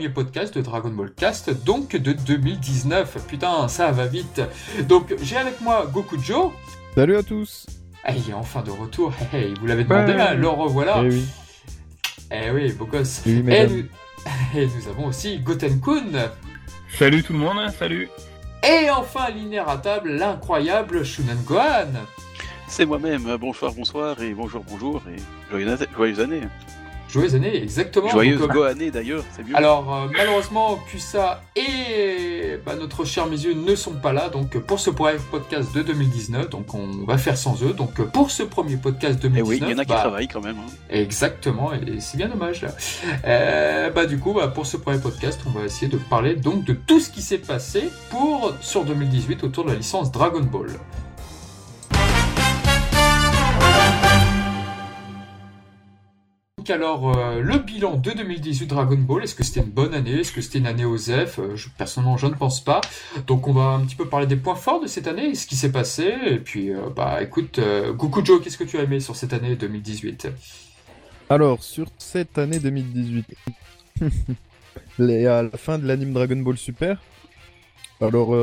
premier podcast de Dragon Ball Cast, donc de 2019. Putain, ça va vite. Donc j'ai avec moi Goku Joe. Salut à tous. Ah, il est enfin de retour. Hey, vous l'avez demandé, hein, le revoilà. Eh oui. Eh oui, beau gosse. Oui, Et nous... et nous avons aussi Goten-kun. Salut tout le monde, hein, salut. Et enfin, l'inératable, l'incroyable Shunan Gohan. C'est moi-même. Bonsoir, bonsoir et bonjour, bonjour et joyeuse, joyeuse année. Joyeuse année, exactement. Joyeuse Donc, euh, Goannée d'ailleurs, c'est mieux. Alors, euh, malheureusement, Kusa et bah, notre cher Misieux ne sont pas là, donc pour ce premier podcast de 2019, donc on va faire sans eux. Donc pour ce premier podcast Eh 2019, oui, il y en a qui bah, travaillent quand même. hein. Exactement, et c'est bien dommage là. Euh, bah du coup, bah, pour ce premier podcast, on va essayer de parler donc de tout ce qui s'est passé pour sur 2018 autour de la licence Dragon Ball. Alors, euh, le bilan de 2018 Dragon Ball, est-ce que c'était une bonne année? Est-ce que c'était une année aux F Euh, je, Personnellement, je ne pense pas. Donc on va un petit peu parler des points forts de cette année, ce qui s'est passé, et puis euh, bah écoute, euh, Goku Joe, qu'est-ce que tu as aimé sur cette année 2018 Alors, sur cette année 2018, les- à la fin de l'anime Dragon Ball Super, alors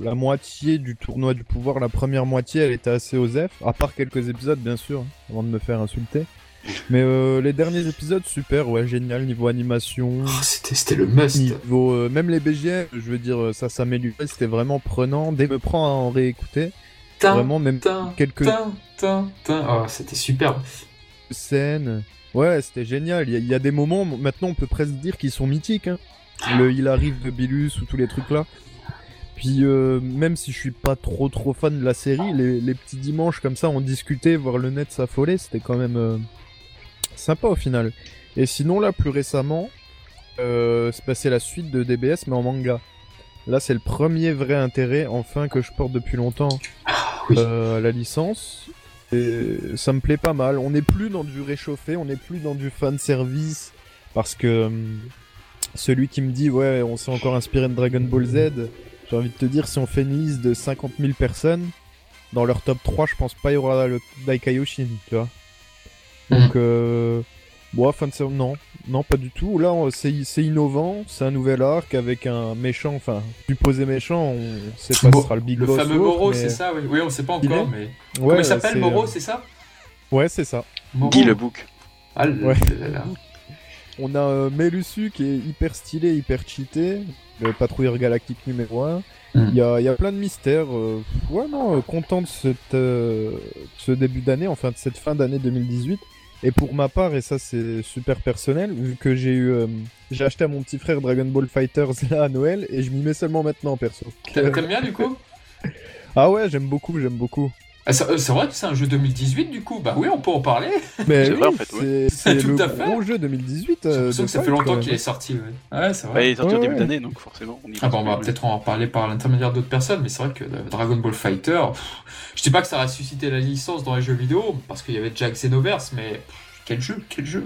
la moitié du tournoi du pouvoir, la première moitié, elle était assez osef, à part quelques épisodes bien sûr, hein, avant de me faire insulter. Mais euh, les derniers épisodes, super, ouais, génial, niveau animation, Oh, c'était, c'était le must. niveau... euh, même les BGM, je veux dire, euh, ça s'améliorait, c'était vraiment prenant, dès que je me prends à en réécouter, vraiment même tin, quelques tin. Oh, c'était superbe. scènes. Ouais, c'était génial. Il y, a- il y a des moments, maintenant on peut presque dire qu'ils sont mythiques. hein. Le Il arrive de Bilus ou tous les trucs là. Puis euh, même si je suis pas trop trop fan de la série, les, les petits dimanches comme ça, on discutait, voir le net s'affoler, c'était quand même sympa au final. Et sinon là, plus récemment, euh, c'est passé la suite de DBS mais en manga. Là, c'est le premier vrai intérêt, enfin, que je porte depuis longtemps oui. euh, à la licence. Et ça me plaît pas mal. On n'est plus dans du réchauffé, on n'est plus dans du fan service. Parce que hum, celui qui me dit, ouais, on s'est encore inspiré de Dragon Ball Z, j'ai envie de te dire, si on fait une liste de 50 000 personnes, dans leur top 3, je pense pas il y aura le Daikaioshin, tu vois. Donc, euh, bon, fan service, non, non, pas du tout. Là, on- c'est c'est innovant, c'est un nouvel arc avec un méchant, enfin, supposé méchant, on sait pas si Bo- ce sera le Big le Boss fameux ou autre, Moro, mais- c'est ça, oui. Oui, on sait pas encore, mais. Ouais, Comment il s'appelle, Moro, euh, c'est ça Ouais, c'est ça. Moro. Guy le bouc. Ah Ouais. On a euh, Melusu qui est hyper stylé, hyper cheaté, le patrouilleur galactique numéro 1. Mm. Il y, a, il y a plein de mystères. euh, ouais, non, content de cette, euh, ce début d'année, enfin de cette fin d'année 2018. Et pour ma part, et ça c'est super personnel, vu que j'ai eu, euh, j'ai acheté à mon petit frère Dragon Ball Fighters là à Noël et je m'y mets seulement maintenant perso. T'a- T'aimes bien, du coup? Ah ouais, j'aime beaucoup, j'aime beaucoup. Ah, c'est euh, c'est vrai que c'est un jeu 2018, du coup. Bah oui, on peut en parler. Mais C'est oui, vrai, en fait, ouais. c'est le à fait. gros jeu 2018. J'ai euh, de que ça fait longtemps quand qu'il est sorti, ouais. Ouais, c'est Ouais, vrai. il est sorti Ouais, au début ouais. d'année, donc forcément. On y Ah bon, on va peut-être en parler par l'intermédiaire d'autres personnes, mais c'est vrai que euh, Dragon Ball Fighter, pff, je dis pas que ça a ressuscité la licence dans les jeux vidéo, parce qu'il y avait déjà Xenoverse, mais pff, quel jeu, quel jeu.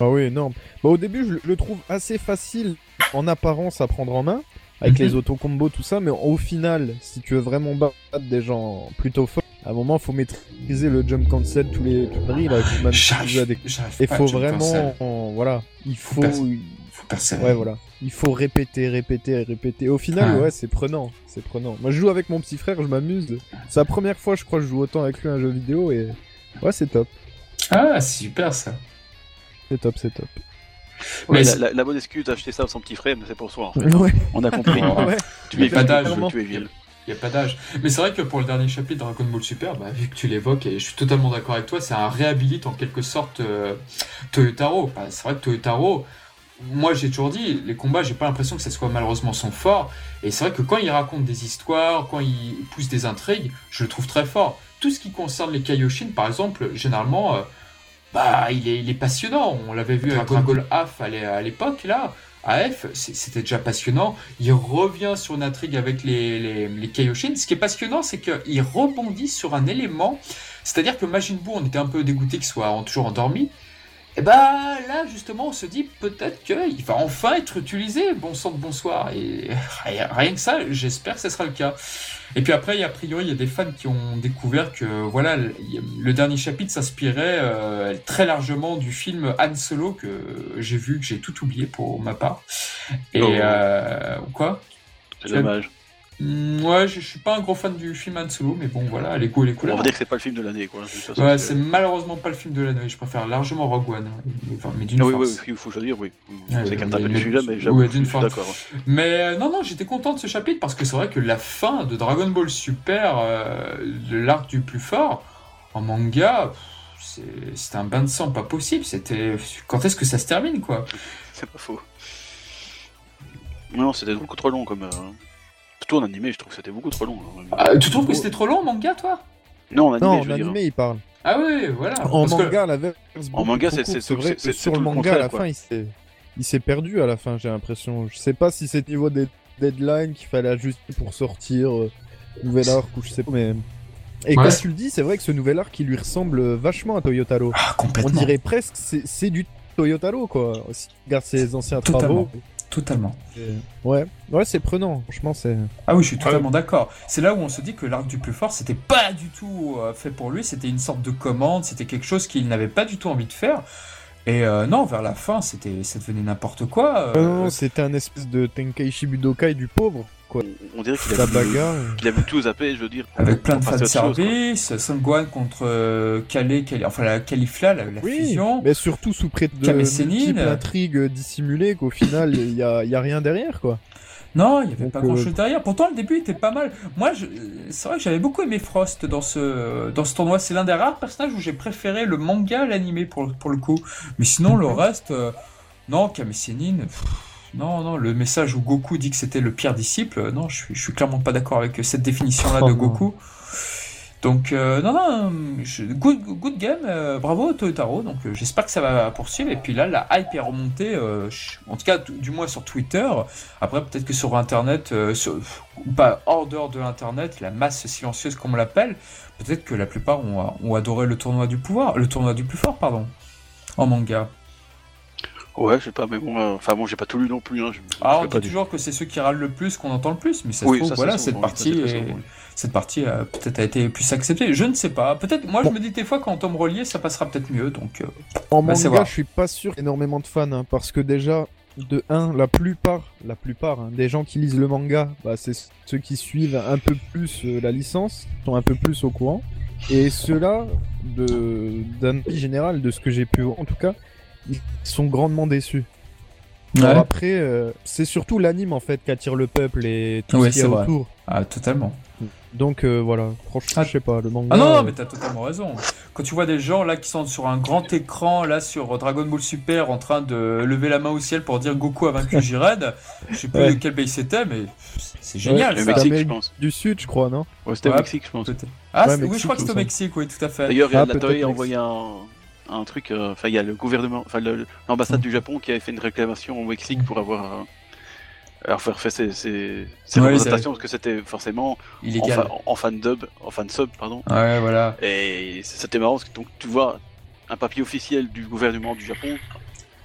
Ah oui, non. Bah, au début, je le trouve assez facile en apparence à prendre en main, avec Mhm. les auto-combos, tout ça, mais au final, si tu veux vraiment battre des gens plutôt forts, à un moment, faut maîtriser le jump cancel, tous les conneries, là, Et faut vraiment, voilà, il faut, Faut ouais, voilà, il faut répéter, répéter, répéter. Au final, Ouais. ouais, c'est prenant, c'est prenant. Moi, je joue avec mon petit frère, je m'amuse. C'est la première fois, je crois, que je joue autant avec lui à un jeu vidéo et ouais, c'est top, Ah, super ça. c'est top, c'est top. Ouais, la, c'est- la- la bonne excuse d'acheter ça à son petit frère, mais c'est pour soi en fait. Ouais, On a compris. Ouais. tu es pas vil, d'âge. tu es vil. Il n'y a pas d'âge. Mais c'est vrai que pour le dernier chapitre de Dragon Ball Super, bah, vu que tu l'évoques, et je suis totalement d'accord avec toi, c'est un réhabilite en quelque sorte euh, Toyotaro. Bah, c'est vrai que Toyotaro, moi j'ai toujours dit, les combats, j'ai pas l'impression que ce soit malheureusement son fort. Et c'est vrai que quand il raconte des histoires, quand il pousse des intrigues, je le trouve très fort. Tout ce qui concerne les Kaioshin, par exemple, généralement, euh, bah, il, est, il est passionnant. On l'avait vu avec Ball AF à l'é- à l'époque, là. AF, c'était déjà passionnant. Il revient sur une intrigue avec les, les, les Kaioshin. Ce qui est passionnant, c'est qu'il rebondit sur un élément. C'est-à-dire que Majin Buu, on était un peu dégoûté qu'il soit toujours endormi. Et bah là, justement, on se dit peut-être qu'il va enfin être utilisé, bon sang de bonsoir. Et rien que ça, j'espère que ce sera le cas. Et puis après, a priori, il y a des fans qui ont découvert que voilà, le dernier chapitre s'inspirait euh, très largement du film Han Solo que j'ai vu, que j'ai tout oublié pour ma part. Et Oh. euh, quoi? C'est dommage. Mm, Ouais, je, je suis pas un gros fan du film Han Solo, mais bon, voilà, les goûts et les On couleurs. va dire que c'est pas le film de l'année, quoi. de façon, Ouais, c'est malheureusement pas le film de l'année. Je préfère largement Rogue One, hein. Enfin, mais d'une Ah oui, oui, force. oui, il faut choisir, oui. Ouais, c'est qu'un tape mais- celui-là, mais j'avoue, ouais, je suis d'accord. Mais euh, non, non, j'étais content de ce chapitre parce que c'est vrai que la fin de Dragon Ball Super, euh, de l'arc du plus fort, en manga, c'était un bain de sang pas possible. C'était quand est-ce que ça se termine, quoi? C'est pas faux. Non, c'était beaucoup trop long comme. euh, Surtout en animé, je trouve que c'était beaucoup trop long. hein. Ah, Tu trouves que c'était trop long en manga, toi? Non, en animé, Non, en je veux dire. animé, il parle. Ah oui, voilà. En Parce que- manga, la verse En manga, c'est- vrai c'est- que c'est sur le le manga, à la quoi. fin, il s'est il s'est perdu à la fin, j'ai l'impression. Je sais pas si c'est niveau des deadlines qu'il fallait ajuster pour sortir euh, nouvel arc ou je sais pas, mais. Et Ouais. comme tu le dis, c'est vrai que ce nouvel arc, il lui ressemble vachement à Toyotaro. Ah, On complètement. dirait presque c'est c'est du Toyotaro, quoi. Si tu regardes ses anciens Totalement. travaux. Totalement. c'est- Ouais, ouais, c'est prenant. Franchement, c'est. Ah oui, je suis totalement d'accord. C'est là où on se dit que l'arc du plus fort, c'était pas du tout euh, fait pour lui. C'était une sorte de commande. C'était quelque chose qu'il n'avait pas du tout envie de faire. Et euh, non, vers la fin, c'était, ça devenait n'importe quoi. euh, non, non, c'était un espèce de Tenkaichi Budokai du pauvre, quoi. On dirait qu'il a, vu, a tout zapper, je veux dire. avec plein de chose, quoi. fanservice, Sangwan contre euh, Kale, Kale- enfin la Califla, la, la Oui, fusion. mais surtout sous prétexte de multiples intrigues dissimulées qu'au final, il y a, y a rien derrière, quoi. Non, il n'y avait Donc, pas euh, grand chose derrière. Pourtant, le début était pas mal. Moi, je... c'est vrai que j'avais beaucoup aimé Frost dans ce, dans ce tournoi. C'est l'un des rares personnages où j'ai préféré le manga à l'animé pour, pour le coup. Mais sinon, le reste, euh, non, Kame Sennin, pff, non, non, le message où Goku dit que c'était le pire disciple, euh, non, je suis, je suis clairement pas d'accord avec cette définition-là Oh de non. Goku. Donc, euh, non, non, je- good, good game, euh, bravo Toyotaro. Donc, euh, j'espère que ça va poursuivre. Et puis là, la hype est remontée, en tout cas, du moins sur Twitter. Après, peut-être que sur Internet, sur- ou pas hors dehors de Internet, la masse silencieuse, comme on l'appelle, peut-être que la plupart ont, ont adoré le tournoi du pouvoir, le tournoi du plus fort, pardon, en manga. Ouais, je sais pas, mais bon, euh, enfin bon, j'ai pas tout lu non plus. Hein, je, Ah, on dit toujours que c'est ceux qui râlent le plus qu'on entend le plus, mais ça Oui, se trouve, ça, voilà, cette bon, partie, est- oui. cette partie a peut-être a été plus acceptée. Je ne sais pas. Peut-être, moi, je me dis des fois quand on tombe relié, ça passera peut-être mieux. Donc, euh, En Bah, manga, je suis pas sûr énormément de fans, hein, parce que déjà, de 1, la plupart, la plupart hein, des gens qui lisent le manga, bah, c'est ceux qui suivent un peu plus euh, la licence, sont un peu plus au courant. Et ceux-là, de- d'un général, de ce que j'ai pu voir en tout cas, ils sont grandement déçus. Alors après, euh, c'est surtout l'anime en fait qui attire le peuple et tout Ouais, ce qu'il y a vrai. autour. ah, totalement. Donc euh, voilà, franchement, Ah. je sais pas, le manga. Ah non, non, euh, mais t'as totalement raison. Quand tu vois des gens là qui sont sur un grand écran là sur Dragon Ball Super en train de lever la main au ciel pour dire Goku a vaincu Jiren, je sais plus Ouais. de quel pays c'était, mais c'est génial Le. Mexique, je pense. du Sud, je crois, non Ouais, c'était au Ouais. Mexique, je pense. Ah, Ouais, oui, je crois que c'était au Mexique, oui, tout à fait. D'ailleurs, Ah, la peut-être Toei a envoyé un, un truc. euh, Enfin, il y a le gouvernement, enfin l'ambassade du Japon qui avait fait une réclamation au Mexique pour avoir. euh, alors faire fait ses, ses, ses Ouais, représentations parce que c'était forcément en, Illégal. fa- en fan dub, en fan sub, pardon. Ouais, voilà. Et c'était marrant parce que donc tu vois un papier officiel du gouvernement du Japon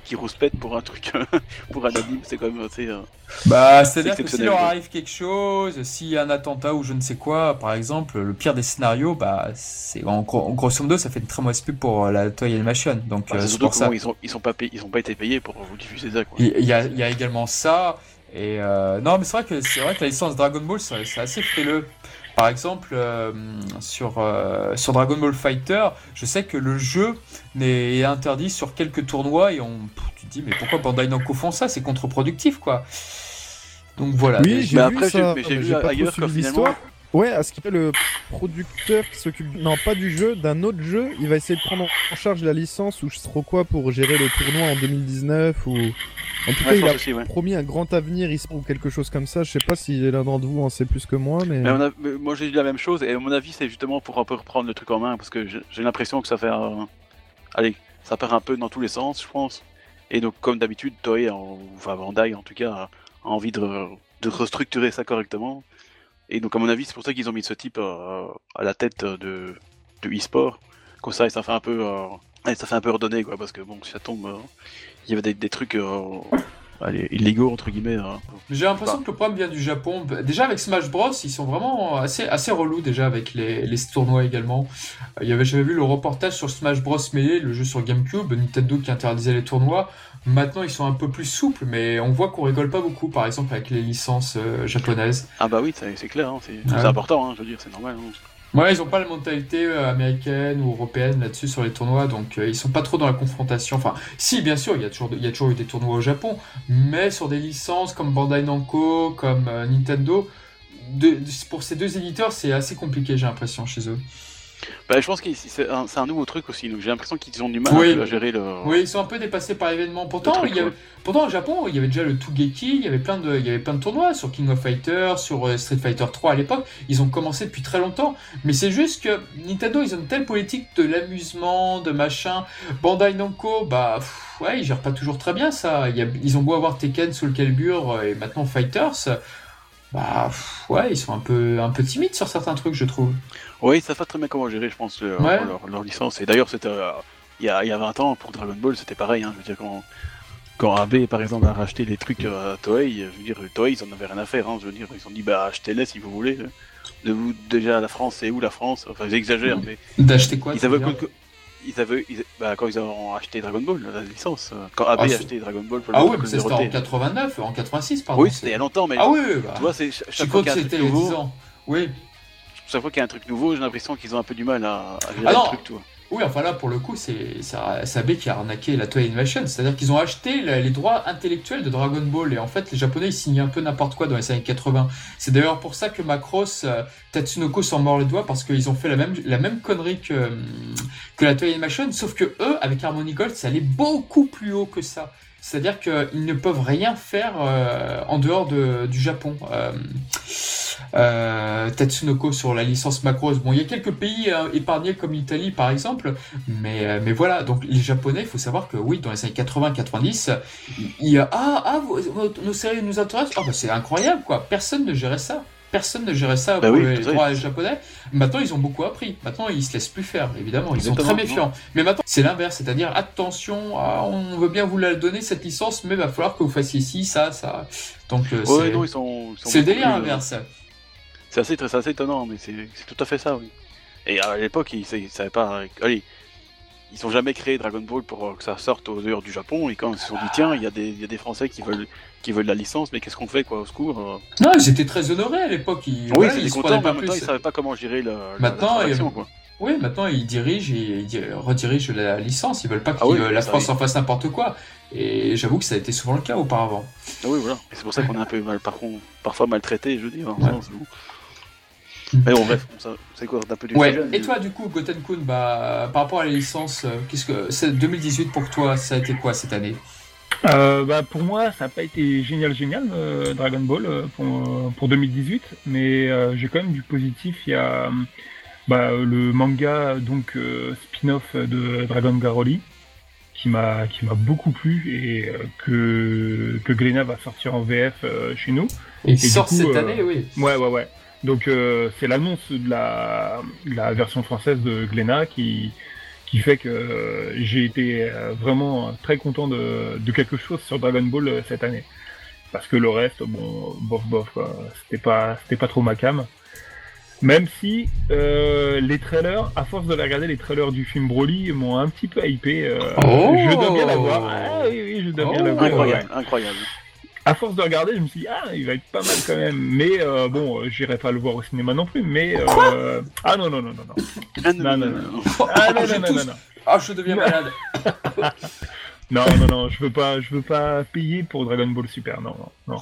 qui rouspète pour un truc, pour un anime, c'est quand même assez. euh, Bah, c'est-à-dire C'est que s'il leur arrive quelque chose, s'il y a un attentat ou je ne sais quoi, par exemple, le pire des scénarios, bah, c'est en, gros- en grosso modo, ça fait une très mauvaise pub pour euh, la Toei Animation. Donc, bah, euh, c'est pour ça. ils sont ils sont pas payés, ils ont pas été payés pour vous diffuser ça quoi. Il y a, il y a également ça. Et euh, non, mais c'est vrai que c'est vrai que la licence Dragon Ball, c'est c'est assez frileux. Par exemple, euh, sur, euh, sur Dragon Ball Fighter, je sais que le jeu n'est interdit sur quelques tournois et on, pff, tu te dis, mais pourquoi Bandai Namco font ça? C'est contre-productif, quoi. Donc voilà. Oui, j'ai Mais vu après, j'ai- ça, mais j'ai vu ailleurs que finalement- l'histoire. Ouais, à ce qu'il fait le producteur qui s'occupe, non pas du jeu, d'un autre jeu, il va essayer de prendre en charge la licence ou je sais trop quoi pour gérer le tournoi en 2019 ou... En tout cas, Ouais, il a pense aussi, ouais. promis un grand avenir ou quelque chose comme ça. Je sais pas si l'un d'entre vous en sait plus que moi, mais... Mais on a- mais moi j'ai dit la même chose et à mon avis c'est justement pour un peu reprendre le truc en main parce que j'ai l'impression que ça fait un... allez ça part un peu dans tous les sens je pense et donc comme d'habitude Toei en- enfin Bandai en tout cas a, a envie de, de restructurer ça correctement et donc à mon avis c'est pour ça qu'ils ont mis ce type euh, à la tête de, de e-sport comme ça et ça fait un peu euh, ça fait un peu redonner, quoi, parce que bon, si ça tombe, euh, il y avait des, trucs euh, illégaux, entre guillemets. hein. J'ai l'impression que le problème vient du Japon. Déjà avec Smash Bros, ils sont vraiment assez, assez relous déjà avec les, les tournois également. Euh, Il j'avais vu le reportage sur Smash Bros Melee, le jeu sur GameCube, Nintendo qui interdisait les tournois. Maintenant, ils sont un peu plus souples, mais on voit qu'on rigole pas beaucoup, par exemple avec les licences euh, japonaises. Ah bah oui, c'est clair, hein, c'est Ouais. c'est important, hein, je veux dire, c'est normal. hein. Ouais, ils ont pas la mentalité euh, américaine ou européenne là-dessus sur les tournois, donc euh, ils sont pas trop dans la confrontation. Enfin, si, bien sûr, il y a toujours, il y a toujours eu des tournois au Japon, mais sur des licences comme Bandai Namco, comme euh, Nintendo, de- pour ces deux éditeurs, c'est assez compliqué, j'ai l'impression, chez eux. Bah, je pense que c'est un, nouveau truc aussi, donc j'ai l'impression qu'ils ont du mal Oui. à gérer le. Oui, ils sont un peu dépassés par l'événement. Pourtant, truc, il y avait- ouais. pourtant, au Japon, il y avait déjà le Tougeki, il y avait plein de, il y avait plein de tournois sur King of Fighters, sur euh, Street Fighter 3 à l'époque. Ils ont commencé depuis très longtemps. Mais c'est juste que Nintendo, ils ont une telle politique de l'amusement, de machin. Bandai Namco, bah, pff, ouais, ils gèrent pas toujours très bien ça. Ils ont beau avoir Tekken sous le calbur euh, et maintenant Fighters. Bah, pff, ouais, ils sont un peu, un peu timides sur certains trucs, je trouve. Oui, ça fait très bien comment gérer, je pense, Ouais. leur, leur licence. Et d'ailleurs, c'était euh, il y, a, il y a 20 ans, pour Dragon Ball, c'était pareil. Hein, je veux dire, quand, quand AB, par exemple, a racheté les trucs euh, à Toei, je veux dire, Toei, ils en avaient rien à faire. Hein, je veux dire, ils ont dit, bah, achetez-les si vous voulez. De vous, déjà, la France, c'est où la France? Enfin, ils exagèrent, mais D'acheter quoi ils avaient, ils avaient ils- bah, quand ils ont acheté Dragon Ball, la licence. Quand AB Ah, a acheté Dragon Ball pour Ah oui, mais c'était en Dorothée. 89, en 86, pardon. Oui, c'était il y a longtemps, mais Ah oui, oui, bah. tu vois, c'est chaque fois c'était truc il y a 10 nouveau, ans. Oui. Chaque fois qu'il y a un truc nouveau, j'ai l'impression qu'ils ont un peu du mal à, à gérer Ah le truc. Oui, enfin là, pour le coup, c'est AB qui a arnaqué la Toei Animation. C'est-à-dire qu'ils ont acheté les droits intellectuels de Dragon Ball. Et en fait, les Japonais, ils signaient un peu n'importe quoi dans les années 80. C'est d'ailleurs pour ça que Macross, euh, Tatsunoko s'en mord les doigts parce qu'ils ont fait la même, la même connerie que, hum, que la Toei Animation. Sauf que eux, avec Harmony Gold, ça allait beaucoup plus haut que ça. C'est-à-dire qu'ils ne peuvent rien faire euh, en dehors de, du Japon. Euh, euh, Tatsunoko sur la licence Macross. Bon, il y a quelques pays euh, épargnés comme l'Italie par exemple, mais, voilà. Donc les Japonais, il faut savoir que oui, dans les années 80-90, il a ah ah nos séries nous intéressent. Ah bah c'est incroyable quoi. Personne ne gérait ça. Personne ne gérait ça Bah pour oui, les droits japonais. Maintenant, ils ont beaucoup appris. Maintenant, ils se laissent plus faire, évidemment. Ils sont très méfiants. Mais maintenant, c'est l'inverse. C'est-à-dire, attention, ah, on veut bien vous la donner, cette licence, mais il va falloir que vous fassiez ci, ça, ça. Donc, euh, Ouais, c'est- le délire euh, inverse. C'est assez, étonnant, mais c'est tout à fait ça, oui. Et à l'époque, ils, ils savaient pas. Allez, ils ont jamais créé Dragon Ball pour euh, que ça sorte aux dehors du Japon. Et quand ils se sont dit, tiens, il y, a des- il y a des Français qui veulent, qui veulent la licence, mais qu'est-ce qu'on fait, quoi, au secours euh. Non, ils étaient très honorés à l'époque. Ils, Oui, voilà, ils étaient se contents, prenaient mais pas en même temps, ils savaient pas comment gérer la- Maintenant, la quoi. Oui, maintenant ils dirigent et ils di- redirigent la licence. Ils veulent pas que Ah oui, la ça, France en fasse n'importe quoi. Et j'avoue que ça a été souvent le cas auparavant. Ah oui, voilà. C'est pour ça qu'on est un peu mal, par contre, parfois maltraité, je veux dire. Ouais. sens où- Mais bon, bref, c'est quoi, d'un peu du Ouais. Et toi, du coup, Gotenkun, bah, par rapport à la licence, euh, qu'est-ce que c'est 2018 pour toi Ça a été quoi cette année? Euh, bah, pour moi, ça n'a pas été génial, génial, euh, Dragon Ball, euh, pour, pour 2018, mais euh, j'ai quand même du positif. Il y a bah, le manga, donc spin-off de Dragon Garoli, qui m'a qui m'a beaucoup plu et que, que Glénat va sortir en VF chez nous. Et il du sort coup, cette année, oui. Ouais, ouais, ouais. Donc c'est l'annonce de la, de la version française de Glénat qui, qui fait que euh, j'ai été euh, vraiment très content de, de quelque chose sur Dragon Ball euh, cette année. Parce que le reste, bon, bof, bof, c'était pas, c'était pas trop ma cam. Même si euh, les trailers, à force de la regarder, les trailers du film Broly m'ont un petit peu hypé. euh, Oh je dois bien l'avoir. Ah, oui, oui, je dois bien Oh. l'avoir. ouais Incroyable, incroyable. À force de regarder, je me suis dit, ah, il va être pas mal quand même. Mais euh, bon, euh, j'irai pas le voir au cinéma non plus. Mais. Euh... Ah non, non, non, non, non. Ah, Non, non, non. Ah non, Je non, non, non. Ah, je deviens malade. Non, non, non, je veux pas, je veux pas payer pour Dragon Ball Super. Non, non, non.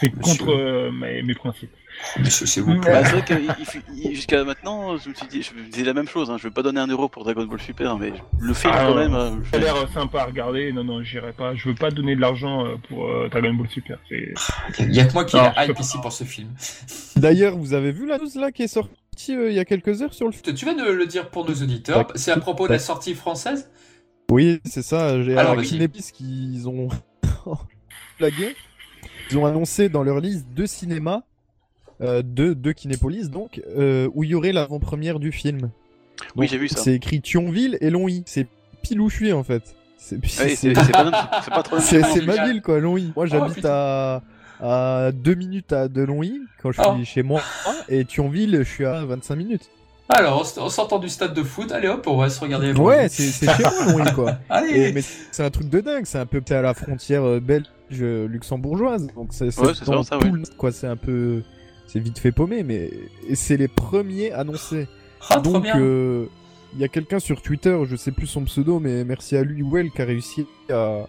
c'est- contre euh, mes, mes principes. Monsieur, s'il vous plaît. Bah, c'est vrai que jusqu'à maintenant, je me suis dit, je me disais la même chose. Hein, je veux pas donner un euro pour Dragon Ball Super, mais le film Ah, quand même. euh, Ça a l'air sympa à regarder. Non, non, j'irai pas. Je veux pas donner de l'argent euh, pour euh, Dragon Ball Super. Il y a que moi qui ai hype ici pour ce film. D'ailleurs, vous avez vu la news là qui est sortie euh, il y a quelques heures sur le Tu viens de le dire pour nos auditeurs. C'est à propos de la sortie française? Oui, c'est ça. J'ai Alors. Kinepis qu'ils ont flagué. Ils ont annoncé dans leur liste deux cinémas, euh, deux, deux Kinépolis donc, euh, où il y aurait l'avant-première du film. Oui, j'ai vu ça. C'est écrit Thionville et Longwy. C'est pile où je suis en fait. C'est Ouais, c'est pas, trop c'est Ah, ma ville quoi, Longwy. Moi j'habite putain. à à 2 minutes à de Longwy quand je suis Oh. chez moi et Thionville, je suis à 25 minutes. Alors, en sortant du stade de foot, allez hop, on va se regarder. les Ouais, c'est chez moi Longwy quoi. Allez Et, mais c'est un truc de dingue, c'est un peu à la frontière euh, belge luxembourgeoise. Donc c'est Ouais, ça, ça, ouais. quoi, c'est un peu c'est vite fait paumé mais c'est les premiers annoncés. Ah, Donc bien. euh, il y a quelqu'un sur Twitter, je sais plus son pseudo mais merci à lui Well qui a réussi à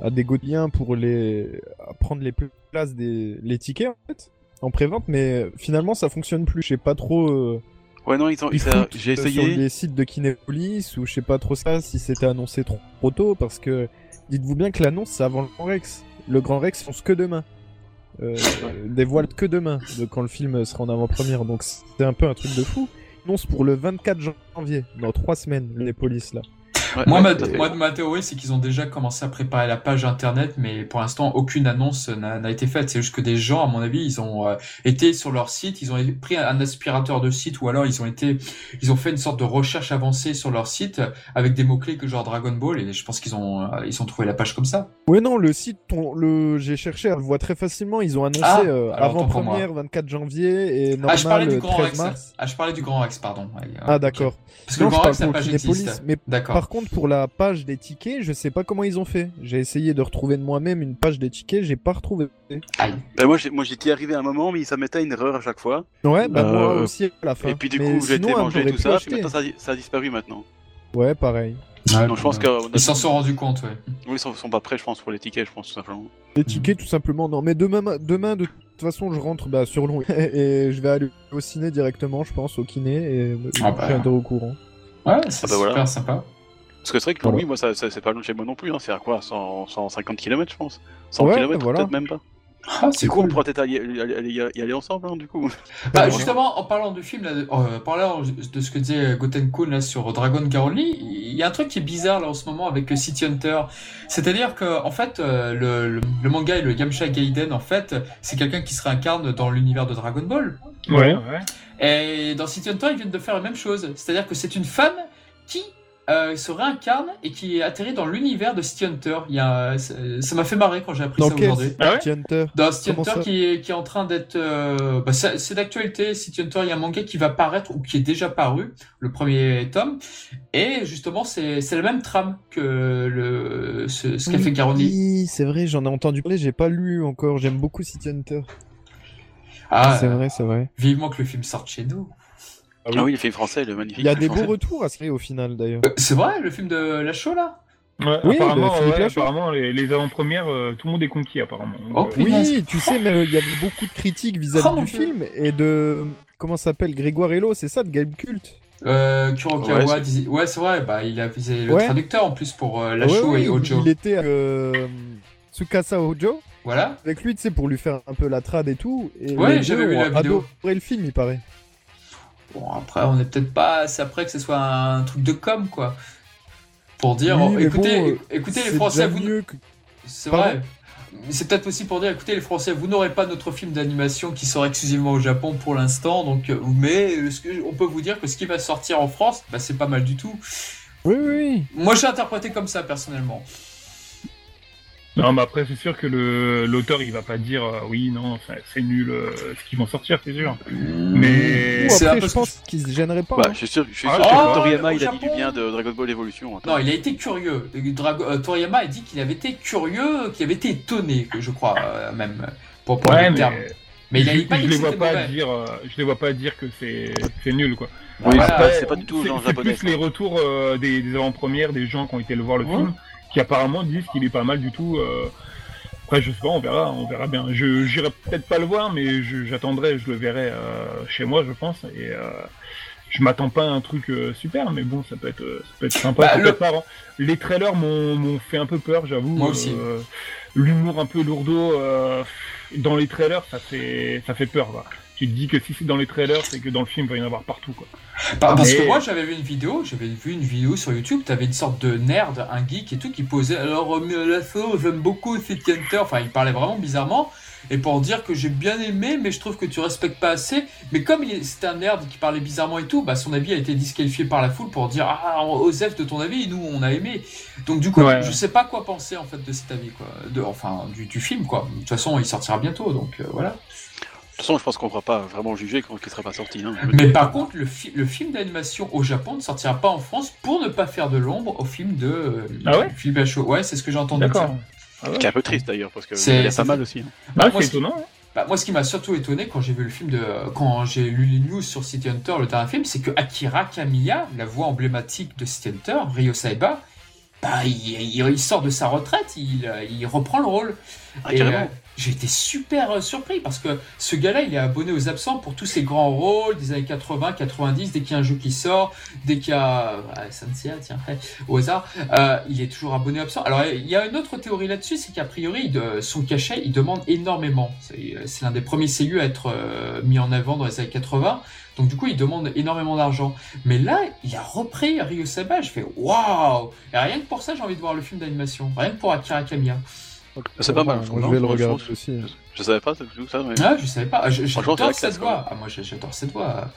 à dégoter bien pour les à prendre les places des les tickets en fait en prévente mais finalement ça fonctionne plus, je sais pas trop euh, Ouais, non, ils ont, ils ça- foutent, j'ai euh, sur essayé. les sites de Kinépolis ou je sais pas trop ça si c'était annoncé trop, trop tôt parce que dites-vous bien que l'annonce c'est avant le Grand Rex. Le Grand Rex fonce que demain. Euh, dévoile que demain de quand le film sera en avant-première donc c'est un peu un truc de fou. Annonce pour le 24 janvier dans trois semaines les polices là. Ouais, Moi, ouais, ma, moi, ma théorie, c'est qu'ils ont déjà commencé à préparer la page internet, mais pour l'instant, aucune annonce n'a n'a été faite. C'est juste que des gens, à mon avis, ils ont euh, été sur leur site, ils ont pris un aspirateur de site, ou alors ils ont été, ils ont fait une sorte de recherche avancée sur leur site avec des mots clés que genre Dragon Ball, et je pense qu'ils ont, euh, ils ont trouvé la page comme ça. Ouais non le site ton- le j'ai cherché on le voit très facilement ils ont annoncé Ah, euh, pour avant-première 24 janvier et ah, je parlais normal du Grand 13 Rex. mars. Ah, je parlais du Grand Rex, pardon. Ouais, Ah d'accord. Parce que Non, le Grand Rex, la page existe. mais D'accord. Par contre, pour la page des tickets, je sais pas comment ils ont fait. J'ai essayé de retrouver de moi-même une page des tickets, j'ai pas retrouvé. Aïe. Bah, moi, j'étais arrivé à un moment, mais ça mettait une erreur à chaque fois. Ouais, bah Euh, moi aussi à la fin. Et puis, du Mais coup, j'ai été j'aurais tout ça, puis maintenant, ça, a- disparu maintenant. Ouais, pareil. Ouais, Donc, je pense a- Ils s'en sont rendus compte, ouais. Oui, ils sont, sont pas prêts, je pense, pour les tickets, je pense, tout simplement. Les tickets, tout simplement, non. Mais demain, ma- demain de toute façon, je rentre bah, sur Long et je vais aller au ciné directement, je pense, au kiné, et je Ah bah. au courant. Ouais, c'est Ah bah voilà. super sympa. Parce que c'est vrai que Voilà. oui, moi, ça, ça- c'est pas loin de chez moi non plus, hein. c'est à quoi? 100, 150 km, je pense 100 Ouais, km, voilà. peut-être même pas. Ah, c'est Du coup, on cool. pourra peut-être y, aller- aller- aller- y aller ensemble, hein, du coup. Bah, justement, en parlant du film, là, de- euh, parlant de ce que disait Goten Kun là sur Dragon Garoli, il y a un truc qui est bizarre là en ce moment avec City Hunter. C'est-à-dire que en fait, euh, le, le, le manga et le Yamcha Gaiden, en fait, c'est quelqu'un qui se réincarne dans l'univers de Dragon Ball. Ouais. ouais. Et dans City Hunter, ils viennent de faire la même chose. C'est-à-dire que c'est une femme qui euh, se réincarne et qui atterrit dans l'univers de City Hunter. Il y a, ça m'a fait marrer quand j'ai appris Dans ça aujourd'hui. Ah ouais City Hunter? Dans City Comment Hunter qui est, qui est en train d'être... euh, bah, c'est d'actualité, City Hunter, il y a un manga qui va paraître ou qui est déjà paru, le premier tome. Et justement, c'est la même trame que le, ce, ce qu'a fait Garoni. Oui, c'est vrai, j'en ai entendu parler, j'ai pas lu encore. J'aime beaucoup City Hunter. Ah, c'est euh, vrai, c'est vrai. vivement que le film sorte chez nous. Ah Ah oui, il fait français, le magnifique. Il y a des français. beaux retours à ce au final d'ailleurs. Euh, C'est vrai, le film de la show là? Ouais, Oui, apparemment, bah, Philippe ouais, Lachaud. apparemment, les, les avant-premières, euh, tout le monde est conquis, apparemment. Oh, Euh. Oui, tu sais, mais euh, il y avait beaucoup de critiques vis-à-vis Oh, du film et de comment ça s'appelle Grégoire Hello, c'est ça de Game Cult? euh, Kurokawa Ouais, c'est- disait... Ouais, c'est vrai, bah, il a visé le Ouais. traducteur en plus pour euh, la Ouais, show ouais, et Ojo. Il était avec euh, Tsukasa Ojo Voilà. avec lui, tu sais, pour lui faire un peu la trad et tout. Et Ouais, j'avais vu la vidéo. adoré le film, il paraît. Bon, après, on est peut-être pas assez après que ce soit un truc de com, quoi. Pour dire, Oui, oh, écoutez, bon, écoutez les Français, vous... que... C'est vrai. C'est peut-être aussi pour dire, écoutez les Français, vous n'aurez pas notre film d'animation qui sort exclusivement au Japon pour l'instant, donc euh, mais on peut vous dire que ce qui va sortir en France, bah, c'est pas mal du tout. Oui, oui. Moi j'ai interprété comme ça personnellement. Non, mais après, c'est sûr que le- l'auteur, il va pas dire euh, oui, non, c'est- c'est nul euh, ce qu'ils vont sortir, c'est sûr. Mais Ou C'est un après, peu je ce que pense qu'il se gênerait pas. Bah, hein. je suis sûr, je suis Ah, sûr ah, que Toriyama, au il a dit du Japon. bien de Dragon Ball Evolution. attends. Non, il a été curieux. Drago- euh, Toriyama a dit qu'il avait été curieux, qu'il avait été étonné, que je crois euh, même pour prendre Ouais, le mais, terme. Mais il a je, pas dit je que les vois c'était pas mauvais. dire, euh, je les vois pas dire que c'est c'est nul, quoi. Oui, Voilà. c'est pas, c'est pas du tout C'est- genre c'est japonais. plus les retours euh, des, des avant-premières, des gens qui ont été le voir le Ouais. film, qui apparemment disent qu'il est pas mal du tout. euh. Après, je sais pas, on verra, on verra bien. Je j'irai peut-être pas le voir, mais je- j'attendrai, je le verrai euh, chez moi, je pense. Et euh, je m'attends pas à un truc euh, super, mais bon, ça peut être, ça peut être sympa, Bah, le- être marrant. Les trailers m'ont m'ont fait un peu peur, j'avoue. Moi aussi. L'humour un peu lourdeau euh, dans les trailers, ça fait, ça fait peur. Tu te dis que si c'est dans les trailers, c'est que dans le film, il va y en avoir partout, quoi. Bah, parce Mais- que moi j'avais vu une vidéo, j'avais vu une vidéo sur YouTube, t'avais une sorte de nerd, un geek et tout qui posait alors euh, la sauce, j'aime beaucoup City Hunter, enfin il parlait vraiment bizarrement et pour dire que j'ai bien aimé mais je trouve que tu respectes pas assez, mais comme c'était un nerd qui parlait bizarrement et tout, bah son avis a été disqualifié par la foule pour dire ah Osef de ton avis, nous on a aimé. Donc du coup Ouais. je sais pas quoi penser en fait de cet avis quoi, de, enfin du, du film quoi. De toute façon il sortira bientôt donc euh, voilà. De toute façon, je pense qu'on ne pourra pas vraiment juger quand il ne sera pas sorti. Hein. Mais par contre, le, fi- le film d'animation au Japon ne sortira pas en France pour ne pas faire de l'ombre au film de euh, Ah ouais c'est ce que j'ai entendu. Dire. Ah ouais. Qui est un peu triste d'ailleurs, parce que C'est- il y a c'est pas mal aussi. hein. Ah, moi, c'est c'est- étonnant. hein. Bah, moi, ce qui m'a surtout étonné quand j'ai vu le film de, quand j'ai lu les news sur City Hunter, le dernier film, c'est que Akira Kamiya, la voix emblématique de City Hunter, Ryo Saiba, bah, il, il- il sort de sa retraite, il, il reprend le rôle. Ah, Et, carrément. euh, j'ai été super euh, surpris parce que ce gars-là, il est abonné aux absents pour tous ses grands rôles des années 80, 90. Dès qu'il y a un jeu qui sort, dès qu'il y a ah, tiens, au hasard, euh, il est toujours abonné aux absents. Alors, il y a une autre théorie là-dessus, c'est qu'a priori, son cachet, il demande énormément. C'est c'est l'un des premiers CU à être euh, mis en avant dans les années 80. Donc du coup, il demande énormément d'argent. Mais là, il a repris Ryo Saba. Je fais waouh Et rien que pour ça, j'ai envie de voir le film d'animation. Rien que pour Akira Kamiya. C'est pas mal, je vais le regarder aussi. Je savais pas tout ça, mais. Ah, je savais pas. J'adore cette voix. Ah, moi, j'adore cette voix.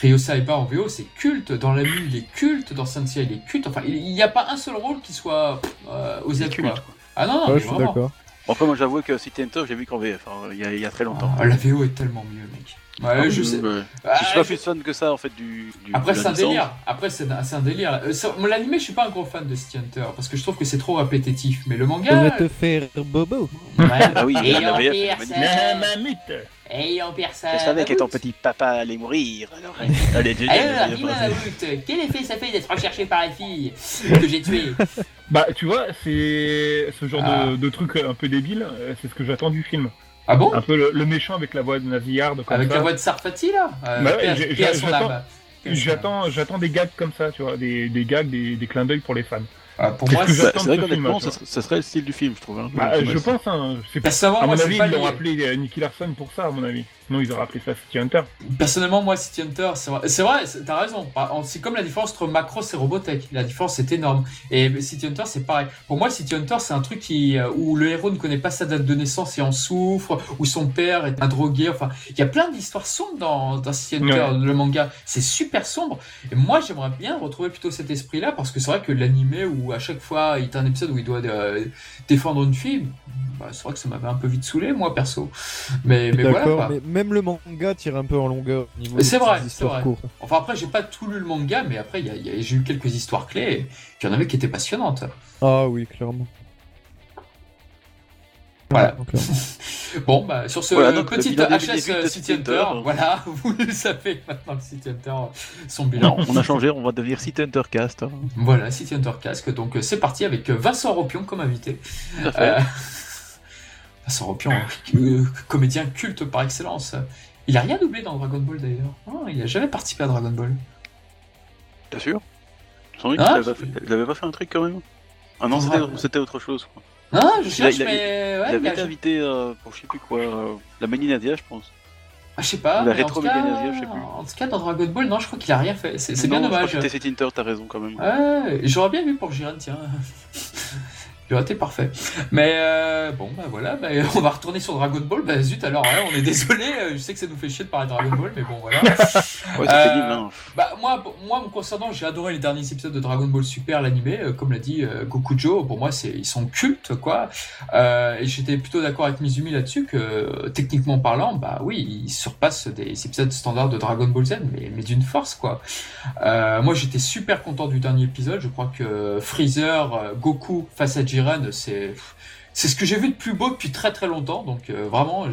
Ryo Saiba en VO, c'est culte. Dans la nuit, il est culte. Dans Sensei, il est culte. Enfin, il n'y a pas un seul rôle qui soit euh, aux culte, quoi. Ah non, non, Ouais, mais je suis vraiment. d'accord. Bon, après, moi, j'avoue que City Hunter, j'ai vu qu'en VF, hein, il y, a- il y a très longtemps. Ah, la VO est tellement mieux, mec. Ouais, Ah, je sais. ouais. Ah, je suis pas plus fan que ça, en fait, du. du Après, c'est un délire. Après, c'est un, délire. Euh, ça- moi, L'animé, je suis pas un gros fan de City Hunter parce que je trouve que c'est trop répétitif. Mais le On va manga. te faire bobo. Ouais. Ah oui, Et la en ça- mamute Et en ça. Je savais que ton petit papa allait mourir. Alors, allez, Alors, dis-moi, quel effet ça fait d'être recherché par la fille que j'ai tuée Bah, tu vois, c'est ce genre Ah. de, de truc un peu débile, euh, c'est ce que j'attends du film. Ah bon? Un peu le, le méchant avec la voix de Naziard, comme Avec ça. la voix de Sarfati, là? Euh, Bah ouais, à- à j'attends- à J'attends, des gags comme ça, tu vois, des, des gags, des, des clins d'œil pour les fans. Ah, pour moi, c'est- vrai qu'honnêtement, ça, ça serait le style du film, je trouve. hein. Bah, je film, pense, hein, c'est Personnellement, à moi, mon c'est avis, pas ils l'ont appelé euh, Nicky Larson pour ça, à mon avis. Non, ils auraient appelé ça City Hunter. Personnellement, moi, City Hunter, c'est vrai, c'est vrai, c'est- t'as raison. En- C'est comme la différence entre Macross et Robotech. La différence est énorme. Et City Hunter, c'est pareil. Pour moi, City Hunter, c'est un truc qui, euh, où le héros ne connaît pas sa date de naissance et en souffre, où son père est un drogué. Enfin, il y a plein d'histoires sombres dans, dans City Hunter, le manga. C'est super sombre. Et moi, j'aimerais bien retrouver plutôt cet esprit-là, parce que c'est vrai que l'animé, où à chaque fois, il y a un épisode où il doit euh, défendre une fille, bah, c'est vrai que ça m'avait un peu vite saoulé, moi, perso. Mais, mais voilà, D'accord, quoi. mais même le manga tire un peu en longueur. C'est vrai, c'est vrai. courtes. Enfin après j'ai pas tout lu le manga mais après j'ai eu quelques histoires clés il y en avait qui étaient passionnantes. Ah oui, clairement. Voilà. Euh, Bon bah sur ce Voilà, donc, petit HS City Hunter, voilà, vous le savez maintenant le City Hunter son bilan. Non, on a changé, on va devenir City Hunter Cast. hein. Voilà, City Hunter Casque, donc euh, c'est parti avec euh, Vincent Ropion comme invité. Tout à fait. Euh, Ropion, euh, comédien culte par excellence. Il a rien doublé dans Dragon Ball d'ailleurs. Non, il a jamais participé à Dragon Ball. T'es sûr? Sans Ah, qu'il avait, fait- il avait pas fait un truc quand même Ah non, c'était- Ouais. autre chose. Quoi. Non, je Il cherche il a- mais ouais, il avait il a- été invité euh, pour je sais plus quoi, euh, la Mani Nadia, je pense. Ah, je sais pas. La cas, rétro-Méganesia, je sais plus. en tout cas, dans Dragon Ball, non, je crois qu'il a rien fait. C'est bien je crois dommage. que C'était City Hunter, t'as raison quand même. Ouais, j'aurais bien vu pour Jiren, tiens. Il aurait été parfait. Mais euh, bon, bah voilà, bah, on va retourner sur Dragon Ball. Bah zut, alors, ouais, on est désolé. euh, Je sais que ça nous fait chier de parler de Dragon Ball, mais bon, voilà. Ouais, Euh, hein. Bah, moi, moi, me concernant, j'ai adoré les derniers épisodes de Dragon Ball Super, l'animé. comme l'a dit Gokujo, pour moi, c'est, ils sont cultes, quoi. Euh, et j'étais plutôt d'accord avec Mizumi là-dessus que, techniquement parlant, bah oui, ils surpassent des épisodes standards de Dragon Ball Z, mais, mais d'une force, quoi. Moi, j'étais super content du dernier épisode. Je crois que Freezer, Goku face à Jiren, c'est. C'est ce que j'ai vu de plus beau depuis très très longtemps, donc euh, vraiment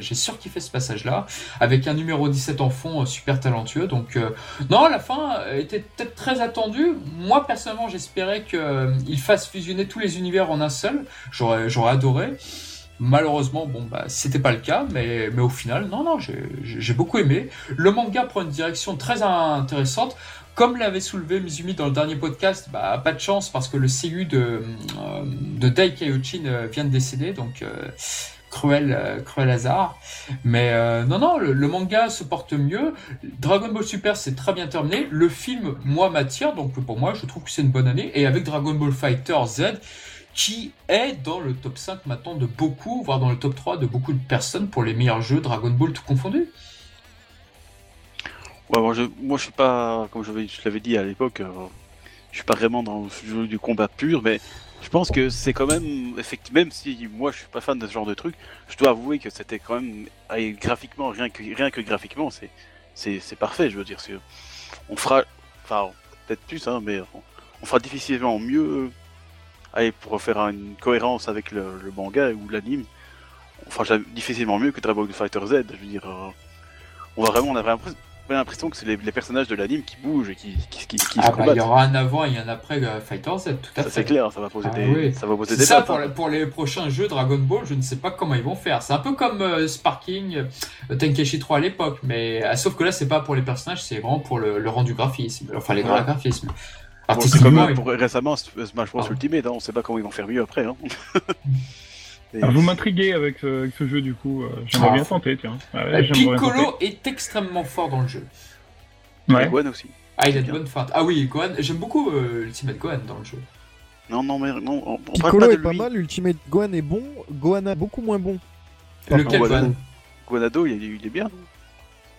j'ai surkiffé ce passage-là, avec un numéro 17 en fond euh, super talentueux, donc euh, non, la fin était peut-être très attendue. Moi, personnellement, j'espérais qu'il fasse fusionner tous les univers en un seul. J'aurais, adoré. Malheureusement, bon, bah, c'était pas le cas, mais, mais au final, non, non, j'ai beaucoup aimé. Le manga prend une direction très intéressante. Comme l'avait soulevé Mizumi dans le dernier podcast, bah, pas de chance parce que le CU de, euh, de Dai euh, vient de décéder, donc euh, cruel, cruel hasard. Mais non, non, le, le manga se porte mieux. Dragon Ball Super, c'est très bien terminé. Le film, moi, m'attire. Donc pour moi, je trouve que c'est une bonne année. Et avec Dragon Ball Fighter Z, qui est dans le top 5 maintenant de beaucoup, voire dans le top 3 de beaucoup de personnes pour les meilleurs jeux Dragon Ball tout confondu. Ouais, moi, je, moi, je suis pas, comme je, l'avais- dit à l'époque, euh, je suis pas vraiment dans le jeu du combat pur, mais je pense que c'est quand même, effectivement, même si moi je suis pas fan de ce genre de truc, je dois avouer que c'était quand même, allez, graphiquement, rien que, rien que graphiquement, c'est, c'est, parfait, je veux dire. On fera, enfin, peut-être plus, hein, mais on, fera difficilement mieux, allez, pour faire une cohérence avec le, manga ou l'anime, on fera difficilement mieux que Dragon Fighter Z, je veux dire. euh, on va vraiment, on a vraiment j'ai l'impression que c'est les, les personnages de l'anime qui bougent et qui, qui, qui, qui Ah se bah, il y aura un avant et un après Fighter Z, tout à Ça fait. c'est clair, ça va poser Ah des, oui. ça va poser des ça pour, hein. les- pour les prochains jeux Dragon Ball, je ne sais pas comment ils vont faire. C'est un peu comme euh, Sparking, euh, Tenkeshi 3 à l'époque, mais euh, sauf que là c'est pas pour les personnages, c'est vraiment pour le, le rendu graphisme, enfin les Ouais. graphismes. Bon, c'est comme ils- pour récemment Smash Bros. Ultimate, hein, on sait pas comment ils vont faire mieux après. Hein. Et- Alors, vous m'intriguez avec, ce- avec ce jeu du coup. euh, J'aimerais Ah. bien tenter, tiens. Ouais, Euh, Piccolo est extrêmement fort dans le jeu. Ouais. et Gohan aussi. Ah, il a de bonnes feintes. Ah oui, Gohan, j'aime beaucoup euh, Ultimate Gohan dans le jeu. Non, non, mais non, on, on parle Piccolo pas de est pas mal, Ultimate Gohan est bon, Gohan beaucoup moins bon. Lequel Gohan. Gohan Guanado, il, est- il est bien.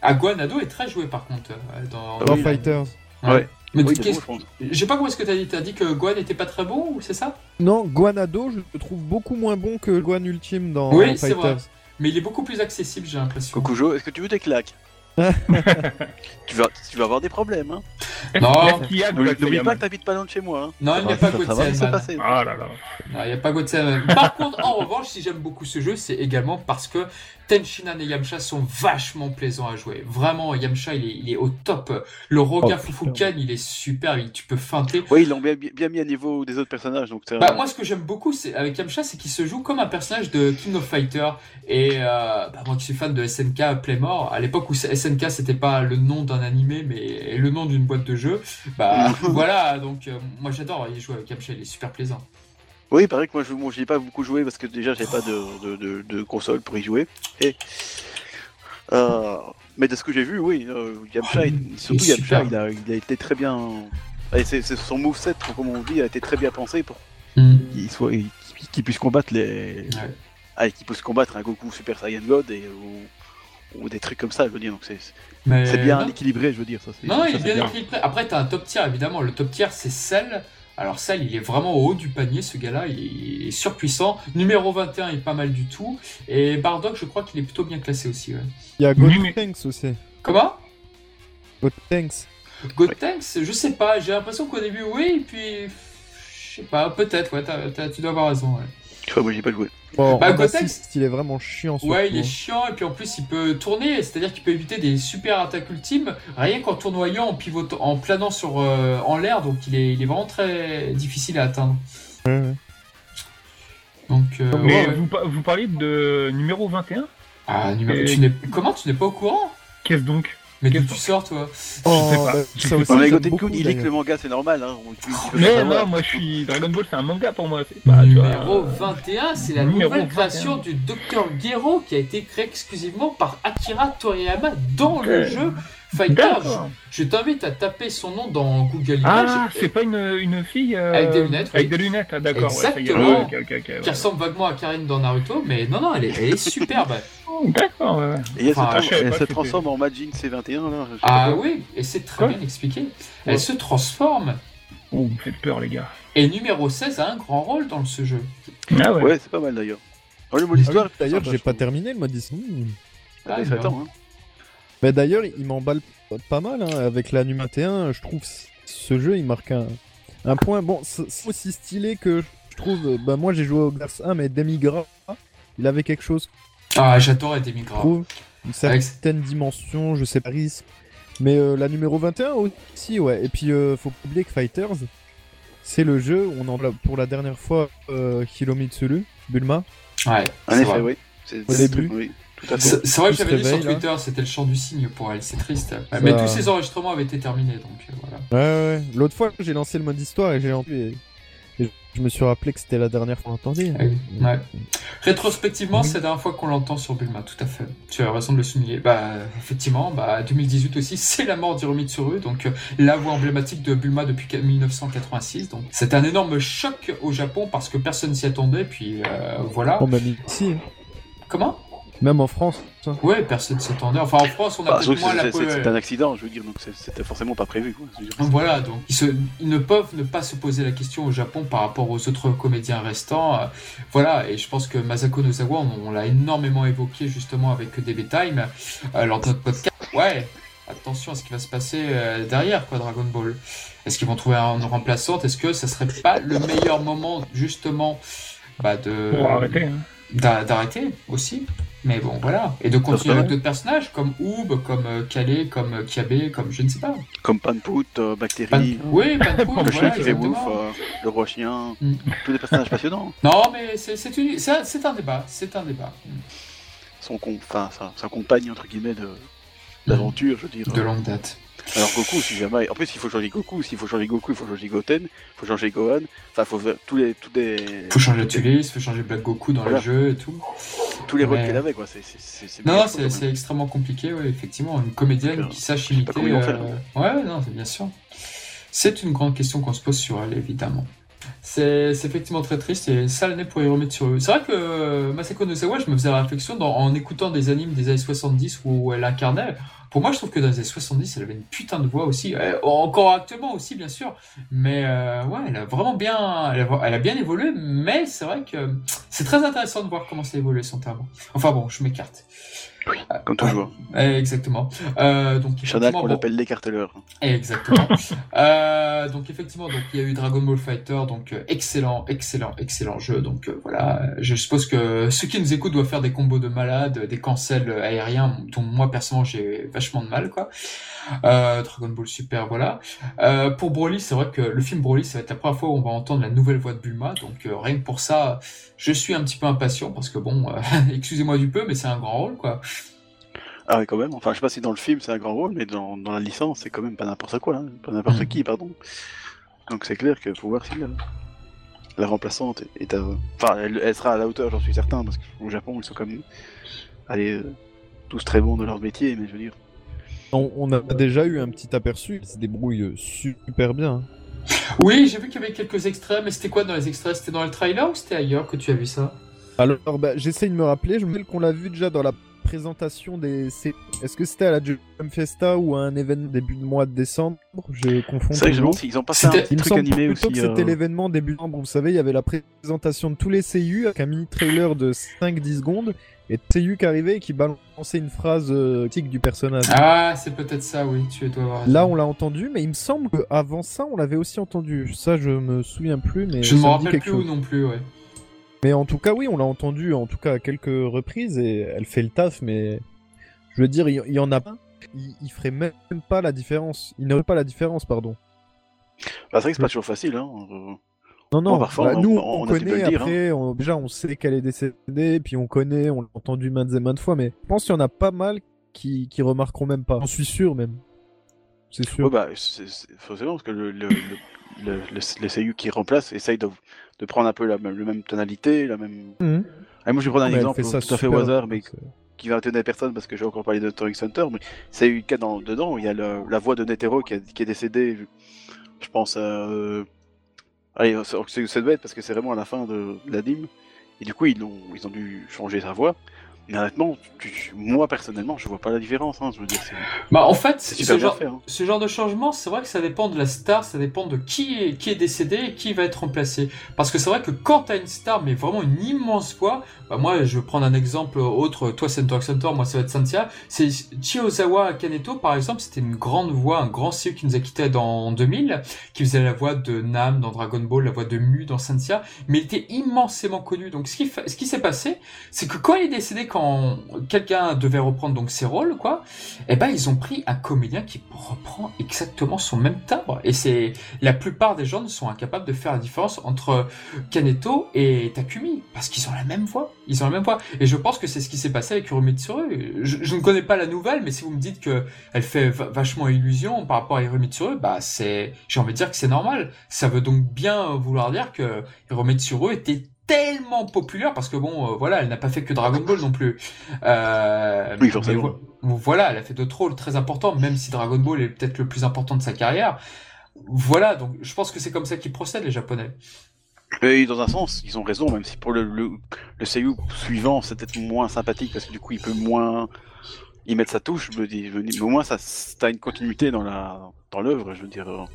Ah, Gohan Ado est très joué par contre euh, dans, Ah Dans oui. Fighters. Ouais. Ouais. Mais Oui, qu'est-ce- sais pas comment est-ce que t'as dit. T'as dit que Gohan était pas très bon ou c'est ça? Non, Gohan Ado, je le trouve beaucoup moins bon que Gohan Ultime dans Oui, c'est Fighters. vrai. Mais il est beaucoup plus accessible, j'ai l'impression. Kokujo, est-ce que tu veux des claques? Tu, vas, tu vas avoir des problèmes. Hein. Non. N'oublie pas que t'habites pas loin de chez moi. Hein. Non, il n'y a pas passer. Ah là là. Non, il n'y a pas Gohan. Par contre, en revanche, si j'aime beaucoup ce jeu, c'est également parce que Tenshinhan et Yamcha sont vachement plaisants à jouer. Vraiment, Yamcha, il est, il est au top. Le Roga Oh, Fufukan, il est super. il- Tu peux feinter. Oui, ils l'ont bien, bien mis à niveau des autres personnages. Donc Bah, moi, ce que j'aime beaucoup c'est avec Yamcha, c'est qu'il se joue comme un personnage de King of Fighter. Et euh, bah, moi qui suis fan de SNK Playmore, à l'époque où SNK c'était pas le nom d'un animé, mais le nom d'une boîte de jeu, bah voilà, donc euh, moi j'adore y jouer avec Yamcha, il est super plaisant. Oui, il paraît que moi je j'y ai pas beaucoup joué parce que déjà j'avais pas de, de, de, de console pour y jouer. Et, euh, mais de ce que j'ai vu, oui, euh, Yamcha, il- surtout Yamcha, il a, il a été très bien. C'est, son moveset, comme on dit, a été très bien pensé pour qu'il soit, qu'il qu'il puisse combattre les. Ouais. Allez, qu'il puisse combattre un Goku Super Saiyan God et, ou des trucs comme ça, je veux dire. Donc c'est, Mais c'est bien non. équilibré, je veux dire. Ça, c'est, Non, non, ça, il est c'est bien équilibré. Après, t'as un top tier, évidemment. Le top tier, c'est Cell. Alors, Cell, il est vraiment au haut du panier, ce gars-là. Il est surpuissant. Numéro 21 est pas mal du tout. Et Bardock, je crois qu'il est plutôt bien classé aussi. ouais. Il y a mais- Gotenks aussi. Comment? Gotenks. Gotenks, je sais pas. J'ai l'impression qu'au début, oui. Et puis, je sais pas. Peut-être, ouais. tu dois avoir raison. Ouais, Enfin, moi j'ai pas joué. Bon, Bah, en Gotenks- assist, il est vraiment chiant. Ouais, il est hein. chiant. Et puis, en plus, il peut tourner. C'est-à-dire qu'il peut éviter des super attaques ultimes. Rien qu'en tournoyant, en pivotant, en planant sur, euh, en l'air. Donc, il est, il est vraiment très difficile à atteindre. Ouais, ouais. Donc, euh, Mais ouais, ouais. vous, vous parlez de numéro 21 Ah, numéro... Et- tu n'es... Comment tu n'es pas au courant? Qu'est-ce donc? Mais d'où tu sors, toi? Oh, sais pas. bah, Je ça sais aussi, mais Gotenku, beaucoup, il lit que le manga, c'est normal. Hein. on- tu- Mais non, moi je suis. Dragon Ball, c'est un manga pour moi. C'est pas, vois, Numéro euh, 21, c'est la numéro nouvelle 21. création du Dr Gero qui a été créée exclusivement par Akira Toriyama dans le jeu Fighter. D'accord. Je t'invite à taper son nom dans Google Ah, Images. c'est pas une, une fille. euh, Avec des lunettes, oui. Avec des lunettes, ah, d'accord. ouais, ça y est. Exactement. Ouais, ok, ok, qui ouais. ressemble vaguement à Karine dans Naruto, mais non, non, elle est, elle est superbe. Oh, D'accord, ouais, ouais. Et elle se, Enfin, je elle transforme en Majin C21 là. je sais Ah oui, et c'est très Quoi bien expliqué. Elle Ouais. se transforme. Oh, vous me faites peur, les gars. Et numéro 16 a un grand rôle dans ce jeu. Ah ouais. Ouais, c'est pas mal d'ailleurs. Oh, le mot Ah oui, d'histoire. D'ailleurs, j'ai je pas terminé le mode Disney. Ah, il hein. Mais d'ailleurs, il m'emballe pas mal hein, avec la Nu 21. Je trouve ce jeu, il marque un, un point. Bon, c'est aussi stylé que je trouve. Bah, moi, j'ai joué au Glass 1, mais Demigra, il avait quelque chose, Ah, j'adorais je trouve. Une Avec- certaine dimension, je sais pas, risque. Mais euh, la numéro 21 aussi, ouais. Et puis, euh, faut pas oublier que Fighters, c'est le jeu où on en a pour la dernière fois euh, Hilomitsuru, Bulma. Ouais, En c'est effet, vrai. oui. C'est Au début. Oui. C'est vrai que j'avais dit sur. Twitter, c'était le chant du cygne pour elle, c'est triste. Ça- Mais tous ces enregistrements avaient été terminés, donc euh, voilà. Ouais. L'autre fois, j'ai lancé le mode histoire et j'ai entendu. Et... Et je me suis rappelé que c'était la dernière fois qu'on l'entendait. Oui, ouais. Rétrospectivement, Oui. c'est la dernière fois qu'on l'entend sur Bulma, tout à fait. Tu as raison de le souligner. Bah, effectivement, bah, 2018 aussi, c'est la mort d'Hiromi donc euh, la voix emblématique de Bulma depuis 1986. Donc, c'est un énorme choc au Japon parce que personne s'y attendait. Puis euh, voilà. Oh, même ici, hein. Comment? Même en France. ça. Ouais, personne s'y attendait. Enfin, en France, on a Bah, trouve moins la. c'est- un accident, je veux dire, donc c'était forcément pas prévu. Quoi. Voilà, donc ils, se- ils ne peuvent ne pas se poser la question au Japon par rapport aux autres comédiens restants. Euh, voilà, et je pense que Masako Nozawa, on, on l'a énormément évoqué justement avec DB Time euh, lors de notre podcast. Ouais, attention à ce qui va se passer euh, derrière, quoi, Dragon Ball. Est-ce qu'ils vont trouver un- une remplaçante Est-ce que ça serait pas le meilleur moment justement bah, de Pour arrêter. Hein. d'a- d'arrêter aussi? Mais bon, voilà. Et de continuer avec d'autres personnages, comme Oob, comme euh, Kale, comme euh, Kiabe, comme je ne sais pas. Comme Panpout, euh, Pan- Bactérie, Oui, Panpout, le chien voilà, qui fait exactement. bouffe, euh, le roi chien, Mm. tous des personnages passionnants. Non, mais c'est une- c'est un, débat, c'est un débat. Son, com- enfin, sa, sa compagne, entre guillemets, de d'aventure, je veux dire. De longue date. Alors Goku, si jamais. En plus, il faut changer Goku. S'il faut changer Goku, il faut changer Goten, il faut changer Gohan. Enfin, il faut faire tous les, tous Faut changer Tulis, faut changer Black Goku dans Voilà. le jeu et tout. tous les rôles Ouais. qu'il avait, quoi. C'est, c'est, c'est, c'est Non, c'est extrêmement compliqué, ouais, effectivement. Une comédienne Donc, euh, qui sache imiter. euh, faire. Ouais, non, c'est bien sûr. C'est une grande question qu'on se pose sur elle, évidemment. C'est effectivement très triste et ça le nez pour y remettre sur eux. C'est vrai que euh, Masako Nozawa, je me faisais la réflexion dans- en écoutant des animes des années 70 où elle incarnait. Pour moi, je trouve que dans les années 70, elle avait une putain de voix aussi. Euh, encore actuellement aussi, bien sûr. Mais euh, ouais, elle a vraiment bien, elle a, elle a bien évolué. Mais c'est vrai que c'est très intéressant de voir comment ça a évolué son terme. Enfin bon, je m'écarte. Comme toujours. Euh, exactement. Euh, donc Shadak, effectivement, on bon, l'appelle l'écarteleur. Exactement. Euh, donc effectivement, donc il y a eu Dragon Ball Fighter, donc euh, excellent, excellent, excellent jeu. Donc euh, voilà, je suppose que ceux qui nous écoutent doivent faire des combos de malades, des cancels aériens, dont moi personnellement j'ai vachement de mal quoi. Euh, Dragon Ball Super, voilà. Euh, pour Broly, c'est vrai que le film Broly, ça va être la première fois où on va entendre la nouvelle voix de Bulma. Donc euh, rien que pour ça, je suis un petit peu impatient parce que bon, excusez-moi du peu, mais c'est un grand rôle quoi. Ah oui, quand même. Enfin, je sais pas si dans le film c'est un grand rôle, mais dans, dans la licence, c'est quand même pas n'importe quoi. Hein. Pas n'importe Mhm. qui, pardon. Donc c'est clair qu'il faut voir si la, la remplaçante est à. Enfin, elle, elle sera à la hauteur, j'en suis certain, parce qu'au Japon, ils sont comme. Allez, euh, tous très bons de leur métier, mais je veux dire. On, on a déjà eu un petit aperçu, il se débrouille super bien. Oui, j'ai vu qu'il y avait quelques extraits, mais c'était quoi dans les extraits? C'était dans le trailer ou c'était ailleurs que tu as vu ça? Alors, bah, j'essaye de me rappeler, je me rappelle qu'on l'a vu déjà dans la présentation des. c'est- Est-ce que c'était à la Jump Festa ou à un événement début de mois de décembre? Je confonds. C'est vrai que s'ils ont pas fait un C'était- petit truc animé aussi. que c'était euh, l'événement début décembre. Vous savez, il y avait la présentation de tous les CU avec un mini trailer de 5-10 secondes et CU qui arrivait et qui balançait une phrase euh, tic du personnage. Ah, c'est peut-être ça, oui, tu dois avoir raison. Là, on l'a entendu, mais il me semble qu'avant ça, on l'avait aussi entendu. Ça, je me souviens plus, mais Je ne me rappelle plus chose. non plus, ouais. Mais en tout cas, oui, on l'a entendu en tout cas à quelques reprises et elle fait le taf, mais je veux dire, il y, en a pas. Il, il ferait même pas la différence. Il n'aurait pas la différence, pardon. Bah, c'est vrai que c'est pas toujours facile, hein. euh, Non, non, Bon, parfois, bah, on- nous, on- connaît hein. après, on- déjà, on sait qu'elle est décédée, puis on connaît, on l'a entendu maintes et maintes fois, mais je pense qu'il y en a pas mal qui, qui remarqueront même pas. J'en suis sûr, même. C'est sûr. Ouais, bah, c'est forcément, parce que le, le, le, le, le- le CU qui remplace essaye de, de prendre un peu la même, la même tonalité, la même. Ah, moi, je vais prendre un Mais exemple tout à fait au hasard, mais c'est- qui va étonner personne parce que j'ai encore parlé de Toric Center, mais c'est eu le cas dans, dedans il y a le- la voix de Netero qui, a- qui est décédée, je pense. Euh... Allez, c'est c'est- c'est bête parce que c'est vraiment à la fin de, de l'anime, et du coup, ils ont, ils ont dû changer sa voix. Mais honnêtement, tu- moi personnellement, je vois pas la différence. Hein, je veux dire, Bah, en fait, ce genre. Hein. ce genre de changement, c'est vrai que ça dépend de la star, ça dépend de qui est, qui est décédé et qui va être remplacé. Parce que c'est vrai que quand t'as une star, mais vraiment une immense voix, bah moi, je vais prendre un exemple autre, toi c'est Center, moi ça va être Santia, c'est Chiyozawa Kaneto, par exemple, c'était une grande voix, un grand CEO qui nous a quitté dans 2000, qui faisait la voix de Nam dans Dragon Ball, la voix de Mu dans Santia, mais il était immensément connu. Donc ce qui, ce qui s'est passé, c'est que quand il est décédé, quand quelqu'un devait reprendre donc ses rôles, quoi, eh ben ils ont pris un comédien qui reprend exactement son même timbre. Et c'est la plupart des gens sont incapables de faire la différence entre Kaneto et Takumi parce qu'ils ont la même voix. Ils ont la même voix. Et je pense que c'est ce qui s'est passé avec Hiromi Je, je ne connais pas la nouvelle, mais si vous me dites que elle fait vachement illusion par rapport à Hiromi bah c'est, j'ai envie de dire que c'est normal. Ça veut donc bien vouloir dire que Hiromi était tellement populaire parce que bon, euh, voilà, elle n'a pas fait que Dragon Ball non plus. Euh, oui, forcément. voilà, elle a fait d'autres rôles très importants, même si Dragon Ball est peut-être le plus important de sa carrière. Voilà, donc je pense que c'est comme ça qu'ils procèdent les Japonais. Et dans un sens, ils ont raison, même si pour le, le, le suivant, c'est peut-être moins sympathique parce que du coup, il peut moins y mettre sa touche. Je me dis, mais au moins, ça, t'as une continuité dans l'œuvre, je veux dire.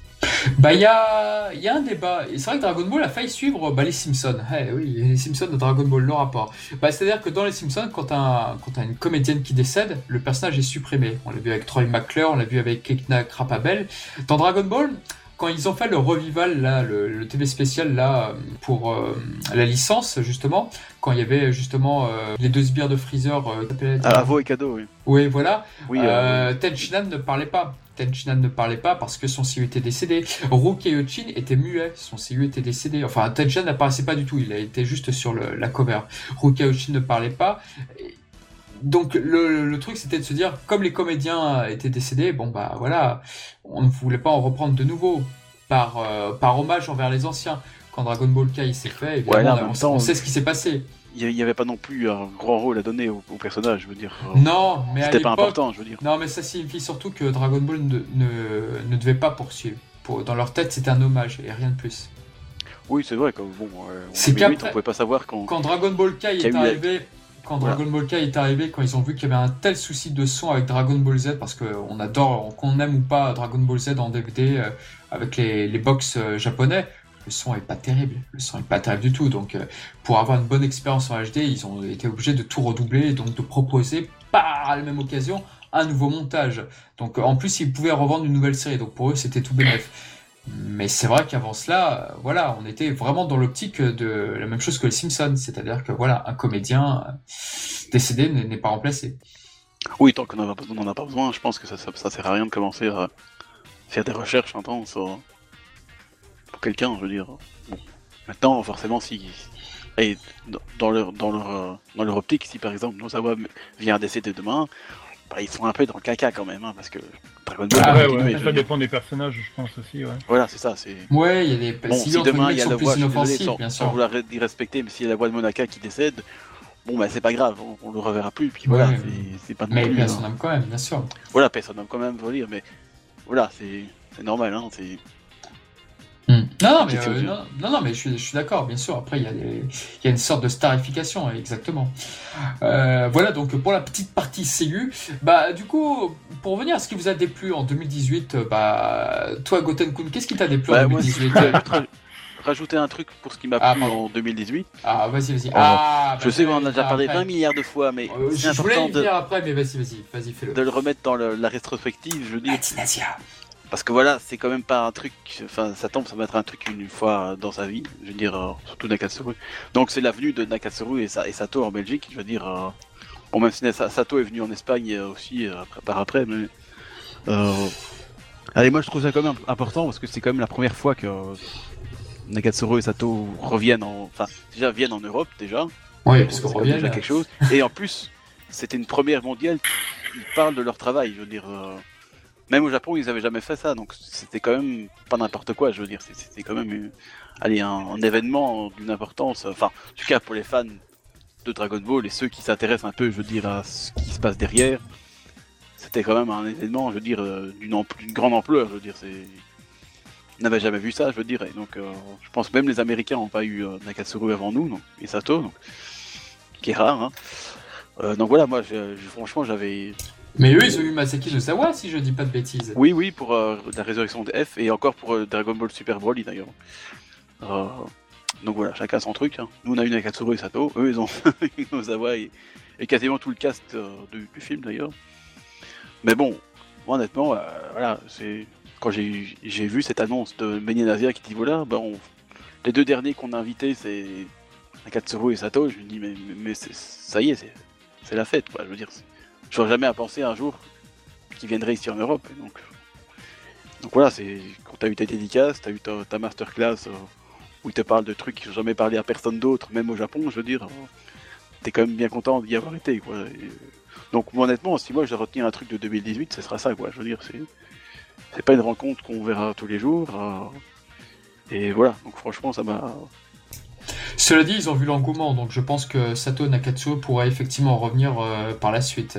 Bah, il y a, un débat. C'est vrai que Dragon Ball a failli suivre bah, les Simpsons. Eh les Simpsons de Dragon Ball, le rapport. Bah, C'est-à-dire que dans les Simpsons, quand t'as as une comédienne qui décède, le personnage est supprimé. On l'a vu avec Troy McClure, on l'a vu avec Kekna Krapabel. Dans Dragon Ball, quand ils ont fait le revival là, le, TV spécial là pour euh, la licence justement, quand il y avait justement euh, les deux sbires de Freezer. Euh, ah, et Kado, oui. Oui, voilà. Oui, euh, Tenchinan ne parlait pas. Tenchinan ne parlait pas parce que son CU était décédé. Rukeyochin était muet, son CU était décédé. Enfin, Tenchinan n'apparaissait pas du tout, il été juste sur le, la cover. Rukeyochin ne parlait pas donc le, truc c'était de se dire comme les comédiens étaient décédés bon bah voilà on ne voulait pas en reprendre de nouveau par euh, par hommage envers les anciens. Quand Dragon Ball Kai s'est fait évidemment on, sait ce qui s'est passé. il n'y avait pas non plus un grand rôle à donner au, personnage je veux dire. Non mais c'était pas important je veux dire. Non mais ça signifie surtout que Dragon Ball ne, ne, devait pas poursuivre. Pour, dans leur tête c'était un hommage et rien de plus. Oui c'est vrai que bon euh, c'est on pouvait pas savoir quand quand Dragon Ball Kai est arrivé quand Dragon Ball K est arrivé, quand ils ont vu qu'il y avait un tel souci de son avec Dragon Ball Z, parce qu'on adore, qu'on aime ou pas Dragon Ball Z en DVD euh, avec les, les box euh, japonais, le son est pas terrible. Le son est pas terrible du tout. Donc, euh, pour avoir une bonne expérience en HD, ils ont été obligés de tout redoubler et donc de proposer par la même occasion un nouveau montage. Donc, en plus, ils pouvaient revendre une nouvelle série. Donc, pour eux, c'était tout bénéf. Mais c'est vrai qu'avant cela, voilà, on était vraiment dans l'optique de la même chose que les Simpsons, c'est-à-dire que voilà, un comédien décédé n'est pas remplacé. Oui, tant qu'on n'en a, pas besoin, je pense que ça, ça, sert à rien de commencer à faire des recherches intenses pour quelqu'un, je veux dire. Maintenant, forcément, si et dans leur dans leur dans leur optique, si par exemple Nozawa vient décéder demain, bah, ils sont un peu dans le caca quand même, hein, parce que Dragon Ball. Ah ouais, ça dépend des personnages, je pense aussi. Ouais. Voilà, c'est ça. C'est. Ouais, il y a des. Bon, si, demain il y a la voix, désolé, bien sûr. vouloir respecter, mais s'il y a la voix de Monaka qui décède, bon bah c'est pas grave, on, le reverra plus. Puis voilà, c'est pas. Mais personne son âme quand même, bien sûr. Voilà, personne son quand même, faut dire, mais voilà, c'est normal, hein, c'est. Hmm. Non, mais, euh, non, non, mais je suis, d'accord, bien sûr. Après, il y, a y a une sorte de starification, exactement. Euh, voilà, donc pour la petite partie CU, bah, du coup, pour revenir à ce qui vous a déplu en 2018, bah, toi, Gotenkun, qu'est-ce qui t'a déplu en 2018 bah, Rajouter un truc pour ce qui m'a ah, plu en 2018. Ah, vas-y, vas-y. Ah, je bah, sais qu'on en a déjà parlé 20 milliards de fois, mais euh, c'est important de... après, mais vas-y, vas-y, vas-y, fais-le. De le remettre dans la rétrospective, je veux dire. Parce que voilà, c'est quand même pas un truc. Enfin, ça tombe, ça va être un truc une fois dans sa vie. Je veux dire, euh, surtout Nakatsuru. Donc c'est l'avenue de Nakatsuru et, et, Sato en Belgique. Je veux dire, euh, bon, même si Sato est venu en Espagne euh, aussi par après, mais. Allez, moi je trouve ça quand même important parce que c'est quand même la première fois que Nakatsuru et Sato reviennent en. Enfin, déjà viennent en Europe déjà. Oui, parce qu'on revient. déjà quelque chose. Et en plus, c'était une première mondiale. Ils parlent de leur travail. Je veux dire. Même au Japon, ils avaient jamais fait ça, donc c'était quand même pas n'importe quoi, je veux dire. C'était quand même euh, allez, un, événement d'une importance, enfin, en tout cas pour les fans de Dragon Ball et ceux qui s'intéressent un peu, je veux dire, à ce qui se passe derrière. C'était quand même un événement, je veux dire, euh, d'une grande ampleur, je veux dire. c'est n'avait jamais vu ça, je veux dire. Et donc, euh, je pense même les Américains n'ont pas eu Nakatsuru avant nous, et Sato, donc, qui est rare. Hein. donc voilà, moi, franchement, j'avais mais eux, ils ont eu Masaki Nozawa, si je dis pas de bêtises. Oui, oui, pour euh, la résurrection de F et encore pour euh, Dragon Ball Super Broly d'ailleurs. Euh, donc voilà, chacun son truc. Hein. Nous, on a eu Nakatsuru et Sato. Eux, ils ont Nozawa et, et, quasiment tout le cast du, film d'ailleurs. Mais bon, moi, honnêtement, voilà, c'est quand j'ai vu cette annonce de Benny Nazia qui dit voilà, ben les deux derniers qu'on a invités, c'est Nakatsuru et Sato. Je me dis mais, mais, ça y est, c'est la fête, quoi. Je veux dire, je n'aurais jamais à penser un jour qu'il viendrait ici en Europe. Donc, donc voilà, c'est quand tu as eu ta dédicace, tu as eu ta, masterclass euh, où il te parle de trucs qui n'ont jamais parlé à personne d'autre, même au Japon, je veux dire, tu es quand même bien content d'y avoir été, quoi. donc honnêtement, si moi je retenir un truc de 2018, ce sera ça, quoi. Je veux dire, c'est c'est pas une rencontre qu'on verra tous les jours. Euh, et voilà, donc franchement, ça m'a. Cela dit, ils ont vu l'engouement, donc je pense que Sato Nakatsu pourrait effectivement revenir euh, par la suite.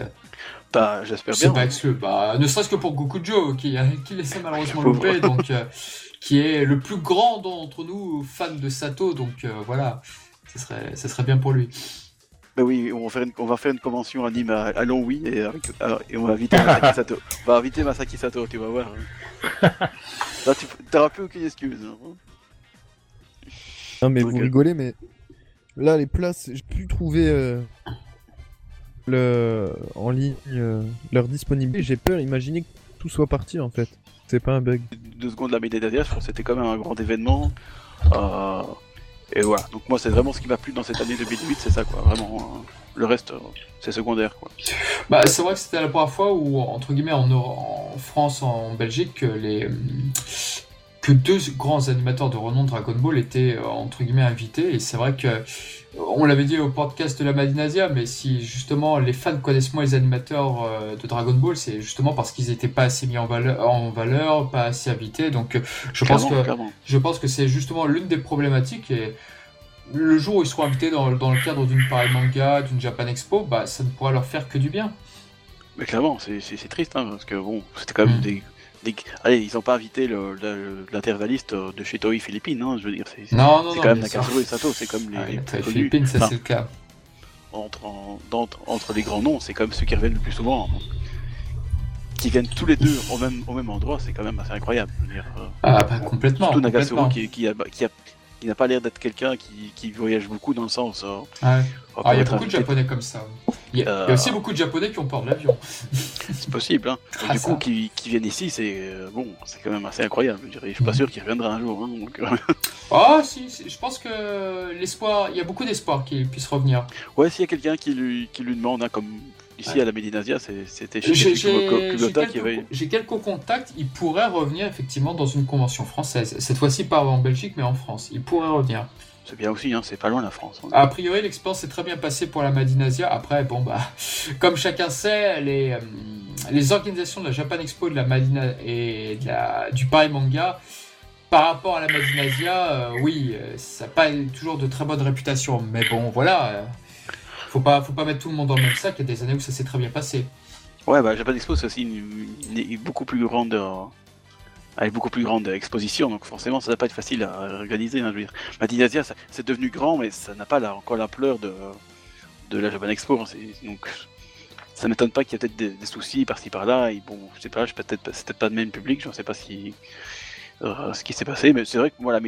Bah, j'espère bien. C'est pas exclu. Bah, ne serait-ce que pour Gokujo, qui, qui laissait malheureusement louper, donc euh, qui est le plus grand d'entre nous fans de Sato, donc voilà, ce serait, ce serait bien pour lui. Bah oui, on va faire une, on va faire une convention anime à, à Longwy et, et on va inviter Masaki Sato. On va inviter Masaki Sato, tu vas voir. Là, tu n'auras plus aucune excuse. Hein. Non, mais vous rigolez, mais là, les places, j'ai pu trouver euh, le... en ligne euh, leur disponibilité. J'ai peur d'imaginer que tout soit parti en fait. C'est pas un bug. Deux secondes, la je pense que c'était quand même un grand événement. Euh, et voilà, donc moi c'est vraiment ce qui m'a plu dans cette année 2008, c'est ça quoi, vraiment. Euh, le reste, euh, c'est secondaire quoi. Bah c'est vrai que c'était la première fois où, entre guillemets, en, en France, en Belgique, les, que deux grands animateurs de renom de Dragon Ball étaient euh, entre guillemets invités. Et c'est vrai que on l'avait dit au podcast de la Madinasia mais si justement les fans connaissent moins les animateurs euh, de Dragon Ball c'est justement parce qu'ils n'étaient pas assez mis en valeur, en valeur pas assez invités. Donc euh, je pense que je pense que c'est justement l'une des problématiques. Et le jour où ils seront invités dans, dans le cadre d'une pareille manga d'une Japan Expo bah ça ne pourra leur faire que du bien. Mais clairement c'est triste hein, parce que bon c'était quand même mm. des Allez, ils n'ont pas invité l'intervalliste de chez Toei Philippines, hein, je veux dire. C'est non, non, quand même Nakatsu et Sato, c'est comme les. Ah, Philippines, ça c'est le cas. Entre, entre, les grands noms, c'est quand même ceux qui reviennent le plus souvent. Hein. Qui viennent tous les deux au même, au même endroit, c'est quand même assez incroyable. Je veux dire, euh. ah, bah, complètement. Surtout Nakatsu qui, qui, a, qui, a, qui n'a pas l'air d'être quelqu'un qui, qui, voyage beaucoup dans le sens. Euh, ah, il y a beaucoup de Japonais comme ça. Il y, a, aussi beaucoup de Japonais qui ont peur de l'avion. c'est possible, hein. du coup, qui, qui, viennent ici, c'est euh, bon, c'est quand même assez incroyable. Je, dirais. je suis pas sûr qu'il reviendra un jour. Hein, donc... oh, si, je pense que l'espoir, il y a beaucoup d'espoir qu'il puisse revenir. Ouais, s'il y a quelqu'un qui lui, qui lui demande, hein, comme ici à la Médinasia, c'était chez qui avait. J'ai quelques contacts, il pourrait revenir effectivement dans une convention française. Cette fois-ci pas en Belgique, mais en France. Il pourrait revenir. C'est bien aussi, hein, c'est pas loin la France. Hein. A priori, l'expérience s'est très bien passée pour la Madinasia. Après, bon, bah, comme chacun sait, les, euh, les organisations de la Japan Expo, de la Madina et de la, du Paris Manga, par rapport à la Madinasia, euh, oui, euh, ça n'a pas toujours de très bonne réputation. Mais bon, voilà, faut pas, faut pas mettre tout le monde dans le même sac. Il y a des années où ça s'est très bien passé. Ouais, bah Japan Expo, c'est aussi une, beaucoup plus grande. Avec beaucoup plus grande exposition, donc forcément ça va pas être facile à organiser. Hein, je c'est devenu grand, mais ça n'a pas encore l'ampleur de, de la Japan Expo. Hein, donc ça m'étonne pas qu'il y ait peut-être des, soucis par-ci par-là. Et bon, je sais pas, je peut-être peut pas le même public, je ne sais pas si, euh, ce qui s'est passé, mais c'est vrai que moi la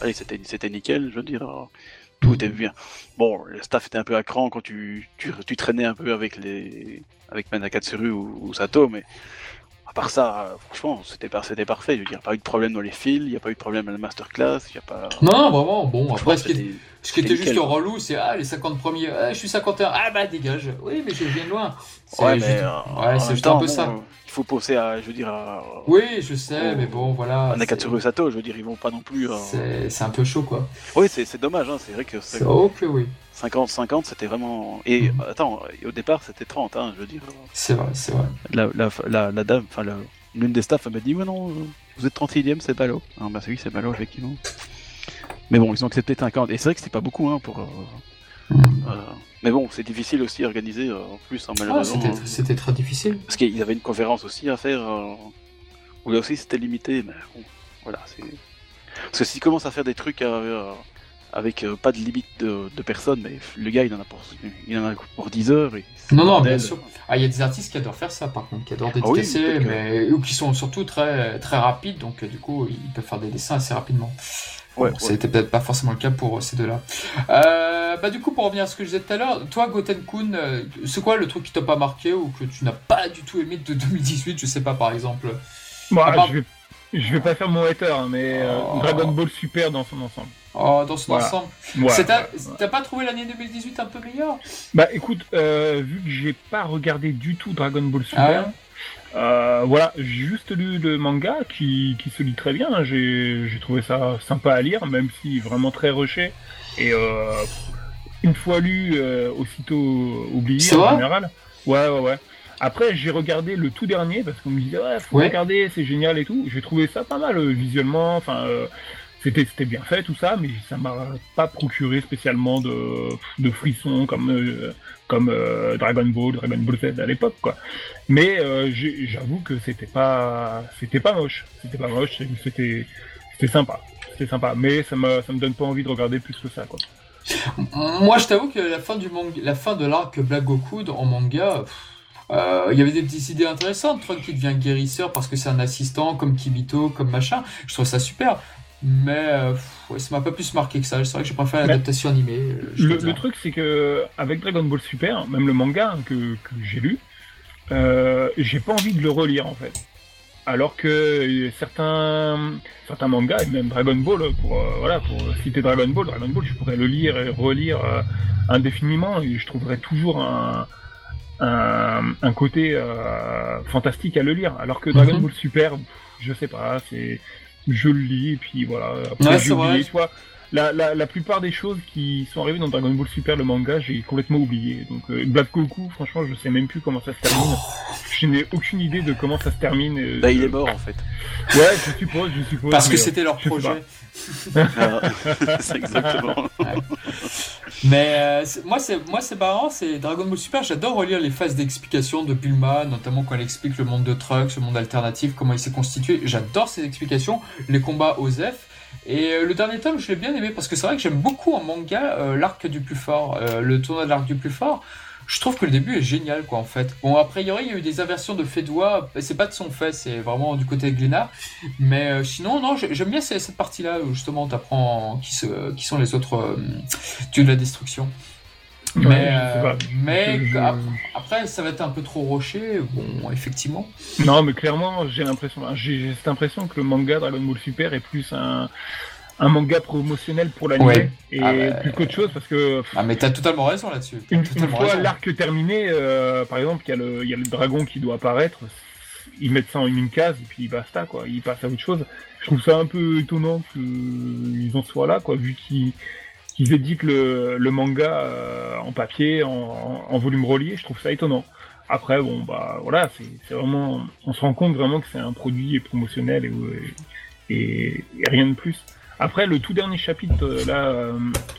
allez, c'était nickel, je veux dire tout était bien. Bon, le staff était un peu à cran quand tu, traînais un peu avec les avec Manakatsuru ou, Sato, mais part ça, franchement, c'était c'était parfait. Il n'y a pas eu de problème dans les fils, il n'y a pas eu de problème à la masterclass, il y a pas. Non, vraiment. Bon, après, ce qui, était juste relou, c'est ah les 50 premiers, ah, je suis 51, ah bah dégage. Oui, mais je viens de loin. Ouais, mais ouais, c'est juste un peu ça faut penser à, je veux dire, Oui, je sais, mais bon, voilà. Nakatsuru Sato, je veux dire, ils vont pas non plus. Euh, c'est un peu chaud, quoi. Oui, c'est dommage, hein, c'est vrai que. C'est oh que oui. 50-50, c'était vraiment. Et mhm. attends, au départ, c'était 30, hein, je veux dire. C'est vrai, c'est vrai. La, la, la, dame, enfin, l'une des staffs m'a dit, ouais, non, vous êtes 31ème, c'est ballot. Ah, bah, oui, c'est ballot, effectivement. Mais bon, ils ont accepté 50. Et c'est vrai que c'était pas beaucoup, hein, pour. Euh, euh, mais bon, c'est difficile aussi à organiser euh, en plus, hein, malheureusement. Ah, c'était très difficile. Parce qu'il y avait une conférence aussi à faire, euh, où là aussi c'était limité, mais bon, voilà. Parce que s'il commence à faire des trucs euh, avec pas de limite de, personnes, mais le gars il en a pour, il en a pour 10 heures. Et non, non, bien sûr. Ah, il y a des artistes qui adorent faire ça par contre, qui adorent ah mais... ou qui sont surtout très, très rapides, donc du coup ils peuvent faire des dessins assez rapidement. Ouais, C'était peut-être pas forcément le cas pour ces deux-là. Euh, bah, du coup, pour revenir à ce que je disais tout à l'heure, toi, Goten-kun, euh, c'est quoi le truc qui t'a pas marqué ou que tu n'as pas du tout aimé de 2018 Je sais pas, par exemple? Moi, je, vais, je vais pas faire mon hater, hein, mais euh, Oh. Dragon Ball Super dans son ensemble. Oh, dans son Voilà. ensemble. Voilà, voilà. T'as pas trouvé l'année 2018 un peu meilleure? Bah écoute, euh, vu que j'ai pas regardé du tout Dragon Ball Super, Ah ouais? Euh, voilà, j'ai juste lu le manga qui, qui se lit très bien. hein. J'ai trouvé ça sympa à lire, même si vraiment très rushé. Et euh, une fois lu, euh, aussitôt oublié en général. Ouais, ouais, ouais. Après, j'ai regardé le tout dernier parce qu'on me disait ouais, faut Ouais. regarder, c'est génial et tout. J'ai trouvé ça pas mal visuellement. Enfin, c'était c'était bien fait tout ça, mais ça m'a pas procuré spécialement de, de frissons comme comme euh, Dragon Ball, Dragon Ball Z à l'époque quoi. Mais euh, j'avoue que c'était pas c'était pas moche, c'était pas moche, c'était c'était sympa, c'était sympa. Mais ça me ça me donne pas envie de regarder plus que ça quoi. Moi, je t'avoue que la fin du manga, la fin de l'arc Black Goku en manga, euh, il y avait des petites idées intéressantes. Trunks qui devient guérisseur parce que c'est un assistant, comme Kibito, comme machin. Je trouve ça super. Mais euh, ouais, ça m'a pas plus marqué que ça. C'est vrai que j'ai préféré Mais l'adaptation animée. euh, je Le, truc c'est que avec Dragon Ball Super, même le manga hein, que, que j'ai lu, euh, j'ai pas envie de le relire en fait. Alors que certains certains mangas et même Dragon Ball pour euh, voilà pour citer Dragon Ball, Dragon Ball je pourrais le lire et relire indéfiniment et je trouverais toujours un un, un côté fantastique à le lire. Alors que Dragon Mhm. Ball Super, je sais pas, c'est je le lis et puis voilà. Après, Ouais, j'ai oublié, tu vois. La, la, la plupart des choses qui sont arrivées dans Dragon Ball Super, le manga, j'ai complètement oublié. Donc euh, Black Goku, franchement, je sais même plus comment ça se termine. Je n'ai aucune idée de comment ça se termine. euh, Bah, il est mort en fait. Ouais, je suppose, je suppose. Parce que euh, c'était leur projet. Ah, c'est exactement. Mais euh, c'est- moi, c'est moi, c'est marrant, c'est Dragon Ball Super. J'adore relire les phases d'explication de Bulma, notamment quand elle explique le monde de Trunks, le monde alternatif, comment il s'est constitué. J'adore ces explications, les combats aux F. Et euh, le dernier tome, je l'ai bien aimé parce que c'est vrai que j'aime beaucoup en manga euh, l'arc du plus fort, euh, le tournoi de l'arc du plus fort. Je trouve que le début est génial, quoi, en fait. Bon, a priori, il y a eu des inversions de Fedwa. C'est pas de son fait, c'est vraiment du côté de Glénat. Mais sinon, non, j'ai- j'aime bien cette partie-là justement tu apprends qui, qui sont les autres dieux de la destruction. Mais euh, mais Je- après, ça va être un peu trop rocher. Bon, effectivement. Non, mais clairement, j'ai l'impression, j'ai cette impression que le manga Dragon Ball Super est plus un, un manga promotionnel pour l'anime Ouais. et Ah bah, plus qu'autre chose parce que Ah, mais t'as totalement raison là-dessus. Une, une fois l'arc terminé, euh, par exemple, il y, a le- il y a le dragon qui doit apparaître, ils mettent ça en une case et puis basta quoi, ils passent à autre chose. Je trouve ça un peu étonnant qu'ils en soient là quoi, vu qu'ils qu'ils éditent le, le manga euh, en papier, en, en- volume relié, je trouve ça étonnant. Après bon bah voilà, c'est vraiment, on se rend compte vraiment que c'est un produit promotionnel et, et, et rien de plus. Après, le tout dernier chapitre, euh, là, euh,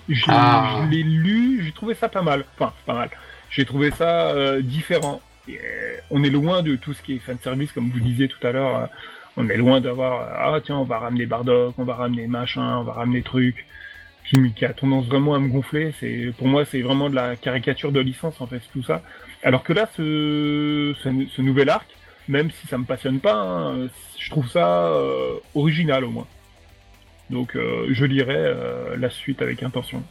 je, Ah. je l'ai lu, j'ai trouvé ça pas mal. Enfin, pas mal. J'ai trouvé ça euh, différent. Et, euh, on est loin de tout ce qui est fanservice, comme vous disiez tout à l'heure. euh, on est loin d'avoir, ah tiens, on va ramener Bardock, on va ramener machin, on va ramener truc, qui, a tendance vraiment à me gonfler. C'est, pour moi, c'est vraiment de la caricature de licence, en fait, tout ça. Alors que là, ce, ce, nouvel arc, même si ça me passionne pas, hein, je trouve ça euh, original au moins. Donc euh, je lirai euh, la suite avec intention.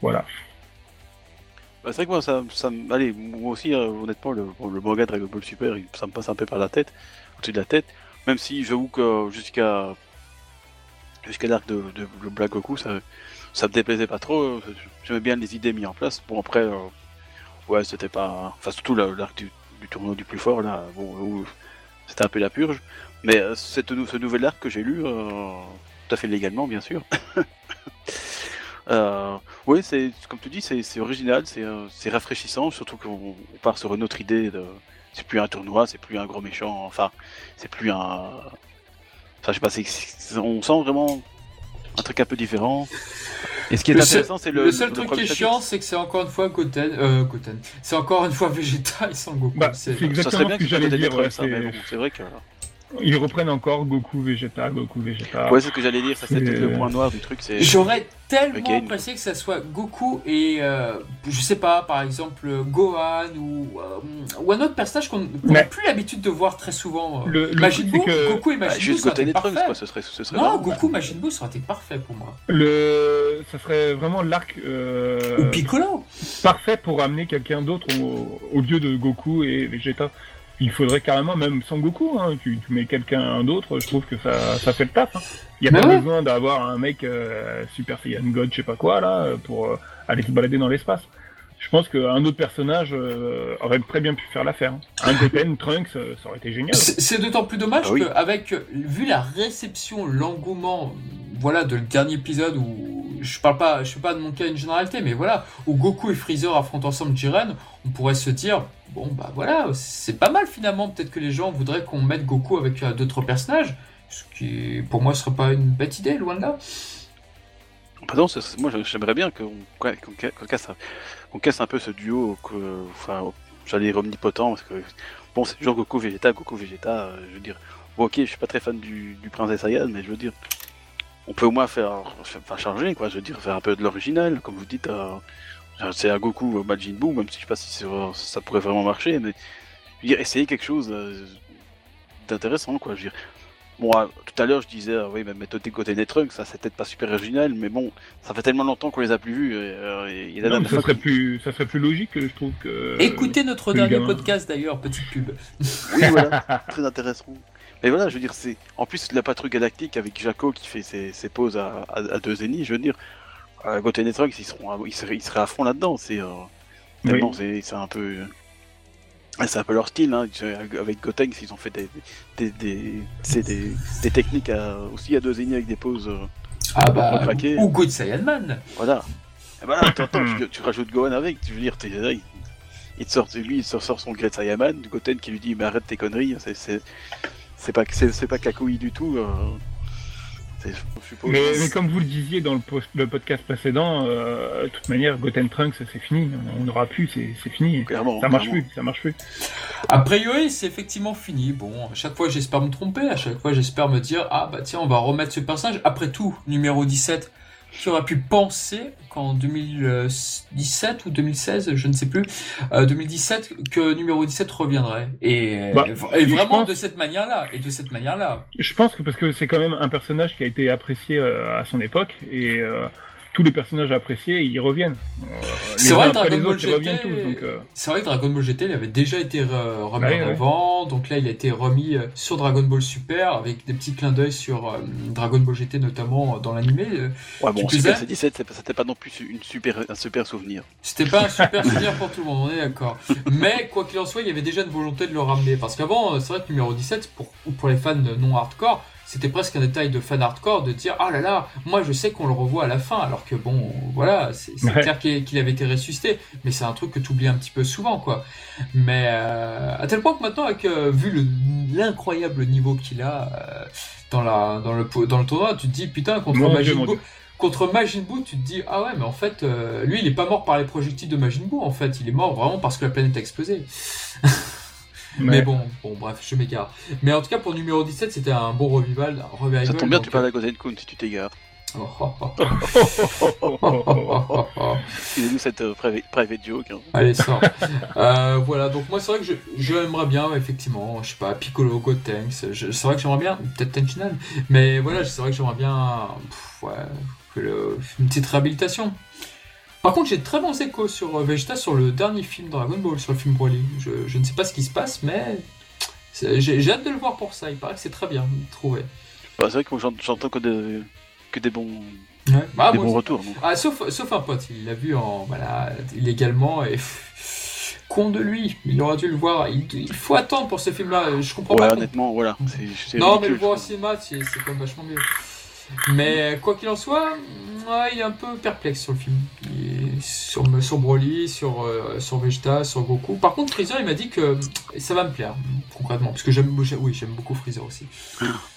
Voilà. Bah, c'est vrai que moi, ça, ça Allez, moi aussi, euh, honnêtement, le, le manga Dragon Ball Super, ça me passe un peu par la tête, au-dessus de la tête. Même si j'avoue que jusqu'à. Jusqu'à l'arc de, de, Black Goku, ça, ça me déplaisait pas trop. euh, J'aimais bien les idées mises en place. Bon, après, euh, ouais, c'était pas. Enfin, surtout la- l'arc du, tournoi du plus fort, là, bon, c'était un peu la purge. Mais euh, cette, ce nouvel arc que j'ai lu, tout à fait légalement, bien sûr. Oui, c'est comme tu dis, c'est original, c'est rafraîchissant, surtout qu'on on part sur une autre idée. C'est plus un tournoi, c'est plus un gros méchant, enfin, c'est plus un. Enfin, je sais pas, c'est- c'est- on sent vraiment un truc un peu différent. Et ce qui est Le seul- intéressant, c'est Le, le. seul le truc qui est chiant, c'est que c'est encore une fois Goten. Euh, Goten. C'est encore une fois Vegeta et Son Goku. Bah, C'est- Ça exactement serait bien ce que j'allais dire. ouais, c'est- bon, vrai que. Ils reprennent encore Goku Vegeta, Goku Vegeta. Ouais, c'est ce que j'allais dire, ça c'est peut-être le point noir du truc, c'est. J'aurais tellement apprécié que ça soit Goku et euh, je sais pas, par exemple Gohan ou, euh, ou un autre personnage qu'on n'a plus l'habitude de voir très souvent. Le- le Majin Buu, que- Goku et Bah, Majin Buu, juste côté des Trunks, quoi, ce serait, ce serait Non. Goku Majin Buu, ça aurait été parfait pour moi. Le, ça serait vraiment l'arc euh, Ou Piccolo. parfait pour amener quelqu'un d'autre au, au lieu de Goku et Vegeta. Il faudrait carrément, même sans Goku, hein, tu, tu mets quelqu'un d'autre, je trouve que ça, ça fait le taf. Hein. Il n'y a Mais pas ouais. besoin d'avoir un mec euh, Super Saiyan God, je sais pas quoi, là, pour euh, aller se balader dans l'espace. Je pense qu'un autre personnage euh, aurait très bien pu faire l'affaire. hein. Un Goten, Trunks, euh, ça aurait été génial. C'est d'autant plus dommage Ah oui. euh, vu la réception, l'engouement, voilà, de le dernier épisode où, je parle pas, je sais pas de mon cas une généralité, mais voilà, où Goku et Freezer affrontent ensemble Jiren, on pourrait se dire, bon bah voilà, c'est pas mal finalement, peut-être que les gens voudraient qu'on mette Goku avec euh, d'autres personnages, ce qui, pour moi, serait pas une bête idée, loin de là. Bah non, moi j'aimerais bien qu'on casse, casse un peu ce duo, que, enfin, j'allais dire omnipotent, parce que bon, c'est toujours Goku Vegeta, Goku Vegeta, euh, je veux dire, bon, ok, je suis pas très fan du, du Prince des Saiyans, mais je veux dire, on peut au moins faire, faire changer, quoi, je veux dire, faire un peu de l'original, comme vous dites, euh, c'est un Goku euh, Majin Buu, même si je sais pas si ça pourrait vraiment marcher, mais je veux dire, essayer quelque chose euh, d'intéressant, quoi, je veux dire. Bon, euh, tout à l'heure je disais, euh, oui, mais méthode côté des Trunks, ça c'est peut-être pas super original, mais bon, ça fait tellement longtemps qu'on les a plus vus. Et, euh, et- et Non, mais ça serait plus, ça serait plus logique, je trouve que. Écoutez notre dernier gamin- podcast d'ailleurs, petite pub. Oui, voilà, très intéressant. Mais voilà, je veux dire, c'est. En plus, la patrouille galactique avec Jaco qui fait ses, ses pauses à, à, à deux ennemis, je veux dire, euh, Goten et Trunks, ils, seront, à- ils, seraient, ils seraient à fond là-dedans. C'est. euh, Oui. c'est c'est un peu. C'est un peu leur style, hein. Avec Goten, ils ont fait des, des, des, c'est des, des techniques à- aussi à deux ennemis avec des pauses. euh, Ah bah, craquer. ou Good Saiyan Man. Voilà. Et ben là, t'entends, tu, tu rajoutes Gohan avec, tu veux dire, t'es là, il, il te sort, lui, il te sort son Great Saiyaman, Goten qui lui dit, mais arrête tes conneries, c'est, c'est, pas, c'est, pas Kakui du tout. euh, suppose. Mais, mais comme vous le disiez dans le, post- le podcast précédent, euh, de toute manière, Goten Trunks, c'est fini. On n'aura plus, c'est c'est fini. clairement. Ça marche clairement. plus, ça marche plus. A priori, c'est effectivement fini. Bon, à chaque fois, j'espère me tromper. À chaque fois, j'espère me dire Ah, bah tiens, on va remettre ce personnage. Après tout, numéro 17, qui aurait pu penser qu'en 2017 ou 2016, je ne sais plus, euh, 2017, que numéro 17 reviendrait. Et, Bah, et vraiment pense- de cette manière-là. Et de cette manière-là. Je pense que parce que c'est quand même un personnage qui a été apprécié euh, à son époque et euh, tous les personnages appréciés, ils reviennent. Euh, C'est vrai que Dragon Ball GT, reviennent tous. Donc, euh, c'est vrai que Dragon Ball GT, il avait déjà été re- remis Bah en ouais. avant, donc là il a été remis euh, sur Dragon Ball Super avec des petits clins d'œil sur euh, Dragon Ball GT notamment euh, dans l'animé. Ouais, bon, Super C17, c'est- c'était pas non plus une super, un super souvenir. C'était pas un super souvenir pour tout le monde, on est d'accord. Mais quoi qu'il en soit, il y avait déjà une volonté de le ramener. Parce qu'avant, c'est vrai que numéro 17, pour, ou pour les fans non hardcore, c'était presque un détail de fan hardcore de dire Ah là là, moi je sais qu'on le revoit à la fin. Alors que bon, voilà, c'est Ouais. clair qu'il avait été ressuscité. Mais c'est un truc que tu oublies un petit peu souvent, quoi. Mais euh, à tel point que maintenant, avec, euh, vu le- l'incroyable niveau qu'il a euh, dans, la, dans, le, dans le tournoi, tu te dis Putain, contre Mon Majin Buu. Contre Majin Buu, tu te dis ah ouais mais en fait euh, lui il est pas mort par les projectiles de Majin Buu en fait il est mort vraiment parce que la planète a explosé. Mais ouais. bon bon bref je m'égare. Mais en tout cas pour numéro 17 c'était un bon revival. un revival Ça tombe bien, donc, tu parles à Goten Kun si tu t'égares. oh, oh, oh, Oh, oh, oh, oh, oh. oh. Excusez-nous cette euh, private, private joke. hein. Allez sort. Euh, voilà donc moi c'est vrai que je j'aimerais bien effectivement je sais pas Piccolo Gotenks je- c'est vrai que j'aimerais bien peut-être Tenchinan mais voilà c'est vrai que j'aimerais bien pff, ouais, que le- une petite réhabilitation. Par contre, j'ai de très bons échos sur euh, Vegeta sur le dernier film Dragon Ball, sur le film Broly. Je, je ne sais pas ce qui se passe, mais j'ai hâte de le voir pour ça. Il paraît que c'est très bien trouvé. Bah, c'est vrai que j'entends que, des- que des bons, Ouais. Bah, des bons retours. donc. Ah, sauf, sauf un pote, il l'a vu en, voilà, illégalement et con de lui. Il aurait dû le voir. Il, il faut attendre pour ce film-là. Je comprends Ouais, pas. qu'on- honnêtement, voilà. c'est- c'est Non, mais le voir au cinéma, c'est c'est quand même vachement mieux. Mais quoi qu'il en soit, ouais, il est un peu perplexe sur le film. Il est sur, sur Broly, sur, euh, sur Vegeta, sur Goku. Par contre, Freezer, il m'a dit que ça va me plaire, concrètement. Parce que j'aime j'ai- oui, j'aime beaucoup Freezer aussi.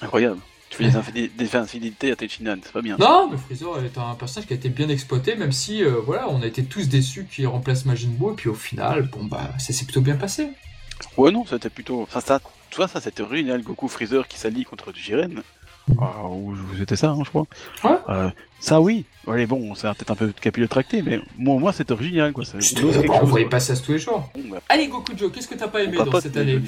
Incroyable. Tu fais des, des infidélités à Tenchinan, c'est pas bien. Non, mais Freezer est un personnage qui a été bien exploité, même si, euh, voilà, on a été tous déçus qu'il remplace Majin Buu. Et puis au final, bon, bah, ça s'est plutôt bien passé. Ouais, non, c'était plutôt. Enfin, ça, tu vois, ça c'était original. Goku Freezer qui s'allie contre Jiren. Ah, ou c'était ça, hein, je crois. Ouais. Euh, ça, oui. Allez, bon, c'est peut-être un peu capillotracté, mais moi, moi c'est original, quoi. Ça, Je quelque on voyait pas ça tous les jours. Bon, bah, Allez, Goku Joe, qu'est-ce que t'as pas aimé on dans cette année.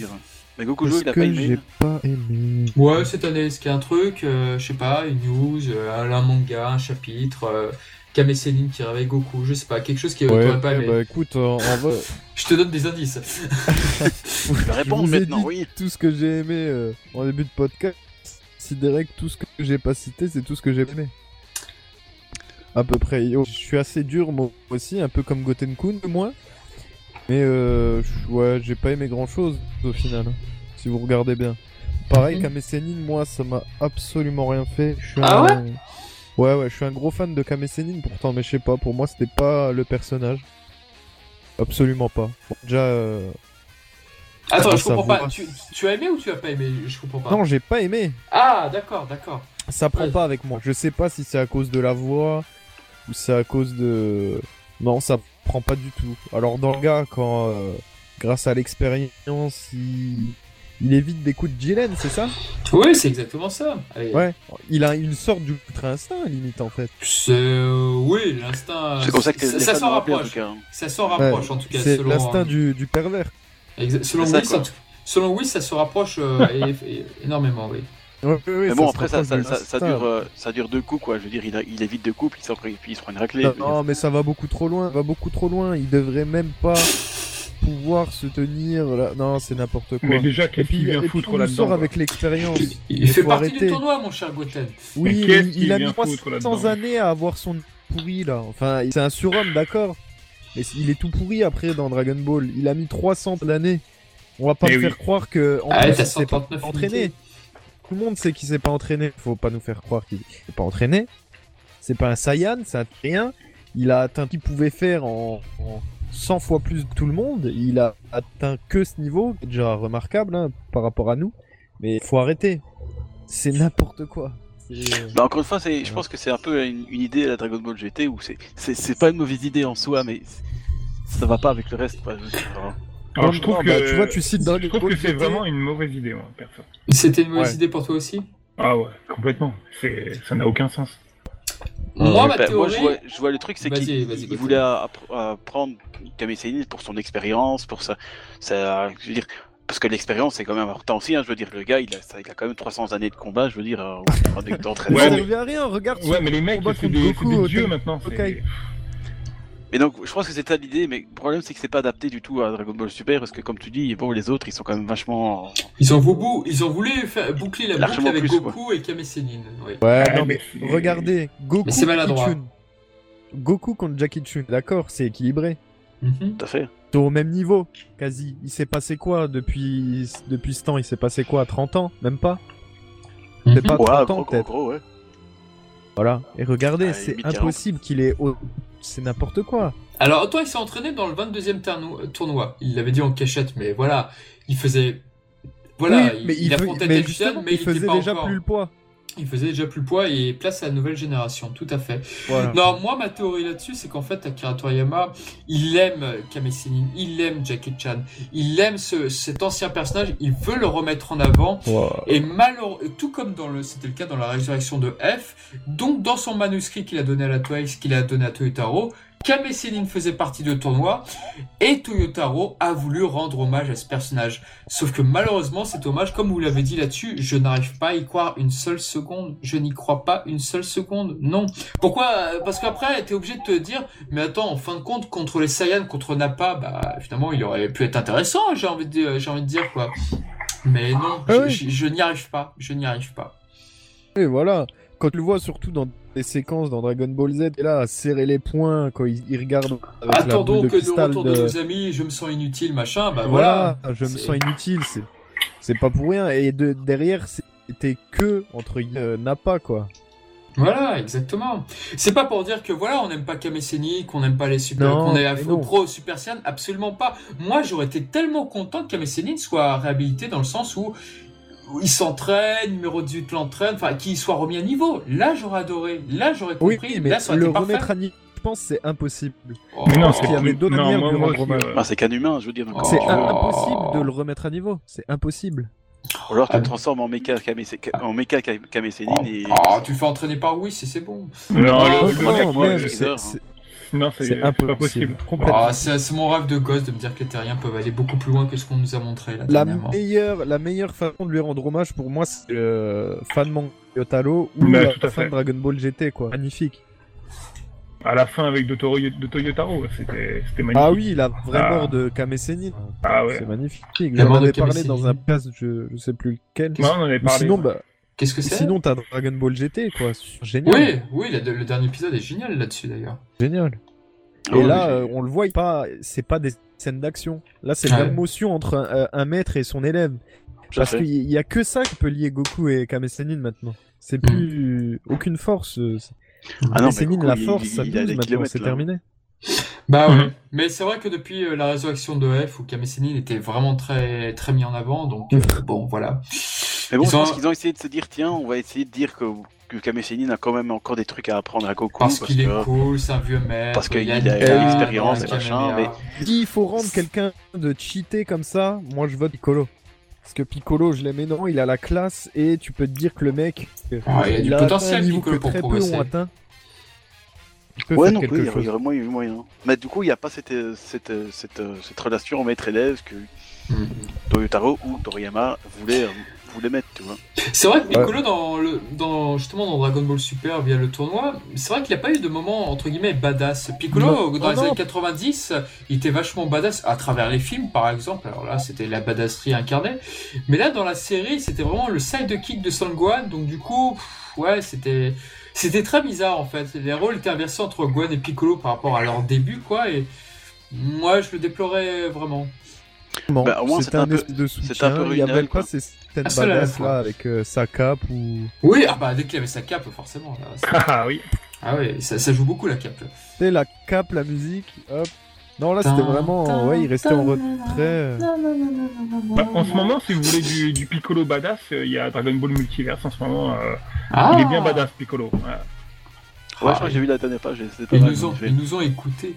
Mais Goku Joe, Parce il a pas aimé. j'ai pas aimé. Ouais, cette année, est-ce qu'il y a un truc, euh, je sais pas, une news, euh, un manga, un chapitre, euh, Kame qui réveille Goku, je sais pas, quelque chose qui Ouais, t'aurais pas aimé. bah écoute, en, en vrai, Je te donne des indices. Ai maintenant, dit oui. tout ce que j'ai aimé euh, en début de podcast. Considérez que tout ce que j'ai pas cité, c'est tout ce que j'ai aimé. À peu près. Yo, Je suis assez dur moi aussi, un peu comme Gotenkun, moi. Mais euh, ouais, j'ai pas aimé grand chose au final. hein, si vous regardez bien. Pareil. Kame Sennin, moi, ça m'a absolument rien fait. Je suis Ah un... ouais? Ouais, je suis un gros fan de Kame Sennin pourtant, mais je sais pas, pour moi, c'était pas le personnage. Absolument pas. Bon, déjà, euh, Attends, je comprends pas. Tu, tu as aimé ou tu as pas aimé? Je comprends pas. non, j'ai pas aimé. Ah, d'accord, d'accord. Ça prend Ouais. pas avec moi. Je sais pas si c'est à cause de la voix ou c'est à cause de. Non, ça prend pas du tout. Alors dans le gars, quand euh, grâce à l'expérience, il... il évite des coups de Gillen, c'est ça? Oui, c'est exactement ça. Allez. Ouais. Il a une sorte d'ultra instinct limite en fait. C'est oui, l'instinct. C'est comme ça que ça, s'en rapproche. cas. Ça s'en rapproche en tout cas. C'est selon, l'instinct euh, du, du pervers. exa- selon ça, Will, ça- selon Will, ça se rapproche euh, et- et- énormément, oui. Mais bon, après, ça, dure, euh, ça dure deux coups, quoi. Je veux dire, il, a- il évite deux coups, puis il, puis se prend une raclée. Non, mais ça va beaucoup trop loin, va beaucoup trop loin. Il devrait même pas pouvoir se tenir là. Non, c'est n'importe quoi. Mais déjà, Et qu'est-ce puis, qu'il vient foutre là-dedans sort avec l'expérience. Il, fait faut partie arrêter. du tournoi, mon cher Goten. Oui, Mais il, a mis foutre 300 là-dedans années à avoir son pourri là. Enfin, c'est un surhomme, d'accord. Mais il est tout pourri après dans Dragon Ball. Il a mis 300 d'années. On va pas me faire croire que en Ah, plus, il s'est pas 139 entraîné. Tout le monde sait qu'il s'est pas entraîné. Faut pas nous faire croire qu'il s'est pas entraîné. C'est pas un Saiyan, c'est un rien. Il a atteint ce qu'il pouvait faire en, en 100 fois plus que tout le monde. Il a atteint que ce niveau, déjà remarquable hein, par rapport à nous. Mais faut arrêter. C'est n'importe quoi. Bah, encore une fois, c'est, je pense que c'est un peu une, une idée à la Dragon Ball GT où c'est, c'est, c'est pas une mauvaise idée en soi, mais ça va pas avec le reste. Quoi. Je veux dire, hein. Alors, Non, je trouve non, que, bah, tu vois, tu cites je trouve que c'est vraiment une mauvaise idée, moi, perso. C'était une mauvaise Ouais. idée pour toi aussi? Ah ouais, complètement. C'est, ça n'a aucun sens. Moi, ma Bah, théorie. je vois, je vois le truc, c'est qu'il voulait appr- apprendre Kame Sennin pour son expérience, pour sa, sa- je veux dire, parce que l'expérience c'est quand même important aussi. Hein, je veux dire, le gars, il a, ça- il a quand même 300 années de combat, je veux dire, euh, d'entraînement. Ça Ouais, mais-. Ouais, mais les mecs, c'est des, des dieux Ten- maintenant. Mais donc, je pense que c'est ça l'idée, mais le problème c'est que c'est pas adapté du tout à Dragon Ball Super, parce que comme tu dis, bon, les autres, ils sont quand même vachement. Ils ont, voulu, ils ont voulu faire, boucler la boucle avec plus, Goku et Kame Sennin. oui. Ouais, non, mais regardez, Goku Mais c'est maladroit. Jackie Chun. Goku contre Jackie Chun, d'accord, c'est équilibré. Mhm. Tout à fait. Sont au même niveau, quasi. Il s'est passé quoi depuis, depuis ce temps? Il s'est passé quoi 30 ans? Même pas? C'est Mhm. pas Ouais, 30 gros, ans, gros, peut-être. gros, ouais. Voilà. Et regardez, Ah, c'est limite 40. impossible qu'il ait. C'est n'importe quoi. Alors, autant il s'est entraîné dans le 22e tourno- tournoi. Il l'avait dit en cachette, mais voilà. Il faisait. Voilà, Oui, mais il il, affrontait mais mais il faisait pas déjà encore. plus le poids. Il faisait déjà plus poids et place à la nouvelle génération, tout à fait. Voilà. Non, moi, ma théorie là-dessus, c'est qu'en fait, Akira Toriyama, il aime Kame Sennin, il aime Jackie Chan, il aime ce, cet ancien personnage, il veut le remettre en avant. Wow. Et malheureusement, tout comme dans le, c'était le cas dans la résurrection de F, donc dans son manuscrit qu'il a donné à la Toei, qu'il a donné à Toyotaro, Kame faisait partie de tournoi, et Toyotaro a voulu rendre hommage à ce personnage. Sauf que malheureusement, cet hommage, comme vous l'avez dit là-dessus, je n'arrive pas à y croire une seule seconde. Je n'y crois pas une seule seconde. Non. Pourquoi? Euh, Parce qu'après, t'es obligé de te dire, mais attends, en fin de compte, contre les Saiyans, contre Nappa, bah finalement, il aurait pu être intéressant. J'ai envie de, dire- j'ai envie de dire quoi. Mais non, Ah je, oui. je- je n'y arrive pas. Je n'y arrive pas. Et voilà. Quand tu le vois surtout dans des séquences dans Dragon Ball Z, et là, à serrer les poings quand il, il regarde avec la Attendons boule de que cristal retour de... de nos amis, je me sens inutile, machin. Bah voilà. voilà, je me sens inutile, c'est c'est pas pour rien. Et de, derrière, c'était que entre guillemets, euh, Nappa quoi. Voilà, exactement. C'est pas pour dire que voilà, on n'aime pas Kame Sennin, qu'on n'aime pas les super, qu'on est pro Super Saiyan, absolument pas. Moi, j'aurais été tellement content que Kame Sennin soit réhabilité dans le sens où il s'entraîne, numéro 18 l'entraîne, enfin qu'il soit remis à niveau. Là, j'aurais adoré. Là, j'aurais Oui, compris. mais Là, ça aurait le parfait. remettre à niveau, je pense, c'est impossible. Oh. Mais non, Parce c'est qu'il y avait d'autres non, manières de rendre euh, Ah, c'est qu'un humain, je veux dire. Oh. C'est Oh. impossible de le remettre à niveau. C'est impossible. Ou alors tu Ah. le transformes en méca en méca Sennin et. Oh, tu le fais entraîner par oui, si c'est bon. Non, Non, le- le non, non, c'est non, c'est impossible. possible. Oh, c'est mon rêve de gosse de me dire que les terriens peuvent aller beaucoup plus loin que ce qu'on nous a montré là La meilleure, la meilleure façon de lui rendre hommage pour moi, c'est le fan manga Yotaro ou Mais la tout à fin fait. de Dragon Ball GT, quoi. Magnifique. À la fin avec de, Toro, de Toyotaro, c'était c'était magnifique. Ah oui, la vraie Ah. mort de Kame Sennin. Ah ouais. C'est magnifique. J'en avais parlé dans un podcast, je, je sais plus lequel. Ouais, on en avait Ou parlé. sinon, bah, Qu'est-ce que c'est sinon t'as Dragon Ball GT, quoi. Génial. Oui, oui, le, le dernier épisode est génial là-dessus d'ailleurs. Génial. Ah Et ouais, là, euh, on le voit, pas, c'est pas des scènes d'action. Là, c'est Ouais. de l'émotion entre un, euh, un maître et son élève. Parce qu'il y a que ça qui peut lier Goku et Kame Sennin maintenant. C'est Hmm. plus aucune force. euh, Ah non, Kame mais Sennin, Goku, la il- force, il- ça il des maintenant, c'est terminé. Bah ouais. Mhm. Mais c'est vrai que depuis euh, la résurrection de F, où Kame Sennin était vraiment très, très mis en avant, donc euh, bon, voilà. Mais bon, Ils je ont- pense qu'ils ont essayé de se dire tiens, on va essayer de dire que, que Kame Sennin a quand même encore des trucs à apprendre à Goku. Parce qu'il que- est cool, c'est un vieux maître. parce qu'il il a une l'expérience il et machin, Kamehameha. S'il faut rendre quelqu'un de cheaté comme ça, moi je vote Piccolo. Parce que Piccolo, je l'aime énormément, il a la classe et tu peux te dire que le mec, Ah, il a du potentiel, un niveau Piccolo, que pour très peu progresser. ont atteint. Il Ouais, non, oui, il y a- il vraiment eu moyen. Mais du coup, il n'y a pas cette, cette, cette, cette relation maître-élève que Mhm. Toyotaro ou Toriyama voulait, euh, voulait mettre, tu vois. C'est vrai que Piccolo, dans le, dans, justement dans Dragon Ball Super via le tournoi, c'est vrai qu'il n'a pas eu de moment entre guillemets badass. Piccolo, Non. dans Oh les non. années 90, il était vachement badass à travers les films par exemple. Alors là, c'était la badasserie incarnée. Mais là, dans la série, c'était vraiment le sidekick de Son Gohan. Donc du coup, pff, ouais, c'était. C'était très bizarre en fait. Les rôles étaient inversés entre Gohan et Piccolo par rapport à leur début, quoi. Et moi, je le déplorais vraiment. Bon, Bah, au moins, c'était c'était un un peu- espèce de soutien. un peu il y avait quoi. ces scènes Un seul à la badass là avec euh, sa cape ou. Oui, ah bah dès qu'il avait sa cape, forcément. là, c'est- Ah oui. ah ouais, ça, ça joue beaucoup la cape. Sais, la cape, la musique, hop. Non, là c'était vraiment. Ouais, il restait en retrait. Bah, en ce moment, si vous voulez du, du Piccolo badass, euh, il y a Dragon Ball Multiverse en ce moment. euh, Ah Il est bien badass, Piccolo. Ouais. Ouais, Ah, je crois que j'ai vu la dernière page, Ils ont, nous ont écoutés.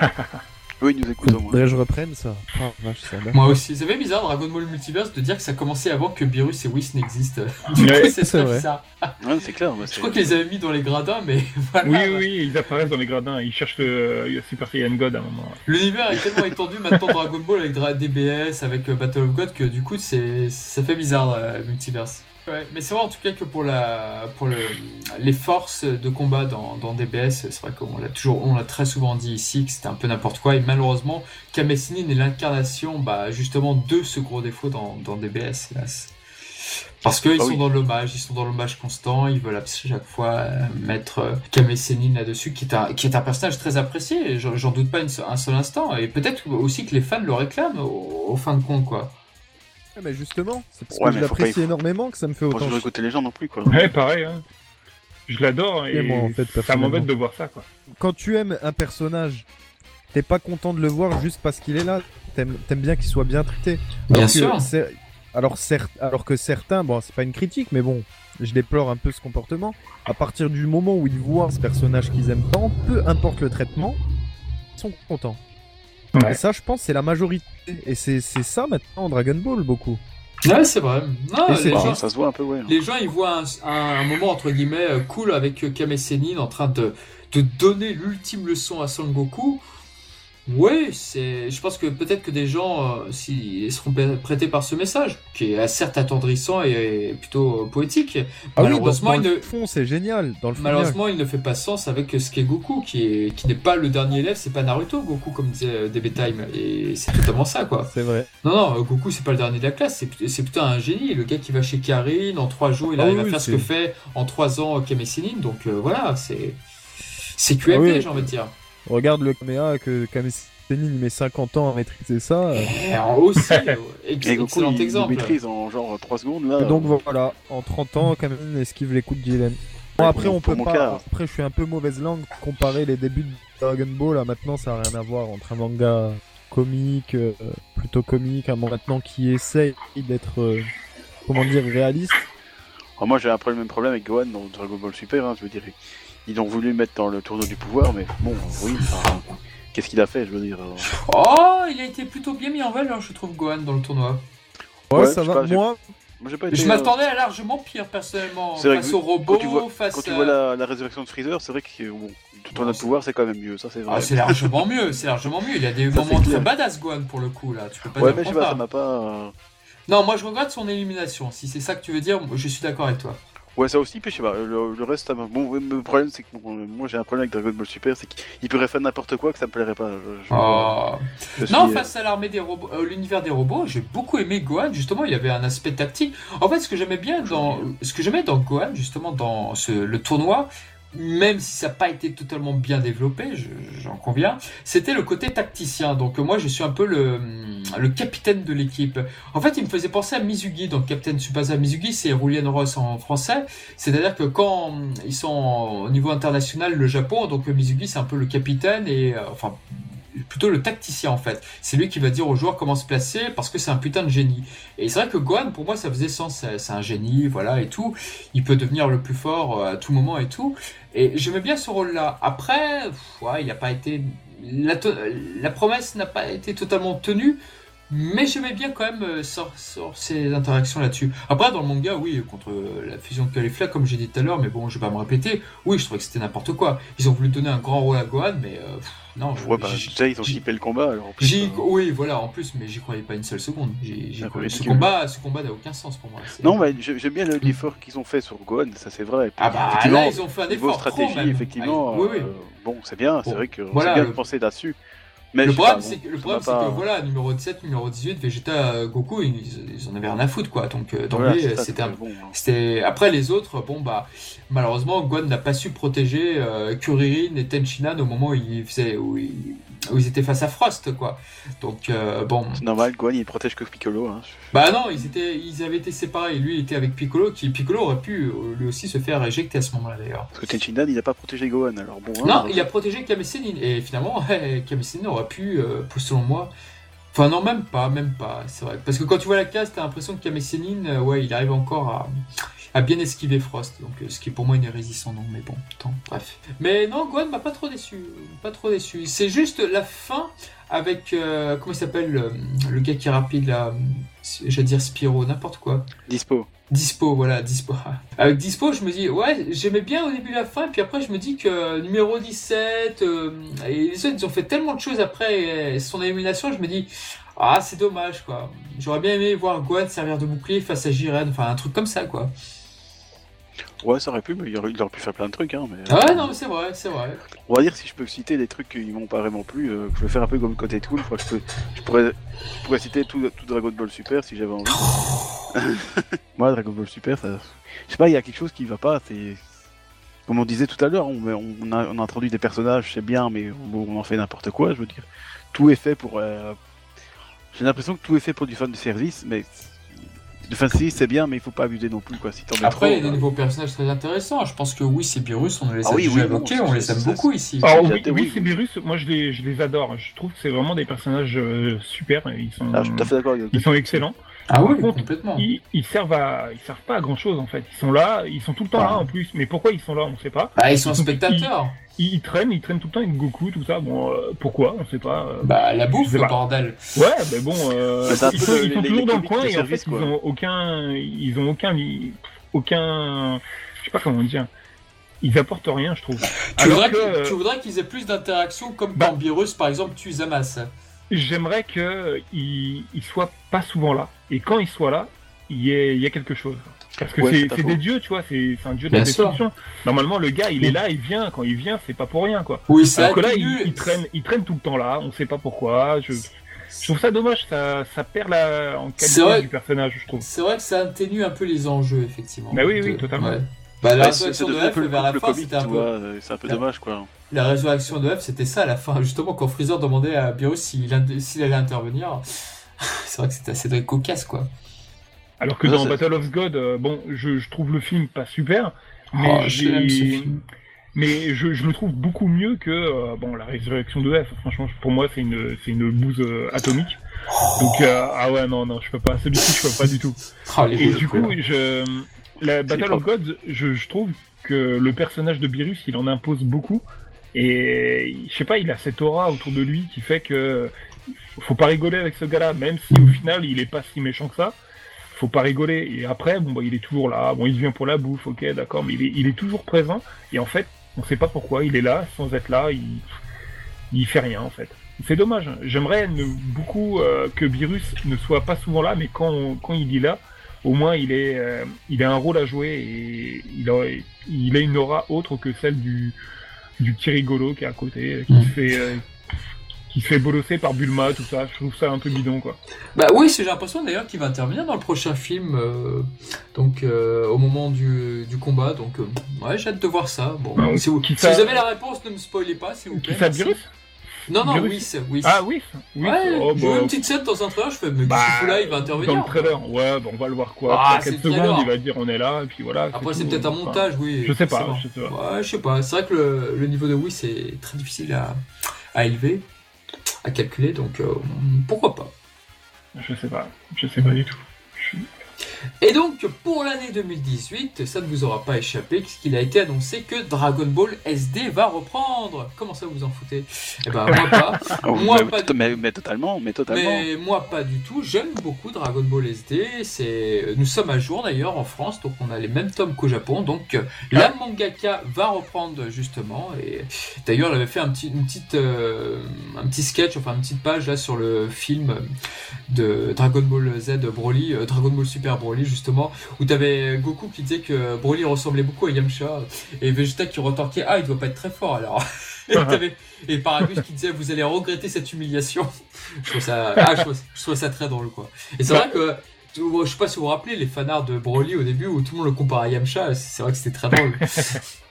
Oui, ils nous écoutent au moins. Faudrait que je reprenne ça. Oh, vache, ça. Moi aussi. C'est bizarre Dragon Ball Multiverse de dire que ça commençait avant que Beerus et Whis n'existent. Du Ouais, coup, c'est bizarre. Ouais, c'est clair. bah, Je crois qu'ils les avaient mis dans les gradins, mais voilà. Oui, oui, oui, ils apparaissent dans les gradins. Ils cherchent le euh, Super Saiyan God à un moment. L'univers est tellement étendu maintenant Dragon Ball avec Dra- DBS, avec euh, Battle of God que du coup c'est ça fait bizarre euh, Multiverse. Ouais, mais c'est vrai en tout cas que pour la pour le, les forces de combat dans, dans DBS, c'est vrai qu'on l'a toujours on l'a très souvent dit ici que c'était un peu n'importe quoi et malheureusement Kame Sennin est l'incarnation bah, justement de ce gros défaut dans, dans DBS hélas. Parce qu'ils Ah sont oui. dans l'hommage, ils sont dans l'hommage constant, ils veulent à chaque fois euh, mettre euh, Kame Sennin là-dessus, qui est, un, qui est un personnage très apprécié, j'en doute pas une un seul instant, et peut-être aussi que les fans le réclament au, au fin de compte, quoi. Ouais, mais justement, c'est parce Ouais, que je l'apprécie y- énormément que ça me fait autant. chier. écouter les gens non plus, quoi. Ouais, pareil. Hein. Je l'adore et Et moi, en fait, ça m'embête de voir ça, quoi. Quand tu aimes un personnage, t'es pas content de le voir juste parce qu'il est là. T'aimes t'aimes bien qu'il soit bien traité. Bien Alors que sûr. Alors, cer- alors que certains, bon, c'est pas une critique, mais bon, je déplore un peu ce comportement. À partir du moment où ils voient ce personnage qu'ils aiment tant, peu importe le traitement, ils sont contents. Ouais. Et ça, je pense, c'est la majorité. Et c'est c'est ça maintenant Dragon Ball, beaucoup. Ouais, c'est vrai. Non, les, vrai. gens, ça se voit un peu, ouais. les gens, ils voient un, un- un moment, entre guillemets, euh, cool avec euh, Kame Sennin en train de, de donner l'ultime leçon à Son Goku. Oui, c'est. Je pense que peut-être que des gens euh, s'ils seront prêt- prêtés par ce message, qui est certes attendrissant et plutôt poétique. Ah oui, dans, Malheureusement, dans il le ne- c'est génial. Dans le fond, Malheureusement, il ne fait pas sens avec ce qu'est Goku, qui est qui n'est pas le dernier élève, c'est pas Naruto, Goku, comme disait euh, DB Time, et c'est totalement ça, quoi. c'est vrai. Non, non, Goku, c'est pas le dernier de la classe, c'est plut- c'est plutôt un génie, le gars qui va chez Karine, en trois jours, il Ah arrive oui, à faire ce que fait en trois ans Kame Sennin, donc euh, voilà, c'est c'est Ah oui. j'ai envie de dire. Regarde le caméra que Kame Sennin il met 50 ans à maîtriser ça. euh. Et en aussi, euh, ex- Et Goku, excellent il, il exemple. maîtrise en genre 3 secondes, là. Et donc voilà, en 30 ans, Kame Sennin esquive les coups de Jiren. Bon, après, on peut pas. cas. Après, je suis un peu mauvaise langue. Comparer les débuts de Dragon Ball à maintenant, ça n'a rien à voir entre un manga comique, euh, plutôt comique, un manga maintenant qui essaye d'être, euh, comment dire, réaliste. Alors, moi, j'ai un peu le même problème avec Gohan dans Dragon Ball Super, hein, je veux dire. Ils ont voulu le mettre dans le tournoi du pouvoir, mais bon, oui, enfin, qu'est-ce qu'il a fait, je veux dire. euh, Oh, il a été plutôt bien mis en valeur, je trouve, Gohan, dans le tournoi. Ouais, Ouais, ça va. pas, Moi, Moi, j'ai pas été. Je euh, m'attendais à largement pire, personnellement, C'est vrai face que au robot, quand tu vois, face quand tu à- vois la, la résurrection de Freezer, c'est vrai que bon, le tournoi de pouvoir, c'est quand même mieux, ça c'est vrai. Ah, c'est largement mieux, c'est largement mieux. Il y a des Ça, moments très badass, Gohan, pour le coup, là. Tu peux pas ouais, dire mais je sais pas, ça m'a pas. euh, Non, moi je regrette son élimination. Si c'est ça que tu veux dire, je suis d'accord avec toi. Ouais, ça aussi, puis je sais pas, le, le reste, bon, le problème, c'est que bon, moi j'ai un problème avec Dragon Ball Super, c'est qu'il pourrait faire n'importe quoi que ça me plairait pas. Je- je- Oh. je Non, suis- face à l'armée des robots, euh, l'univers des robots, j'ai beaucoup aimé Gohan. Justement, il y avait un aspect tactique. En fait, ce que j'aimais bien dans, ce que j'aimais dans Gohan, justement, dans ce, le tournoi, même si ça n'a pas été totalement bien développé, je- j'en conviens, c'était le côté tacticien. Donc moi, je suis un peu le, capitaine de l'équipe. En fait, il me faisait penser à Mizugi, donc Captain Tsubasa Mizugi, c'est Rulian Ross en français. C'est-à-dire que quand ils sont au niveau international, le Japon, donc Mizugi, c'est un peu le capitaine et, euh, enfin, plutôt le tacticien en fait. C'est lui qui va dire aux joueurs comment se placer parce que c'est un putain de génie. Et c'est vrai que Gohan, pour moi, ça faisait sens. C'est un génie, voilà, et tout. Il peut devenir le plus fort euh, à tout moment et tout. Et j'aimais bien ce rôle-là. Après, il n'a pas été. La, promesse n'a pas été totalement tenue. Mais j'aimais bien quand même euh, sur, ces interactions là-dessus. Après, dans le manga, oui, contre euh, la fusion de Caulifla, comme j'ai dit tout à l'heure, mais bon, je vais pas me répéter, oui, je trouvais que c'était n'importe quoi. Ils ont voulu donner un grand rôle à Gohan, mais non. Ouais, bah, j'ai- déjà, ils ont j'ai- skippé le combat, alors en plus, euh, oui, voilà, en plus, mais j'y croyais pas une seule seconde. J'y Ah, ce combat, ce combat n'a aucun sens pour moi. Non, mais j'ai- j'aime bien le- l'effort qu'ils ont fait sur Gohan, ça c'est vrai. Puis, Ah bah là, ils ont fait un effort. stratégie, effectivement, oui, oui. euh, bon, c'est bien, c'est vrai que voilà, c'est bien le- de penser là-dessus. Mais le problème, c'est que, le ça problème, m'a c'est pas- que voilà, numéro 17, numéro 18, Vegeta, euh, Goku, ils, ils en avaient rien à foutre, quoi. Donc, euh, d'emblée, ça, c'était un bon, hein. C'était après les autres, bon bah malheureusement Gohan n'a pas su protéger euh, Kuririn et Tenchinan au moment où ils faisaient où ils, où ils étaient face à Frost quoi. Donc euh, bon C'est normal, Gohan il protège que Piccolo. Hein. bah non ils étaient ils avaient été séparés. Lui il était avec Piccolo qui Piccolo aurait pu euh, lui aussi se faire éjecter à ce moment-là d'ailleurs. Parce que il a pas protégé Gohan, alors bon. hein, Non il a protégé Kame Sennin et finalement Kame Sennin aurait pu euh, selon moi Enfin non même pas, même pas, c'est vrai. Parce que quand tu vois la case, t'as l'impression que Kame Sennin, ouais, il arrive encore à, à bien esquiver Frost, donc euh, ce qui est pour moi une hérésie sans nom, mais bon, tant, bref. Mais non, Gohan m'a pas trop déçu, pas trop déçu. C'est juste la fin avec, euh, comment il s'appelle, euh, le gars qui est rapide là, j'allais dire Spiro, n'importe quoi. Dispo. Dispo, voilà, Dispo. Avec Dispo, je me dis, ouais, j'aimais bien au début la fin, puis après je me dis que numéro 17, euh, et les autres, ils ont fait tellement de choses après son élimination, je me dis, ah, c'est dommage, quoi. J'aurais bien aimé voir Gohan servir de bouclier face à Jiren, enfin un truc comme ça, quoi. Ouais, ça aurait pu, mais il aurait, il aurait pu faire plein de trucs. Hein, mais, Ah ouais, non, mais c'est vrai, c'est vrai. On va dire si je peux citer des trucs qui m'ont pas vraiment plu, euh, je vais faire un peu comme côté Tool, je crois que je, peux, je pourrais, je pourrais citer tout, tout Dragon Ball Super si j'avais envie. Moi, Dragon Ball Super, ça, je sais pas, il y a quelque chose qui va pas. C'est comme on disait tout à l'heure, on, on, a, on a introduit des personnages, c'est bien, mais on, on en fait n'importe quoi. Je veux dire, tout est fait pour. euh, J'ai l'impression que tout est fait pour du fan de service, mais de service c'est bien, mais il faut pas abuser non plus quoi. Si t'en mets Après, il y a des bah, nouveaux personnages très intéressants. Je pense que oui, c'est Beerus, on les a Ah oui, déjà oui, évoqués, on les aime beaucoup ici. Alors J'ai oui, oui, Beerus, moi je les, je les adore. Je trouve que c'est vraiment des personnages euh, super. Ils sont, ah, je suis tout à fait d'accord avec ils sont excellents. Ah oui, contre, complètement. Ils, ils servent à, ils servent pas à grand chose en fait. Ils sont là, ils sont tout le temps Ah. là en plus. Mais pourquoi ils sont là, on sait pas. Bah, ils sont spectateurs. Ils, ils traînent, ils traînent tout le temps avec Goku, tout ça. Bon, euh, pourquoi, on sait pas. euh. Bah, la bouffe, le pas. bordel. Ouais, mais bon, euh, Bah, ils sont, ils sont les- toujours les dans le coin et en fait quoi. ils ont aucun, ils ont aucun, aucun, je sais pas comment dire. Ils apportent rien, je trouve. Tu Alors voudrais, que, qu'ils- tu voudrais qu'ils aient plus d'interaction comme Bah. Beerus, par exemple, tue Zamas. J'aimerais que il, il soit pas souvent là. Et quand il soit là, il y ait, il y ait quelque chose. Parce que Ouais, c'est des dieux, tu vois, c'est un dieu de la sûr. destruction. Normalement, le gars, il est là, il vient. Quand il vient, c'est pas pour rien, quoi. Oui, c'est Alors que là, il, il traîne, il traîne tout le temps là. On sait pas pourquoi. Je, je trouve ça dommage. Ça, ça perd la en qualité vrai. du personnage, je trouve. C'est vrai que ça atténue un peu les enjeux, effectivement. Bah oui, oui, totalement. ouais. Bah, la résurrection de F vers la fin, c'était un peu. euh, c'est un peu dommage quoi. La résurrection de F, c'était ça à la fin. Justement, quand Freezer demandait à Beerus s'il allait intervenir, c'est vrai que c'était assez très cocasse, quoi. Alors que dans c'est- Battle of God, euh, bon, je, je trouve le film pas super, mais Oh, je l'aime, ce j'ai- film. mais je, je le trouve beaucoup mieux que euh, bon la résurrection de F. Franchement, pour moi, c'est une c'est une bouse euh, atomique. Donc euh, ah ouais non non, je peux pas. Celui-ci, je peux pas du tout. Oh, Et du coup, je la Battle of God, je, je trouve que le personnage de Beerus, il en impose beaucoup. Et je sais pas, il a cette aura autour de lui qui fait que faut pas rigoler avec ce gars-là, même si au final il est pas si méchant que ça. Faut pas rigoler. Et après, bon, bah, il est toujours là. Bon, il vient pour la bouffe, ok, d'accord, mais il est, il est toujours présent. Et en fait, on sait pas pourquoi il est là, sans être là, il, il fait rien en fait. C'est dommage. J'aimerais ne- beaucoup euh, que Beerus ne soit pas souvent là, mais quand, on- quand il est là, au moins il est, euh, il a un rôle à jouer et il a, il a une aura autre que celle du, du petit rigolo qui est à côté, qui Mm. fait, euh, qui se fait bolosser par Bulma, tout ça. Je trouve ça un peu bidon, quoi. Bah oui, c'est- j'ai l'impression d'ailleurs qu'il va intervenir dans le prochain film, euh, donc euh, au moment du, du combat. Donc euh, ouais, j'ai hâte de voir ça. Bon, Ah, si, vous, qui si ça- vous avez la réponse, ne me spoilez pas, s'il vous Qui plaît. merci. Virus? Non, non, oui, oui. Ah oui, oui. ouais, oh, je bah, une petite scène dans un trailer, je fais, mais bah, fout là, il va Dans intervenir. le trailer, ouais, bah, on va le voir quoi. Ah, Après c'est 4 le trailer. secondes, il va dire on est là, et puis voilà. Après, c'est peut-être un montage, oui. Je sais pas, je sais pas. Ouais, je sais pas. C'est vrai que le, le niveau de Wii, c'est très difficile à, à élever, calculer, donc euh, pourquoi pas. Je sais pas, je sais pas du tout. Et donc, pour l'année 2018, ça ne vous aura pas échappé, puisqu'il a été annoncé que Dragon Ball SD va reprendre. Comment ça, vous en foutez? Eh ben, moi pas. Oh, Moi, mais, pas mais- mais totalement, mais totalement. Mais moi, pas du tout. J'aime beaucoup Dragon Ball SD. C'est, nous sommes à jour d'ailleurs en France, donc on a les mêmes tomes qu'au Japon. Donc, euh, la mangaka va reprendre justement. Et d'ailleurs, elle avait fait un petit, une petite, euh, un petit sketch, enfin une petite page là sur le film de Dragon Ball Z Broly, euh, Dragon Ball Super Broly justement, où t'avais Goku qui disait que Broly ressemblait beaucoup à Yamcha et Vegeta qui retorquait ah il doit pas être très fort alors. Et, Paragus qui disait vous allez regretter cette humiliation. Je trouve ça, ah, je trouve ça très drôle quoi. Et c'est vrai que je sais pas si vous vous rappelez les fanarts de Broly au début où tout le monde le compare à Yamcha, c'est vrai que c'était très drôle.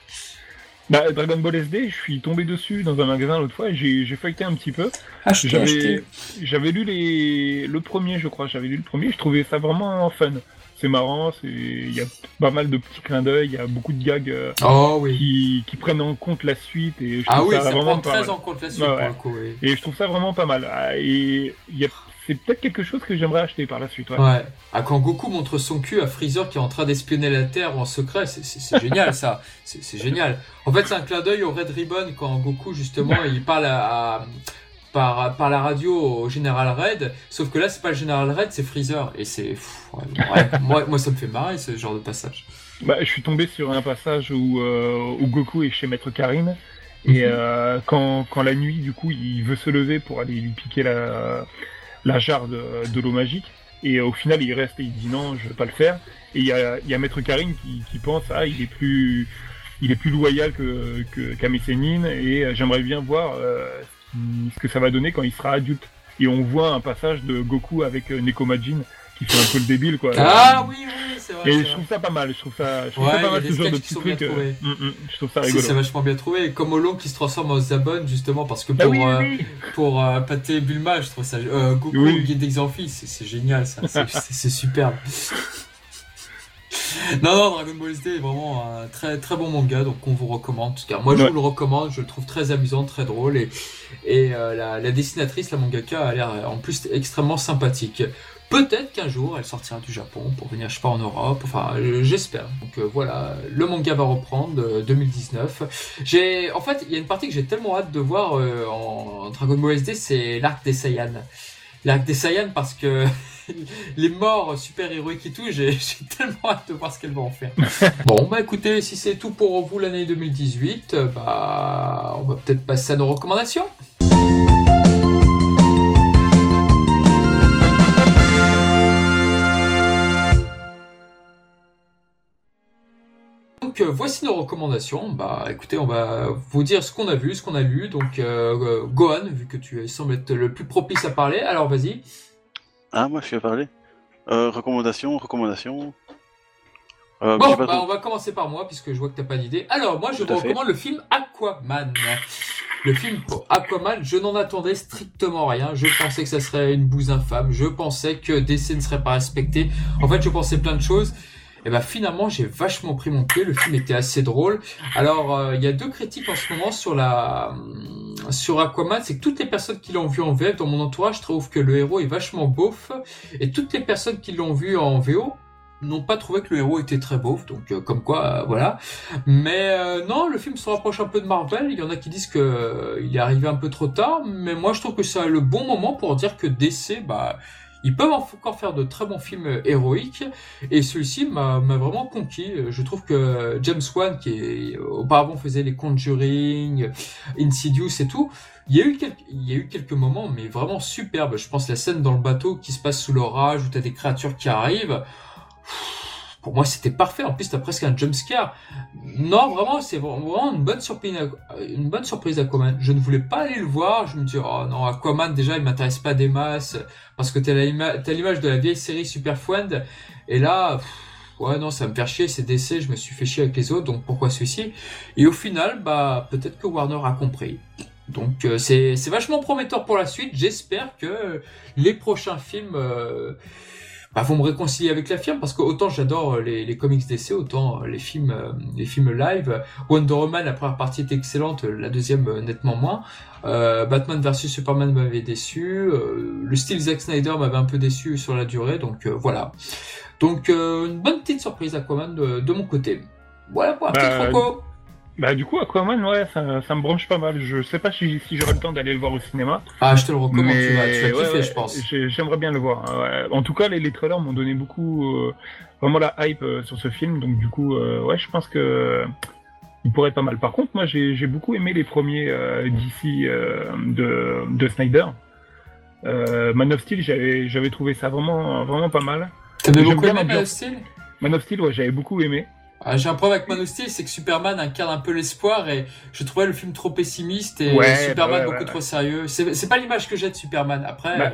Bah, Dragon Ball SD, je suis tombé dessus dans un magasin l'autre fois et j'ai j'ai feuilleté un petit peu. Ah. J'avais j'avais lu les le premier, je crois, j'avais lu le premier, je trouvais ça vraiment fun. C'est marrant, c'est il y a pas mal de petits clins d'œil, il y a beaucoup de gags euh, Oh oui. qui, qui prennent en compte la suite et je Ah trouve oui, ça, ça vraiment prend pas très mal. en compte la suite pour ouais. le coup. oui. Et je trouve ça vraiment pas mal. Ah, Et il y a c'est peut-être quelque chose que j'aimerais acheter par la suite. Ouais. Ouais. Ah, quand Goku montre son cul à Freezer qui est en train d'espionner la Terre en secret, c'est- génial ça. C'est génial. En fait, c'est un clin d'œil au Red Ribbon quand Goku justement il parle à, à- par, par la radio au général Red. Sauf que là, c'est pas le général Red, c'est Freezer. Et c'est. ouais. moi, moi, ça me fait marrer ce genre de passage. Bah, je suis tombé sur un passage où, euh, où Goku est chez Maître Karine. Et Mhm. euh, quand, quand la nuit, du coup, il veut se lever pour aller lui piquer la, la jarre de, l'eau magique. Et au final, il reste et il dit non, je vais pas le faire. Et il y a, y a Maître Karine qui, pense, ah, il est plus, il est plus loyal que, Sennin, et euh, j'aimerais bien voir euh, ce que ça va donner quand il sera adulte. Et on voit un passage de Goku avec euh, Nekomajin qui fait un peu le débile, quoi. Ah oui, oui, c'est vrai. Et je vrai. trouve ça pas mal, je trouve ça, je trouve Ouais, ça pas mal ce genre de petits sont trucs. euh, hum, hum, je trouve ça rigolo. c'est vachement bien trouvé. Comme Olo qui se transforme en Zabon, justement, parce que Ah pour, oui, euh, oui, pour euh, pâter Bulma, je trouve ça. Euh, Goku, Oui. guide c'est génial ça, c'est- superbe. Non, non, Dragon Ball SD est vraiment un très très bon manga, donc on vous recommande. En tout cas, moi je Ouais. vous le recommande, je le trouve très amusant, très drôle, et, et euh, la, la dessinatrice, la mangaka, a l'air en plus extrêmement sympathique. Peut-être qu'un jour elle sortira du Japon pour venir, je sais pas, en Europe, enfin euh, j'espère. Donc euh, voilà, le manga va reprendre euh, 2019. J'ai, en fait, il y a une partie que j'ai tellement hâte de voir euh, en Dragon Ball SD, c'est l'arc des Saiyans. L'arc des Saiyans parce que les morts super héroïques et tout, j'ai tellement hâte de voir ce qu'elle va en faire. bon, bah écoutez, si c'est tout pour vous l'année 2018, euh, bah on va peut-être passer à nos recommandations. Donc euh, voici nos recommandations. Bah écoutez, on va vous dire ce qu'on a vu, ce qu'on a lu. Donc euh, euh, Gohan, vu que tu sembles être le plus propice à parler, alors vas-y. Ah, moi, je suis à parler. Euh, recommandation, recommandation. Euh, Bon, bah, on va commencer par moi, puisque je vois que t'as pas d'idée. Alors, moi, je vous fait. recommande le film Aquaman. Le film Aquaman, je n'en attendais strictement rien. Je pensais que ça serait une bouse infâme. Je pensais que DC ne serait pas respecté. En fait, je pensais plein de choses. Et ben finalement, j'ai vachement pris mon pied. Le film était assez drôle. Alors, euh, il y a deux critiques en ce moment sur la sur Aquaman, c'est que toutes les personnes qui l'ont vu en VF dans mon entourage trouvent que le héros est vachement beauf, et toutes les personnes qui l'ont vu en VO n'ont pas trouvé que le héros était très beauf, donc euh, comme quoi, euh, voilà. Mais euh, non, le film se rapproche un peu de Marvel. Il y en a qui disent que euh, il est arrivé un peu trop tard, mais moi je trouve que c'est le bon moment pour dire que DC, bah, ils peuvent encore faire de très bons films euh, héroïques. Et celui-ci m'a vraiment conquis. Je trouve que James Wan, qui auparavant faisait les Conjuring, Insidious et tout, il y, a eu quelques, moments, mais vraiment superbes. Je pense la scène dans le bateau qui se passe sous l'orage, où tu as des créatures qui arrivent. Pour moi, c'était parfait. En plus, t'as presque un jump scare. Non, vraiment, c'est vraiment une bonne surprise, une bonne surprise Aquaman. Je ne voulais pas aller le voir. Je me dis, oh non, Aquaman, déjà, il m'intéresse pas des masses. Parce que t'as l'image de la vieille série Super Friend. Et là, ouais, non, ça me fait chier, c'est DC, je me suis fait chier avec les autres, donc pourquoi celui-ci? Et au final, bah, peut-être que Warner a compris. Donc euh, c'est vachement prometteur pour la suite. J'espère que les prochains films euh, bah, vont me réconcilier avec la firme parce que autant j'adore les, les, comics DC, autant les films, euh, les films live. Wonder Woman, la première partie est excellente, la deuxième euh, nettement moins. Euh, Batman vs Superman m'avait déçu. le style Zack Snyder m'avait un peu déçu sur la durée, donc voilà. Donc une bonne petite surprise Aquaman de, de mon côté. Voilà pour un petit bah, du coup Aquaman ouais ça, ça me branche pas mal. Je sais pas si, si j'aurai le temps d'aller le voir au cinéma. Ah je te le recommande, tu vas, tu vas kiffer je pense. J'aimerais bien le voir. Hein, en tout cas les, les trailers m'ont donné beaucoup euh, vraiment la hype euh, sur ce film donc du coup euh, ouais je pense que il pourrait être pas mal. Par contre moi j'ai beaucoup aimé les premiers d'ici de, de Snyder. Man of Steel j'avais j'avais trouvé ça vraiment vraiment pas mal. T'avais beaucoup aimé Man of Steel? Man of Steel ouais j'avais beaucoup aimé. Ah, j'ai un problème avec Man of Steel, c'est que Superman incarne un peu l'espoir et je trouvais le film trop pessimiste et Superman beaucoup trop sérieux. C'est pas l'image que j'ai de Superman. Après, bah,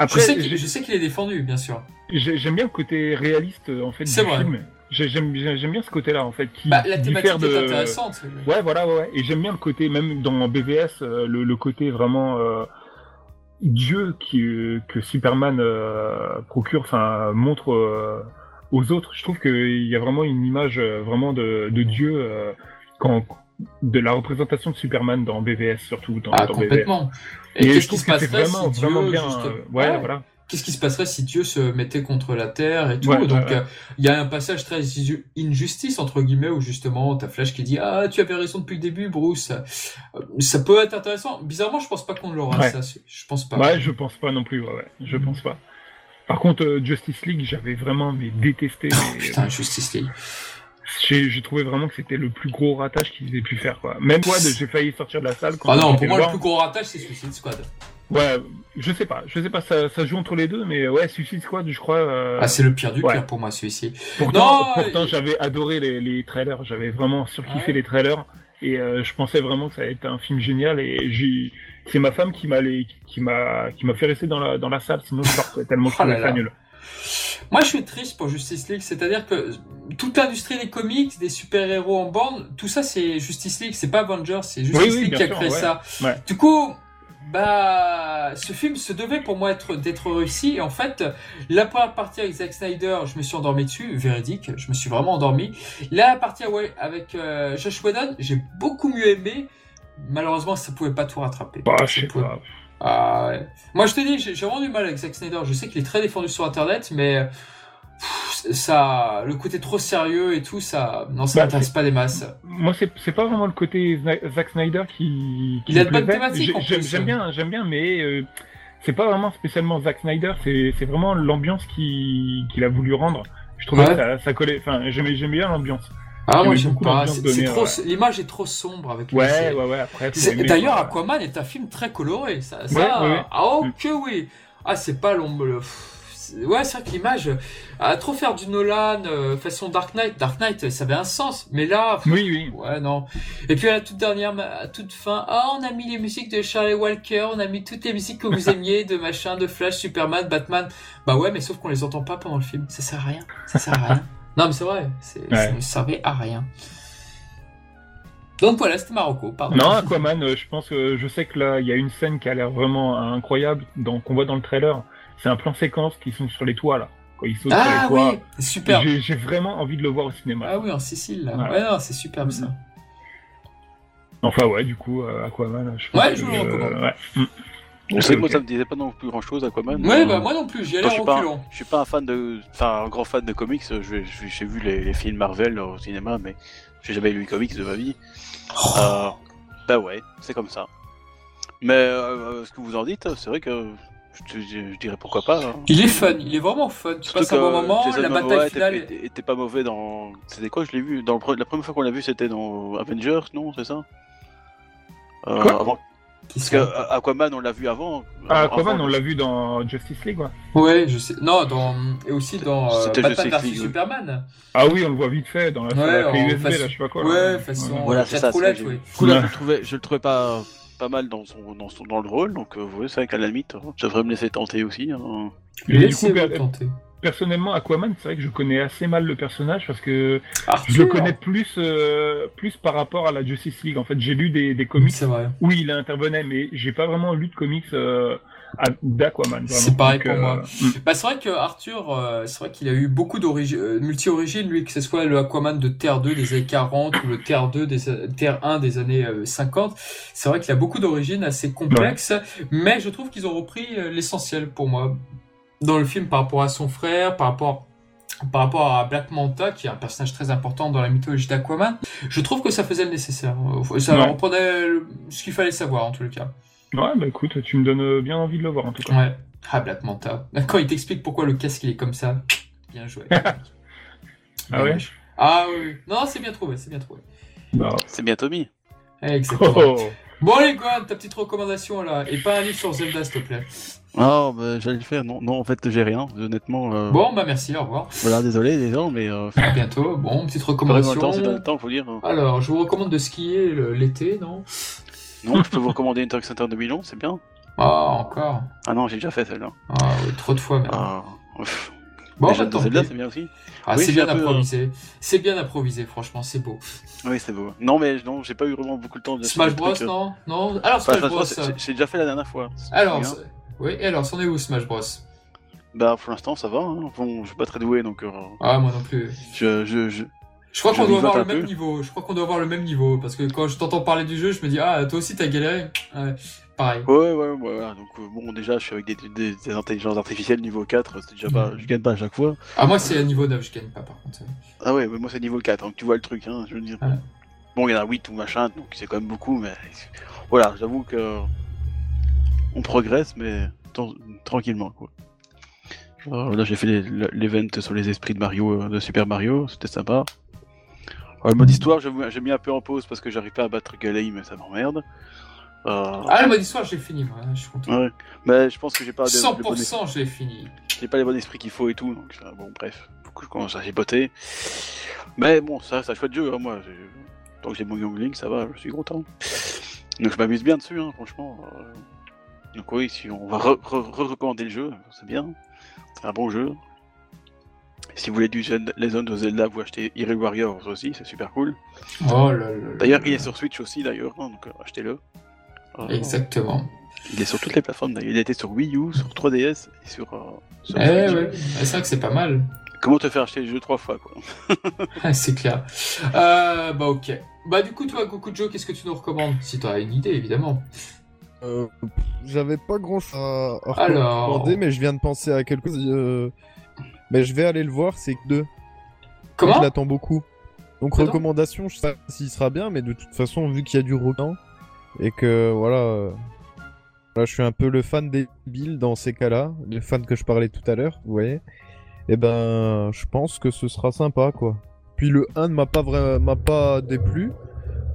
euh, je sais qu'il est défendu, bien sûr. J'aime bien le côté réaliste en fait du vrai. film. J'aime bien ce côté-là en fait. Qui bah, la thématique de... est intéressante. Ouais, voilà, ouais. Et j'aime bien le côté, même dans BVS, euh, le, côté vraiment euh, Dieu qui, que Superman procure, enfin montre aux autres. Je trouve qu'il y a vraiment une image euh, vraiment de, de Dieu euh, quand, de la représentation de Superman dans BVS surtout dans, ah, complètement. Et, qu'est-ce qui se passerait si Dieu, bien, euh, ouais, voilà. Qu'est-ce qui se passerait si Dieu se mettait contre la terre et tout? Donc il y a un passage très injustice entre guillemets où justement t'as Flash qui dit ah tu avais raison depuis le début Bruce. Ça peut être intéressant. Bizarrement je pense pas qu'on l'aura ça. Je pense pas. Ouais je pense pas non plus. Ouais, je pense pas. Par contre, euh, Justice League, j'avais vraiment mais, détesté. Oh, putain, Justice League. J'ai trouvé vraiment que c'était le plus gros ratage qu'ils aient pu faire. Quoi. Même Squad, j'ai failli sortir de la salle. Quand ah non, pour moi, le plus gros ratage, c'est Suicide Squad. Ouais, je sais pas, je sais pas, ça, ça joue entre les deux, mais ouais, Suicide Squad, je crois. Euh, ah, c'est le pire du pire pour moi, celui-ci. Pourtant, pourtant j'avais adoré les, les trailers, j'avais vraiment surkiffé les trailers, et euh, je pensais vraiment que ça allait être un film génial, et c'est ma femme qui m'a qui m'a qui m'a fait rester dans la dans la salle sinon je sortais tellement trouvais ça nul. Moi, je suis triste pour Justice League, c'est-à-dire que toute l'industrie des comics, des super-héros en borne, tout ça, c'est Justice League, c'est pas Avengers, c'est Justice League qui a créé ça. Du coup, bah, ce film se devait pour moi être d'être réussi. Et en fait, la première partie avec Zack Snyder, je me suis endormi dessus, véridique, je me suis vraiment endormi. La partie avec euh, Josh Whedon, j'ai beaucoup mieux aimé malheureusement, ça pouvait pas tout rattraper. Bah, je sais pas. Ah, ouais. Moi, je te dis, j'ai vraiment du mal avec Zack Snyder. Je sais qu'il est très défendu sur Internet, mais ça, le côté trop sérieux et tout, ça, non, ça bah, m'intéresse pas des masses. Moi, c'est pas vraiment le côté Zack Snyder qui. qui Il a de bonnes thématiques. J'aime bien, j'aime bien, mais euh, c'est pas vraiment spécialement Zack Snyder. C'est vraiment l'ambiance qu'il a voulu rendre. Je trouvais que ça, ça collait. Enfin, j'aimais bien l'ambiance. Ah, moi j'aime pas. C'est trop, l'image est trop sombre avec. Ouais, ouais, ouais. Après, d'ailleurs, Aquaman est un film très coloré. Ça, ça... Ouais, Ah, ok, oui. Ah, c'est pas l'ombre. Ouais, c'est vrai que l'image, à trop faire du Nolan euh, façon Dark Knight, Dark Knight, ça avait un sens, mais là, oui, oui, ouais, non. Et puis à la toute dernière, à toute fin, ah, on a mis les musiques de Charlie Walker, on a mis toutes les musiques que vous aimiez, de machin, de Flash, Superman, Batman. Bah ouais, mais sauf qu'on les entend pas pendant le film. Ça sert à rien. Ça sert à rien. Non, mais c'est vrai, ça ne servait à rien. Donc voilà, c'était Marocco, pardon. Non, Aquaman, euh, je pense que je sais que là, il y a une scène qui a l'air vraiment incroyable, qu'on voit dans le trailer. C'est un plan séquence qui sont sur les toits là. Quand ils sautent ah, sur les toits. Oui, super. J'ai vraiment envie de le voir au cinéma. Ah oui, en Sicile là. Ouais, non, c'est superbe ça. Enfin ouais, du coup, euh, Aquaman, je Ouais, je vous le recommande. Ouais. Mm. Okay, moi, ça me disait pas non plus grand chose, Aquaman. Ouais, bah moi non plus, j'y allais en reculant. Je suis pas un fan de. Enfin, un grand fan de comics. J'ai vu les, films Marvel au cinéma, mais j'ai jamais lu les comics de ma vie. Oh. Euh, bah ouais, c'est comme ça. Mais euh, ce que vous en dites, c'est vrai que je, dirais pourquoi pas. Hein. Il est fun, il est vraiment fun. Tu passes un bon moment, la bataille finale. Était, pas mauvais dans. C'était quoi Je l'ai vu. Dans La première fois qu'on l'a vu, c'était dans Avengers, non C'est ça? Euh, avant... Qui Parce que euh, Aquaman, on l'a vu avant. Ah, Avant, Aquaman, on l'a vu dans Justice League, ouais. Ouais, je sais. Non, dans... et aussi dans euh, C'était Batman Justice vs. Superman. Ah oui, on le voit vite fait dans la, Ouais, la façon- là, je sais pas quoi. Ouais, là. façon Voilà, euh, c'est ça, roulette, Ouais. je le trouvais, je le trouvais pas, pas mal dans son, dans son, dans le rôle, donc euh, ouais, c'est vrai qu'à la limite, hein, je devrais me laisser tenter aussi. hein. Et du coup, Laissez-vous per- tenter. personnellement, Aquaman, c'est vrai que je connais assez mal le personnage parce que Arthur je le connais plus, euh, plus par rapport à la Justice League. En fait, j'ai lu des, des comics où il intervenait, mais j'ai pas vraiment lu de comics euh, d'Aquaman. vraiment. C'est pareil Donc, pour euh, moi. hmm. Bah, c'est vrai que Arthur, euh, c'est vrai qu'il a eu beaucoup d'origines, euh, multi-origines, lui, que ce soit le Aquaman de Terre 2 des années 40 ou le Terre 2 des, Terre 1 des années euh, 50. C'est vrai qu'il a beaucoup d'origines assez complexes, mais je trouve qu'ils ont repris euh, l'essentiel pour moi dans le film par rapport à son frère, par rapport par rapport à Black Manta, qui est un personnage très important dans la mythologie d'Aquaman, je trouve que ça faisait le nécessaire. Euh, Ça Ouais. reprenait le- ce qu'il fallait savoir, en tout cas. Ouais, bah écoute, tu me donnes bien envie de le voir en tout cas. Ouais. Ah, Black Manta. Quand il t'explique pourquoi le casque il est comme ça, bien joué. Ah ouais Ah oui. Non, c'est bien trouvé, c'est bien trouvé. Bah, C'est bien Tommy. Exactement. oh, Bon, allez, Gohan, ta petite recommandation là. Et pas un livre sur Zelda, s'il te plaît. Oh, bah, j'allais le faire. Non, non, en fait, j'ai rien. Honnêtement. euh, Bon, bah merci, au revoir. Voilà, désolé les gens, mais euh, À bientôt. Bon, petite temps, recommandation. le temps, faut dire. hein. Alors, je vous recommande de skier l'été, non? Non, je peux vous recommander Interact Center 2011, c'est bien. Ah, encore. Ah non, j'ai déjà fait celle-là. Ah, oui, trop de fois, même. Ah, ouf. bon, Déjà bah, pis. c'est bien aussi. Ah, Oui, c'est bien peu, improvisé. C'est bien improvisé, franchement, c'est beau. Oui, c'est beau. Non, mais non, j'ai pas eu vraiment beaucoup de temps de Smash Bros, trucs, euh. non? Non? Alors, Smash Bros. J'ai- déjà fait la dernière fois. Alors, oui, et alors, c'en est où Smash Bros? Bah, pour l'instant, ça va. Hein. Bon, je suis pas très doué, donc euh, Ah, moi non plus. je, je, je... Je crois qu'on doit avoir le même peu. niveau. Je crois qu'on doit avoir le même niveau. Parce que quand je t'entends parler du jeu, je me dis, ah, toi aussi t'as galéré. Ouais, pareil. Ouais, ouais, ouais, voilà. Donc, euh, bon, déjà, je suis avec des, des, des intelligences artificielles niveau 4, c'est déjà pas. Je gagne pas à chaque fois. Ah, moi c'est à niveau 9, je gagne pas par contre. Ah ouais, mais moi, c'est niveau 4, donc tu vois le truc, hein, je veux dire. Ouais. Bon, il y en a 8 ou machin, donc c'est quand même beaucoup, mais. Voilà, j'avoue que. On progresse, mais tranquillement, quoi. Alors, là, j'ai fait l'event sur les esprits de Mario, euh, de Super Mario, c'était sympa. Le mode histoire, j'ai mis un peu en pause parce que j'arrive pas à battre Galei, mais ça m'emmerde. Euh, Ah, le mode histoire, j'ai fini, moi. Je suis content. Ouais, mais je pense que j'ai pas, de- le bon, 100% j'ai fini. j'ai pas les bons esprits qu'il faut et tout, donc euh, bon, bref, que je commence à chipoter. Mais bon, ça, c'est un chouette jeu, hein, moi. Tant que j'ai mon Young Link, ça va, je suis content. Donc je m'amuse bien dessus, hein, franchement. euh. Donc oui, si on va re- re- re-recommander le jeu, c'est bien. C'est un bon jeu. Si vous voulez du Zelda- les zones de Zelda, vous achetez Hyrule Warriors aussi, c'est super cool. Oh là là. là D'ailleurs, il est sur Switch aussi, d'ailleurs, hein, donc euh, achetez-le. Euh, Exactement. Il est sur toutes les plateformes, d'ailleurs. Il était sur Wii U, sur 3DS et sur, euh, sur Eh Switch. ouais, c'est vrai que c'est pas mal. Comment te faire acheter le jeu trois fois, quoi Ah, c'est clair. Euh, bah ok. Bah du coup, toi, Goku Joe, qu'est-ce que tu nous recommandes? Si t'as une idée, évidemment. Euh, J'avais pas grand chose à, à Alors. recommander, mais je viens de penser à quelque chose. Mais je vais aller le voir, c'est que deux. Comment Je l'attends beaucoup. Donc Pardon recommandation, je sais pas s'il sera bien, mais de toute façon, vu qu'il y a du requin, et que voilà, euh, voilà, je suis un peu le fan des Bill dans ces cas-là, le fan que je parlais tout à l'heure, vous voyez. Et ben, je pense que ce sera sympa, quoi. Puis le 1 ne m'a pas vraiment, m'a pas déplu,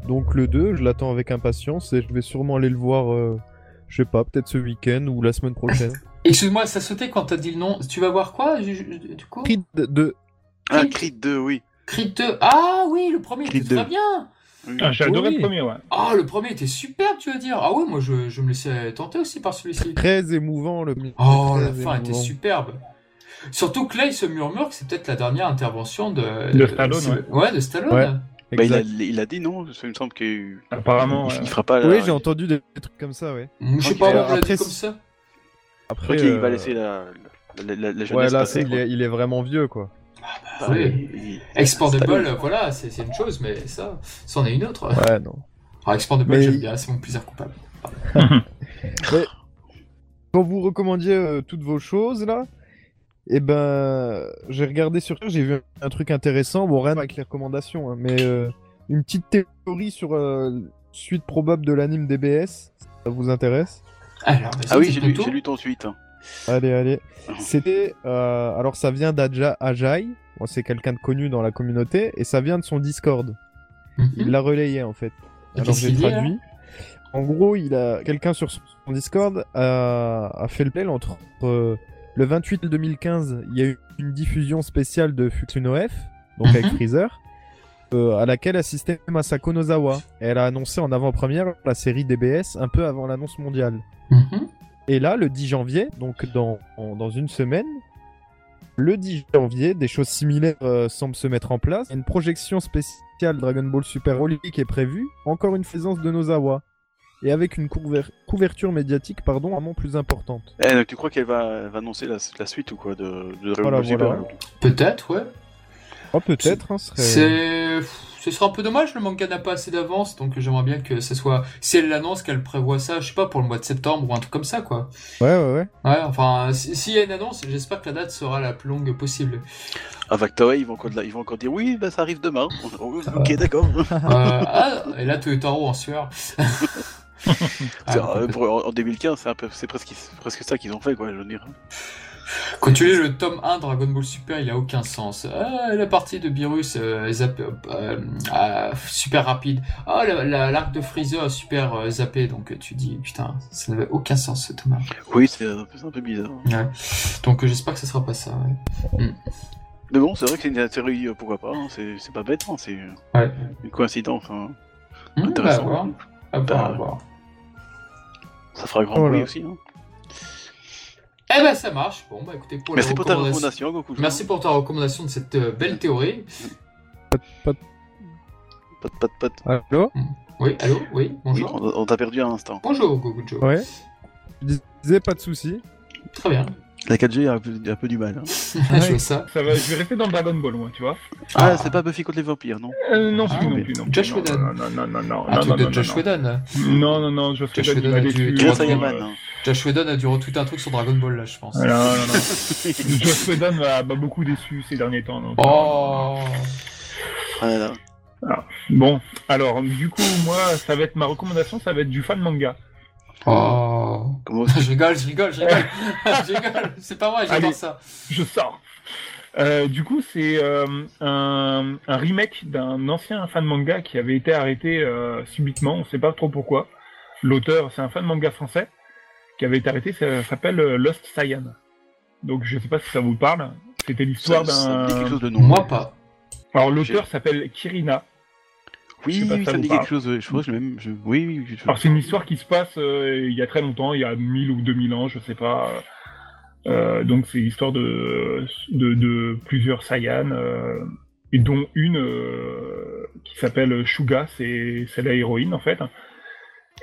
donc le 2, je l'attends avec impatience et je vais sûrement aller le voir, euh, je sais pas, peut-être ce week-end ou la semaine prochaine. Excuse-moi, ça sautait quand t'as dit le nom. Tu vas voir quoi, du coup Creed 2, Ah, Creed- Creed 2, oui. Creed 2. Ah oui, le premier Creed était très 2. bien. Oui. Ah, j'ai adoré Oui. le premier, ouais. Ah, le premier était superbe, tu veux dire Ah ouais, moi je, je me laissais tenter aussi par celui-ci. très émouvant le Oh, très la fin était superbe. Surtout que là, il se murmure que c'est peut-être la dernière intervention de... De Stallone, c'est- ouais. de Stallone. Ouais. Bah, il, a, Exact. il a dit non, il me semble qu'il Apparemment, il, ouais. il fera pas la... Oui, j'ai entendu des trucs comme ça, ouais. Je sais Ok, pas, on l'a dit comme ça. Après, qu'il va euh, laisser la, la, la, la jeunesse Ouais, là, passer. il, est, il est vraiment vieux, quoi. Bah, oui. il- Expandable, Stallone. voilà, c'est une chose, mais ça, c'en est une autre. Ouais, non. Alors, Expandable, Mais- j'aime bien, c'est mon plaisir coupable. Quand vous recommandiez euh, toutes vos choses, là, eh ben, j'ai regardé sur j'ai vu un truc intéressant. Bon, rien avec les recommandations, hein, mais euh, une petite théorie sur euh, suite probable de l'anime DBS. Ça vous intéresse Alors, Ah oui, j'ai lu, tout. j'ai lu ton suite. hein. Allez, allez. C'était. euh, alors, ça vient d'Aja Ajay. Bon, c'est quelqu'un de connu dans la communauté. Et ça vient de son Discord. Mhm. Il l'a relayé, en fait. Alors, j'ai traduit. En gros, il a quelqu'un sur son Discord a, a fait le play entre euh, le 28 2015, il y a eu une diffusion spéciale de Futsuno F, donc avec Mhm. Freezer, euh, à laquelle assistait Masako Nozawa. Elle a annoncé en avant-première la série DBS un peu avant l'annonce mondiale. Mhm. Et là, le 10 janvier, donc dans, en- dans une semaine, le 10 janvier, des choses similaires euh, semblent se mettre en place. Une projection spéciale Dragon Ball Super qui est prévue, encore une présence de Nozawa. Et avec une couver- couverture médiatique pardon, vraiment plus importante. Eh, donc tu crois qu'elle va, va annoncer la, la suite ou quoi de, de Dragon Voilà, Ball Super voilà. alors Peut-être, ouais. Oh, peut-être, hein, ce serait... C'est. Ce sera un peu dommage, le manga n'a pas assez d'avance, donc j'aimerais bien que ce soit. Si elle l'annonce, qu'elle prévoit ça, je sais pas, pour le mois de septembre ou un truc comme ça, quoi. Ouais, ouais, ouais. Ouais, enfin, si- s'il y a une annonce, j'espère que la date sera la plus longue possible. Avec Toei, ils vont encore, ils vont encore dire oui, bah, ça arrive demain. Oh, ok, d'accord. Euh, ah, et là, Toyotaro en sueur. Ah, euh, pour- en en 2015, c'est un peu- c'est presque, presque ça qu'ils ont fait, quoi, je veux dire. Quand tu lis le tome 1 Dragon Ball Super, il a aucun sens. Ah, la partie de Beerus euh, zappé, euh, euh, super rapide. Ah, la- la- l'arc de Freezer super euh, zappé. Donc tu dis, putain, ça n'avait aucun sens ce tome 1. Oui, c'est un, peu- c'est un peu bizarre. Ouais. Donc j'espère que ça sera pas ça. Ouais. Mais bon, c'est vrai que c'est une série, euh, pourquoi pas, hein, c'est c'est pas bête, hein, c'est Ouais. une coïncidence. hein. Mmh, Intéressant. bah, à voir. À voir, à Bah, voir. Ça fera grand Voilà. bruit aussi. Hein. Eh ben ça marche. Bon bah écoutez pour Merci la pour ta recommandation. Goku. Merci pour ta recommandation de cette euh, belle théorie. Pat, pat, pat. Allô? Oui, allô, oui, Oui, bonjour. on, on t'a perdu un instant. Bonjour Gogujo. Ouais. Je disais pas de soucis. Très bien. La 4G a un peu, un peu du mal. hein. Je vois ça. Ça va, je vais rester dans Dragon Ball, moi, tu vois. Ah, c'est pas Buffy contre les vampires, non Euh, non, Ah, non mais plus, non plus. Josh non, Whedon. Non, non, non, non, non, Un non, truc non, de non, Josh non. Whedon. Non, non, non, Josh Whedon, a dû-. Josh hein. Josh Whedon a dû retweeter un truc sur Dragon Ball là, je pense. Non, non, non. Josh Whedon m'a beaucoup déçu ces derniers temps. donc, Oh Voilà. Bon, alors, du coup, moi, ça va être ma recommandation, ça va être du fan manga. Oh Comment Je rigole, je rigole, je rigole Je rigole, c'est pas vrai, j'adore ça Je sors. Euh, du coup, c'est euh, un, un remake d'un ancien fan manga qui avait été arrêté euh, subitement, on sait pas trop pourquoi. L'auteur, c'est un fan manga français qui avait été arrêté, ça s'appelle euh, Lost Cyan. Donc je sais pas si ça vous parle. C'était l'histoire ça, ça d'un. Moi pas. Alors l'auteur s'appelle Kirina. Oui, ça ça me dit quelque chose. Je crois que même. Je... Oui, oui. Je... Alors c'est une histoire qui se passe euh, il y a très longtemps, il y a 1000 ou 2000 ans, je sais pas. Euh, donc c'est l'histoire de, de, de plusieurs Saiyans, euh, et dont une qui s'appelle Shuga, c'est la héroïne en fait.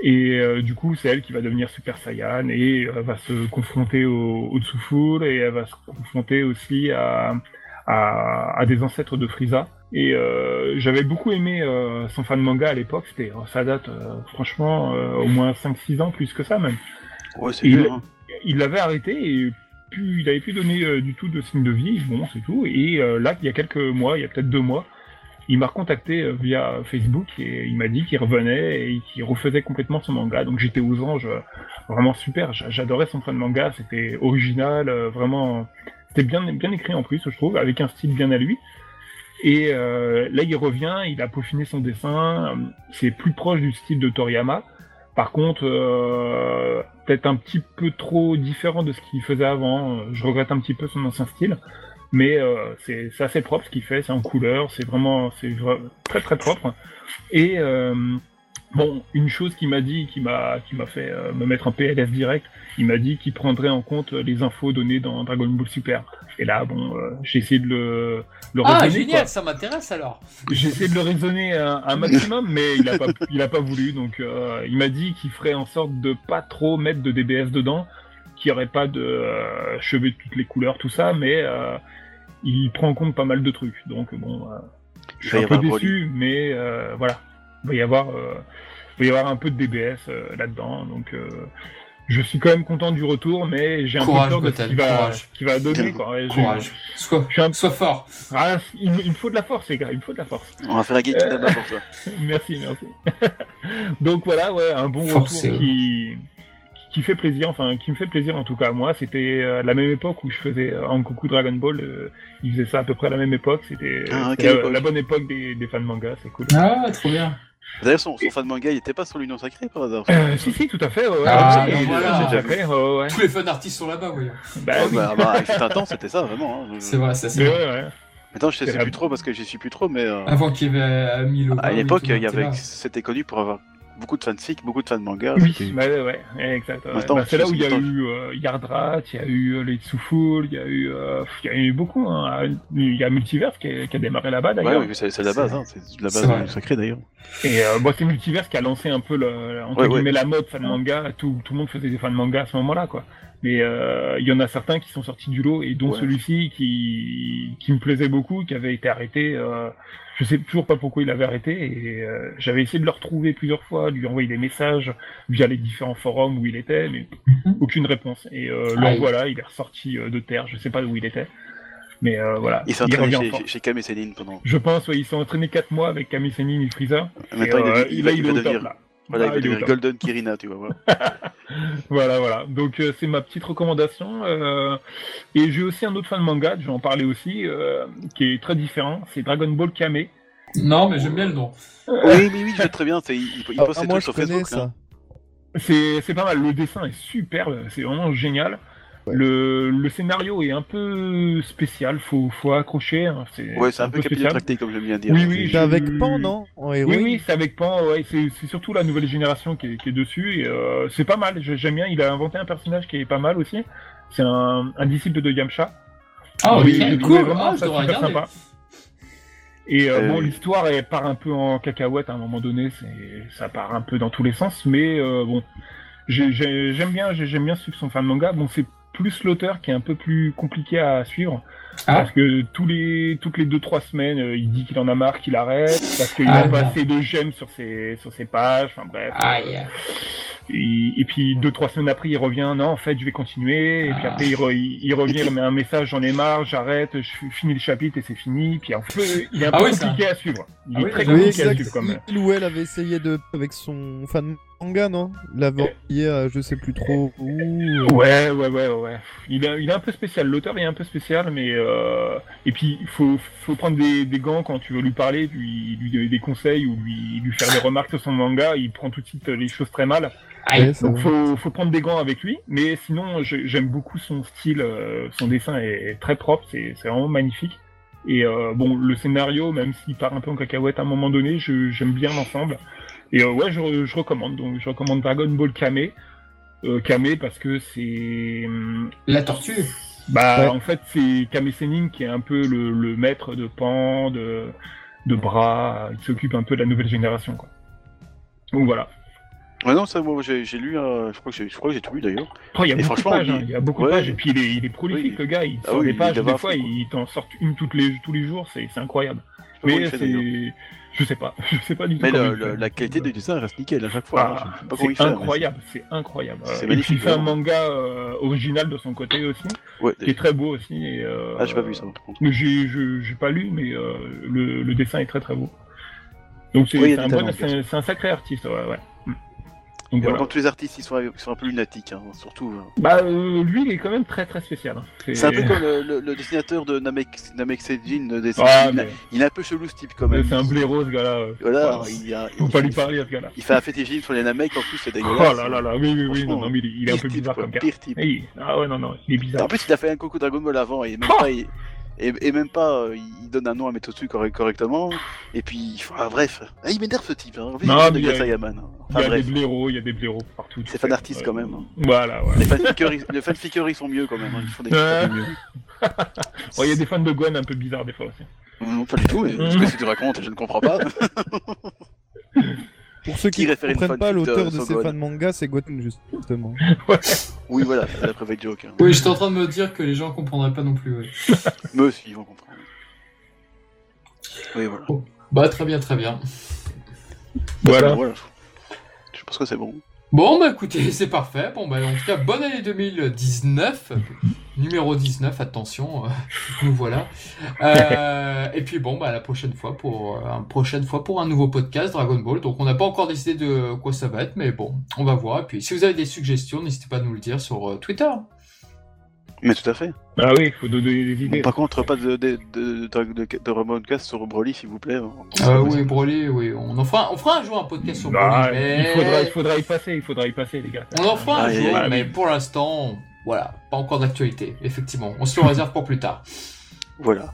Et euh, du coup c'est elle qui va devenir Super Saiyan et euh, va se confronter au, au Tsuful et elle va se confronter aussi à, à, à des ancêtres de Frieza. Et euh, j'avais beaucoup aimé euh, son fan manga à l'époque, c'était ça date euh, franchement au moins 5-6 ans plus que ça même. Ouais, c'est Il- dur. Hein. Il l'avait arrêté et plus, il avait plus donné du tout de signe de vie, bon c'est tout. Et là, il y a quelques mois, il y a peut-être deux mois, il m'a recontacté via Facebook et il m'a dit qu'il revenait et qu'il refaisait complètement son manga. Donc j'étais aux anges, vraiment super. J'a- J'adorais son fan manga, c'était original, vraiment, c'était bien, bien écrit en plus, je trouve, avec un style bien à lui. Et euh, là, il revient, il a peaufiné son dessin, c'est plus proche du style de Toriyama. Par contre, euh, peut-être un petit peu trop différent de ce qu'il faisait avant. Je regrette un petit peu son ancien style, mais euh, c'est assez propre ce qu'il fait. C'est en couleur, c'est vraiment, c'est très très propre. Et bon, une chose qu'il m'a dit, qui m'a qui m'a fait euh, me mettre en PLS direct, il m'a dit qu'il prendrait en compte les infos données dans Dragon Ball Super. Et là, bon, euh, j'ai essayé de le, le Ah raisonner, génial, quoi. ça m'intéresse alors J'ai essayé de le raisonner un, un maximum, mais il a pas, il a pas voulu. Donc, euh, il m'a dit qu'il ferait en sorte de pas trop mettre de DBS dedans, qu'il n'y aurait pas de euh, cheveux de toutes les couleurs, tout ça, mais euh, il prend en compte pas mal de trucs. Donc, bon, euh, je suis un peu déçu, mais euh, voilà, il va y avoir, euh, il va y avoir un peu de DBS euh, là-dedans. Donc, euh, je suis quand même content du retour, mais j'ai un Courage, peu peur de ce Gotham, qu'il va, va donner. Quoi. Courage. Sois, Je suis un sois fort. Ah, il, me- il me faut de la force, les gars, il me faut de la force. On va faire la guide Euh, là-bas pour toi. merci, merci. Donc voilà, ouais, un bon Forcé. retour qui, qui fait plaisir, enfin qui me fait plaisir en tout cas moi. C'était euh, la même époque où je faisais euh, Ankoku Dragon Ball. euh, ils faisaient ça à peu près à la même époque. C'était Ah, la bonne époque des, des fans manga, c'est cool. Ah, trop bien. D'ailleurs, son, son fan manga, il était pas sur l'Union Sacrée par hasard Euh, si, si, tout à fait. Ouais, Ah, ouais, il- voilà. j'ai déjà fait, ouais, ouais. Tous les fans artistes sont là-bas, voyons. Bah, oui. bah, bah, il fut un temps, c'était ça, vraiment. hein. C'est vrai, ça c'est Mais vrai. ouais, ouais. Maintenant, je sais plus trop parce que j'y suis plus trop, mais euh, Avant qu'il y avait Milo. à l'époque, il y avait, c'était connu pour avoir beaucoup de fanfics, beaucoup de fans manga. Oui, bah, ouais, ouais, exact. ouais. Bah, c'est là où il y a eu euh, Yardrat, il y a eu euh, les Tsuful, il y a eu, euh, il y a eu beaucoup. Hein. Il y a Multiverse qui a, qui a démarré là-bas Ouais, d'ailleurs. oui, c'est c'est la base, hein, c'est la base vrai. du sacré d'ailleurs. Et euh, bon, c'est Multiverse qui a lancé un peu le, entre Ouais, ouais. guillemets la mode fan manga. Tout, tout le monde faisait des fan manga à ce moment-là, quoi. Mais euh, il y en a certains qui sont sortis du lot et dont Ouais. celui-ci qui, qui me plaisait beaucoup, qui avait été arrêté. Euh, je sais toujours pas pourquoi il avait arrêté et euh, j'avais essayé de le retrouver plusieurs fois, de lui envoyer des messages via les différents forums où il était, mais Mhm. aucune réponse. Et euh, le Aïe. voilà, il est ressorti de terre. Je sais pas où il était, mais euh, voilà, Il chez, chez, chez et Céline pendant. Je pense, ouais, ils sont entraînés 4 mois avec Camille Senin et Freezer. Maintenant, Et, il, va, il va devenir, là. Voilà, il Ah, il. Golden Kirina, tu vas voir. Voilà, voilà. Donc euh, c'est ma petite recommandation. euh, et j'ai aussi un autre fan manga, je vais en parler aussi, euh, qui est très différent. C'est Dragon Ball Kame. Non, mais j'aime bien le nom. oui, mais oui, je sais très bien. c'est- Il, il Ah, poste ses moi, je sur connais Facebook. ça. C'est c'est pas mal. Le dessin est superbe. C'est vraiment génial. Ouais. Le, le scénario est un peu spécial. Faut, faut accrocher. hein. C'est Ouais, c'est un peu spécial. capillotracté, comme j'aime bien dire. Oui, oui, C'est avec je- Pan, non Oui, oui, c'est avec Pan. Ouais, c'est c'est surtout la nouvelle génération qui est, qui est dessus. Et euh, c'est pas mal. J'ai- J'aime bien. Il a inventé un personnage qui est pas mal aussi. C'est un, un disciple de Yamcha. Ah, Oui, cool. vraiment Ah, je ça devrais super sympa. Et euh, Euh, bon, l'histoire elle part un peu en cacahuète à un moment donné, c'est ça part un peu dans tous les sens, mais euh, bon, j'ai- j'ai- j'aime bien, j'ai- j'aime bien suivre son fan manga. Bon, c'est plus l'auteur qui est un peu plus compliqué à suivre Ah. parce que tous les toutes les deux trois semaines, euh, il dit qu'il en a marre, qu'il arrête parce qu'il Ah, a pas non. assez de j'aime sur ses sur ses pages. Enfin bref. Aïe. Et, et puis deux trois semaines après, il revient. Non, en fait, je vais continuer. Et puis Ah. après, il, re- il, il revient, il met un message. J'en ai marre, j'arrête. Je finis le chapitre et c'est fini. Puis en fait, il est un Ah peu oui, ça. compliqué à suivre. Il Ah est oui, très. Oui, compliqué à exact. suivre quand même. Il ou elle avait essayé de avec son fan manga, non? L'avait envoyé à je sais plus trop où. euh, Ouais, ouais, ouais, ouais. Il est, il est un peu spécial. L'auteur est un peu spécial, mais euh... et puis il faut, faut prendre des, des gants quand tu veux lui parler, lui donner des conseils ou lui, lui faire des remarques sur son manga. Il prend tout de suite les choses très mal. Ouais, Donc faut, faut prendre des gants avec lui, mais sinon j'aime beaucoup son style, euh, son dessin est très propre, c'est c'est vraiment magnifique. Et euh, bon, le scénario, même s'il part un peu en cacahuète à un moment donné, je- j'aime bien l'ensemble. Et euh, ouais, je, je recommande. Donc je recommande Dragon Ball Kame, euh, Kame parce que c'est hum, La tortue. bah Ouais. en fait c'est Kame Sennin qui est un peu le, le maître de Pan, de de bras, il s'occupe un peu de la nouvelle génération quoi. Donc voilà. Non, ça, moi, j'ai j'ai lu, euh, je crois que j'ai je crois que j'ai tout lu d'ailleurs. Oh, il y a Et beaucoup de franchement, pages, hein. il- y a beaucoup ouais. de pages, et puis il est, il est prolifique Oui. le gars, il Ah sort oui, des pages, des fois il t'en sort une toutes les, tous les jours, c'est c'est incroyable. Je sais pas comment Mais c'est... Je sais pas, je sais pas du tout Mais le- le- la qualité du dessin reste nickel à chaque fois. Ah, hein. Je sais pas comment il c'est fait. mais incroyable, c'est incroyable. C'est magnifique, il fait un manga euh, original de son côté aussi, Ouais, qui est très beau aussi. Et, euh, Ah, j'ai pas vu ça. par contre. mais J'ai j'ai pas lu, mais euh, le, le dessin est très très beau. Donc c'est un, un sacré artiste, ouais. ouais. Donc voilà. Comme tous les artistes, ils sont, ils sont un peu lunatiques, hein, surtout. euh. Bah euh, lui il est quand même très très spécial. hein. C'est un peu comme le, le- le dessinateur de Namek, Namek Seijin, le dessin. Ah, il, mais- il est un peu chelou ce type quand même. C'est un blaireau ce gars-là. Voilà, il, a, Faut il- pas lui parler à ce gars-là. il fait un fétichisme sur les Namek en plus, c'est dégueulasse. Oh là là là, oui, oui, oui, non, non, mais il est, un peu bizarre comme gars. Pire type. Ah ouais, non, non, il est bizarre. En plus, il a fait un coucou Dragon Ball avant et même Oh pas, il, et, et même pas, euh, il donne un nom à Metotsu correct- correctement. Et puis, ah, bref, Ah, il m'énerve ce type. Hein. Il y a- Sayaman. Enfin, y a bref, des blaireaux, il y a des blaireaux partout. C'est fan artiste Euh, quand même. Voilà, voilà. ils- les fanfickers, ils sont mieux quand même. hein. Ils font des Ouais. mieux. Il y a des fans de Gwen un peu bizarres des fois aussi. Non, pas du tout, mais ce que tu racontes, je ne comprends pas. Pour ceux qui ne comprennent pas, l'auteur de, ces fans manga, c'est Goten, justement. Oui, voilà, c'est la private joke. Hein. Oui, j'étais en train de me dire que les gens comprendraient pas non plus. ouais. Mais aussi, ils vont comprendre. Oui, voilà. Bah, très bien, très bien. Voilà. Voilà. Je pense que c'est bon. Bon, bah écoutez, c'est parfait. Bon, bah en tout cas, bonne année 2019. Numéro 19, attention, euh, nous voilà. Euh, et puis bon, bah la prochaine fois pour euh, une prochaine fois pour un nouveau podcast Dragon Ball. Donc on n'a pas encore décidé de quoi ça va être, mais bon, on va voir. Et puis si vous avez des suggestions, n'hésitez pas à nous le dire sur euh, Twitter. Mais tout à fait. Bah oui, il faut donner des Bon, idées. par contre, pas de, de, de, de, de, de Ramoncast sur Broly, s'il vous plaît. Euh, oui, Broly, oui. On en fera, on fera un jour un podcast sur Bah, Broly. mais- il, faudra, il faudra y passer, il faudra y passer, les gars. On en fera un Ah, jour, mais pour l'instant, voilà, pas encore d'actualité, effectivement. On se le réserve pour plus tard. Voilà.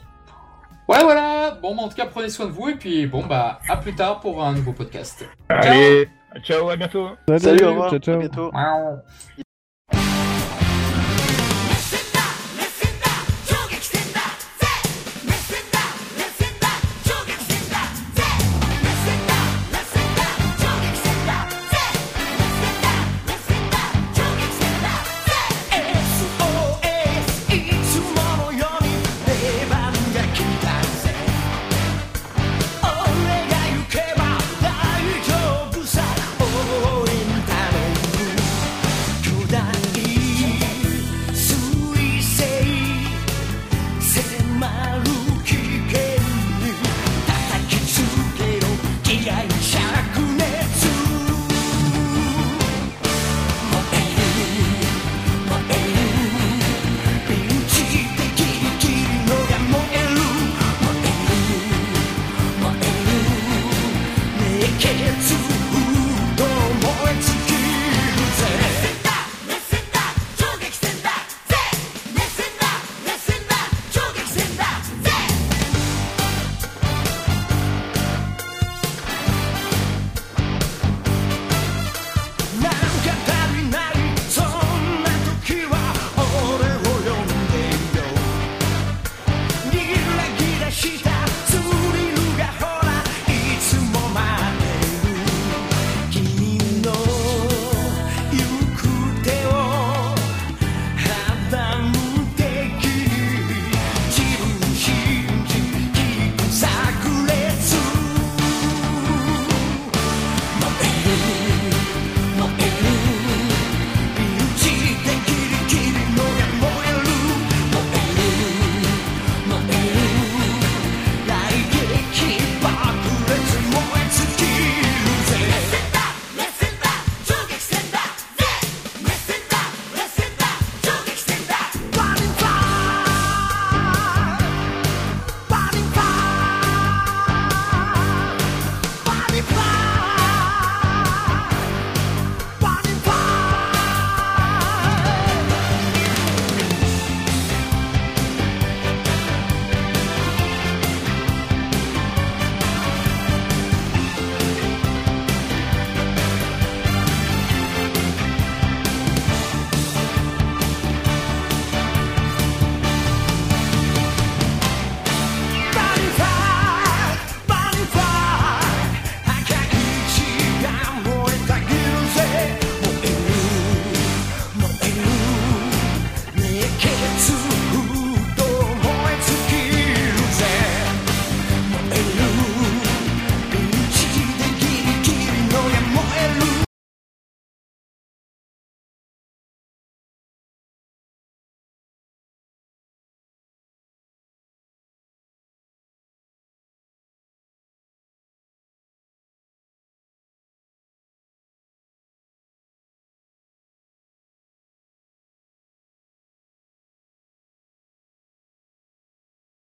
Ouais, voilà. Bon, bah, en tout cas, prenez soin de vous et puis bon, bah, à plus tard pour un nouveau podcast. Allez, ciao, à bientôt. Salut, au revoir. ciao, ciao. À bientôt.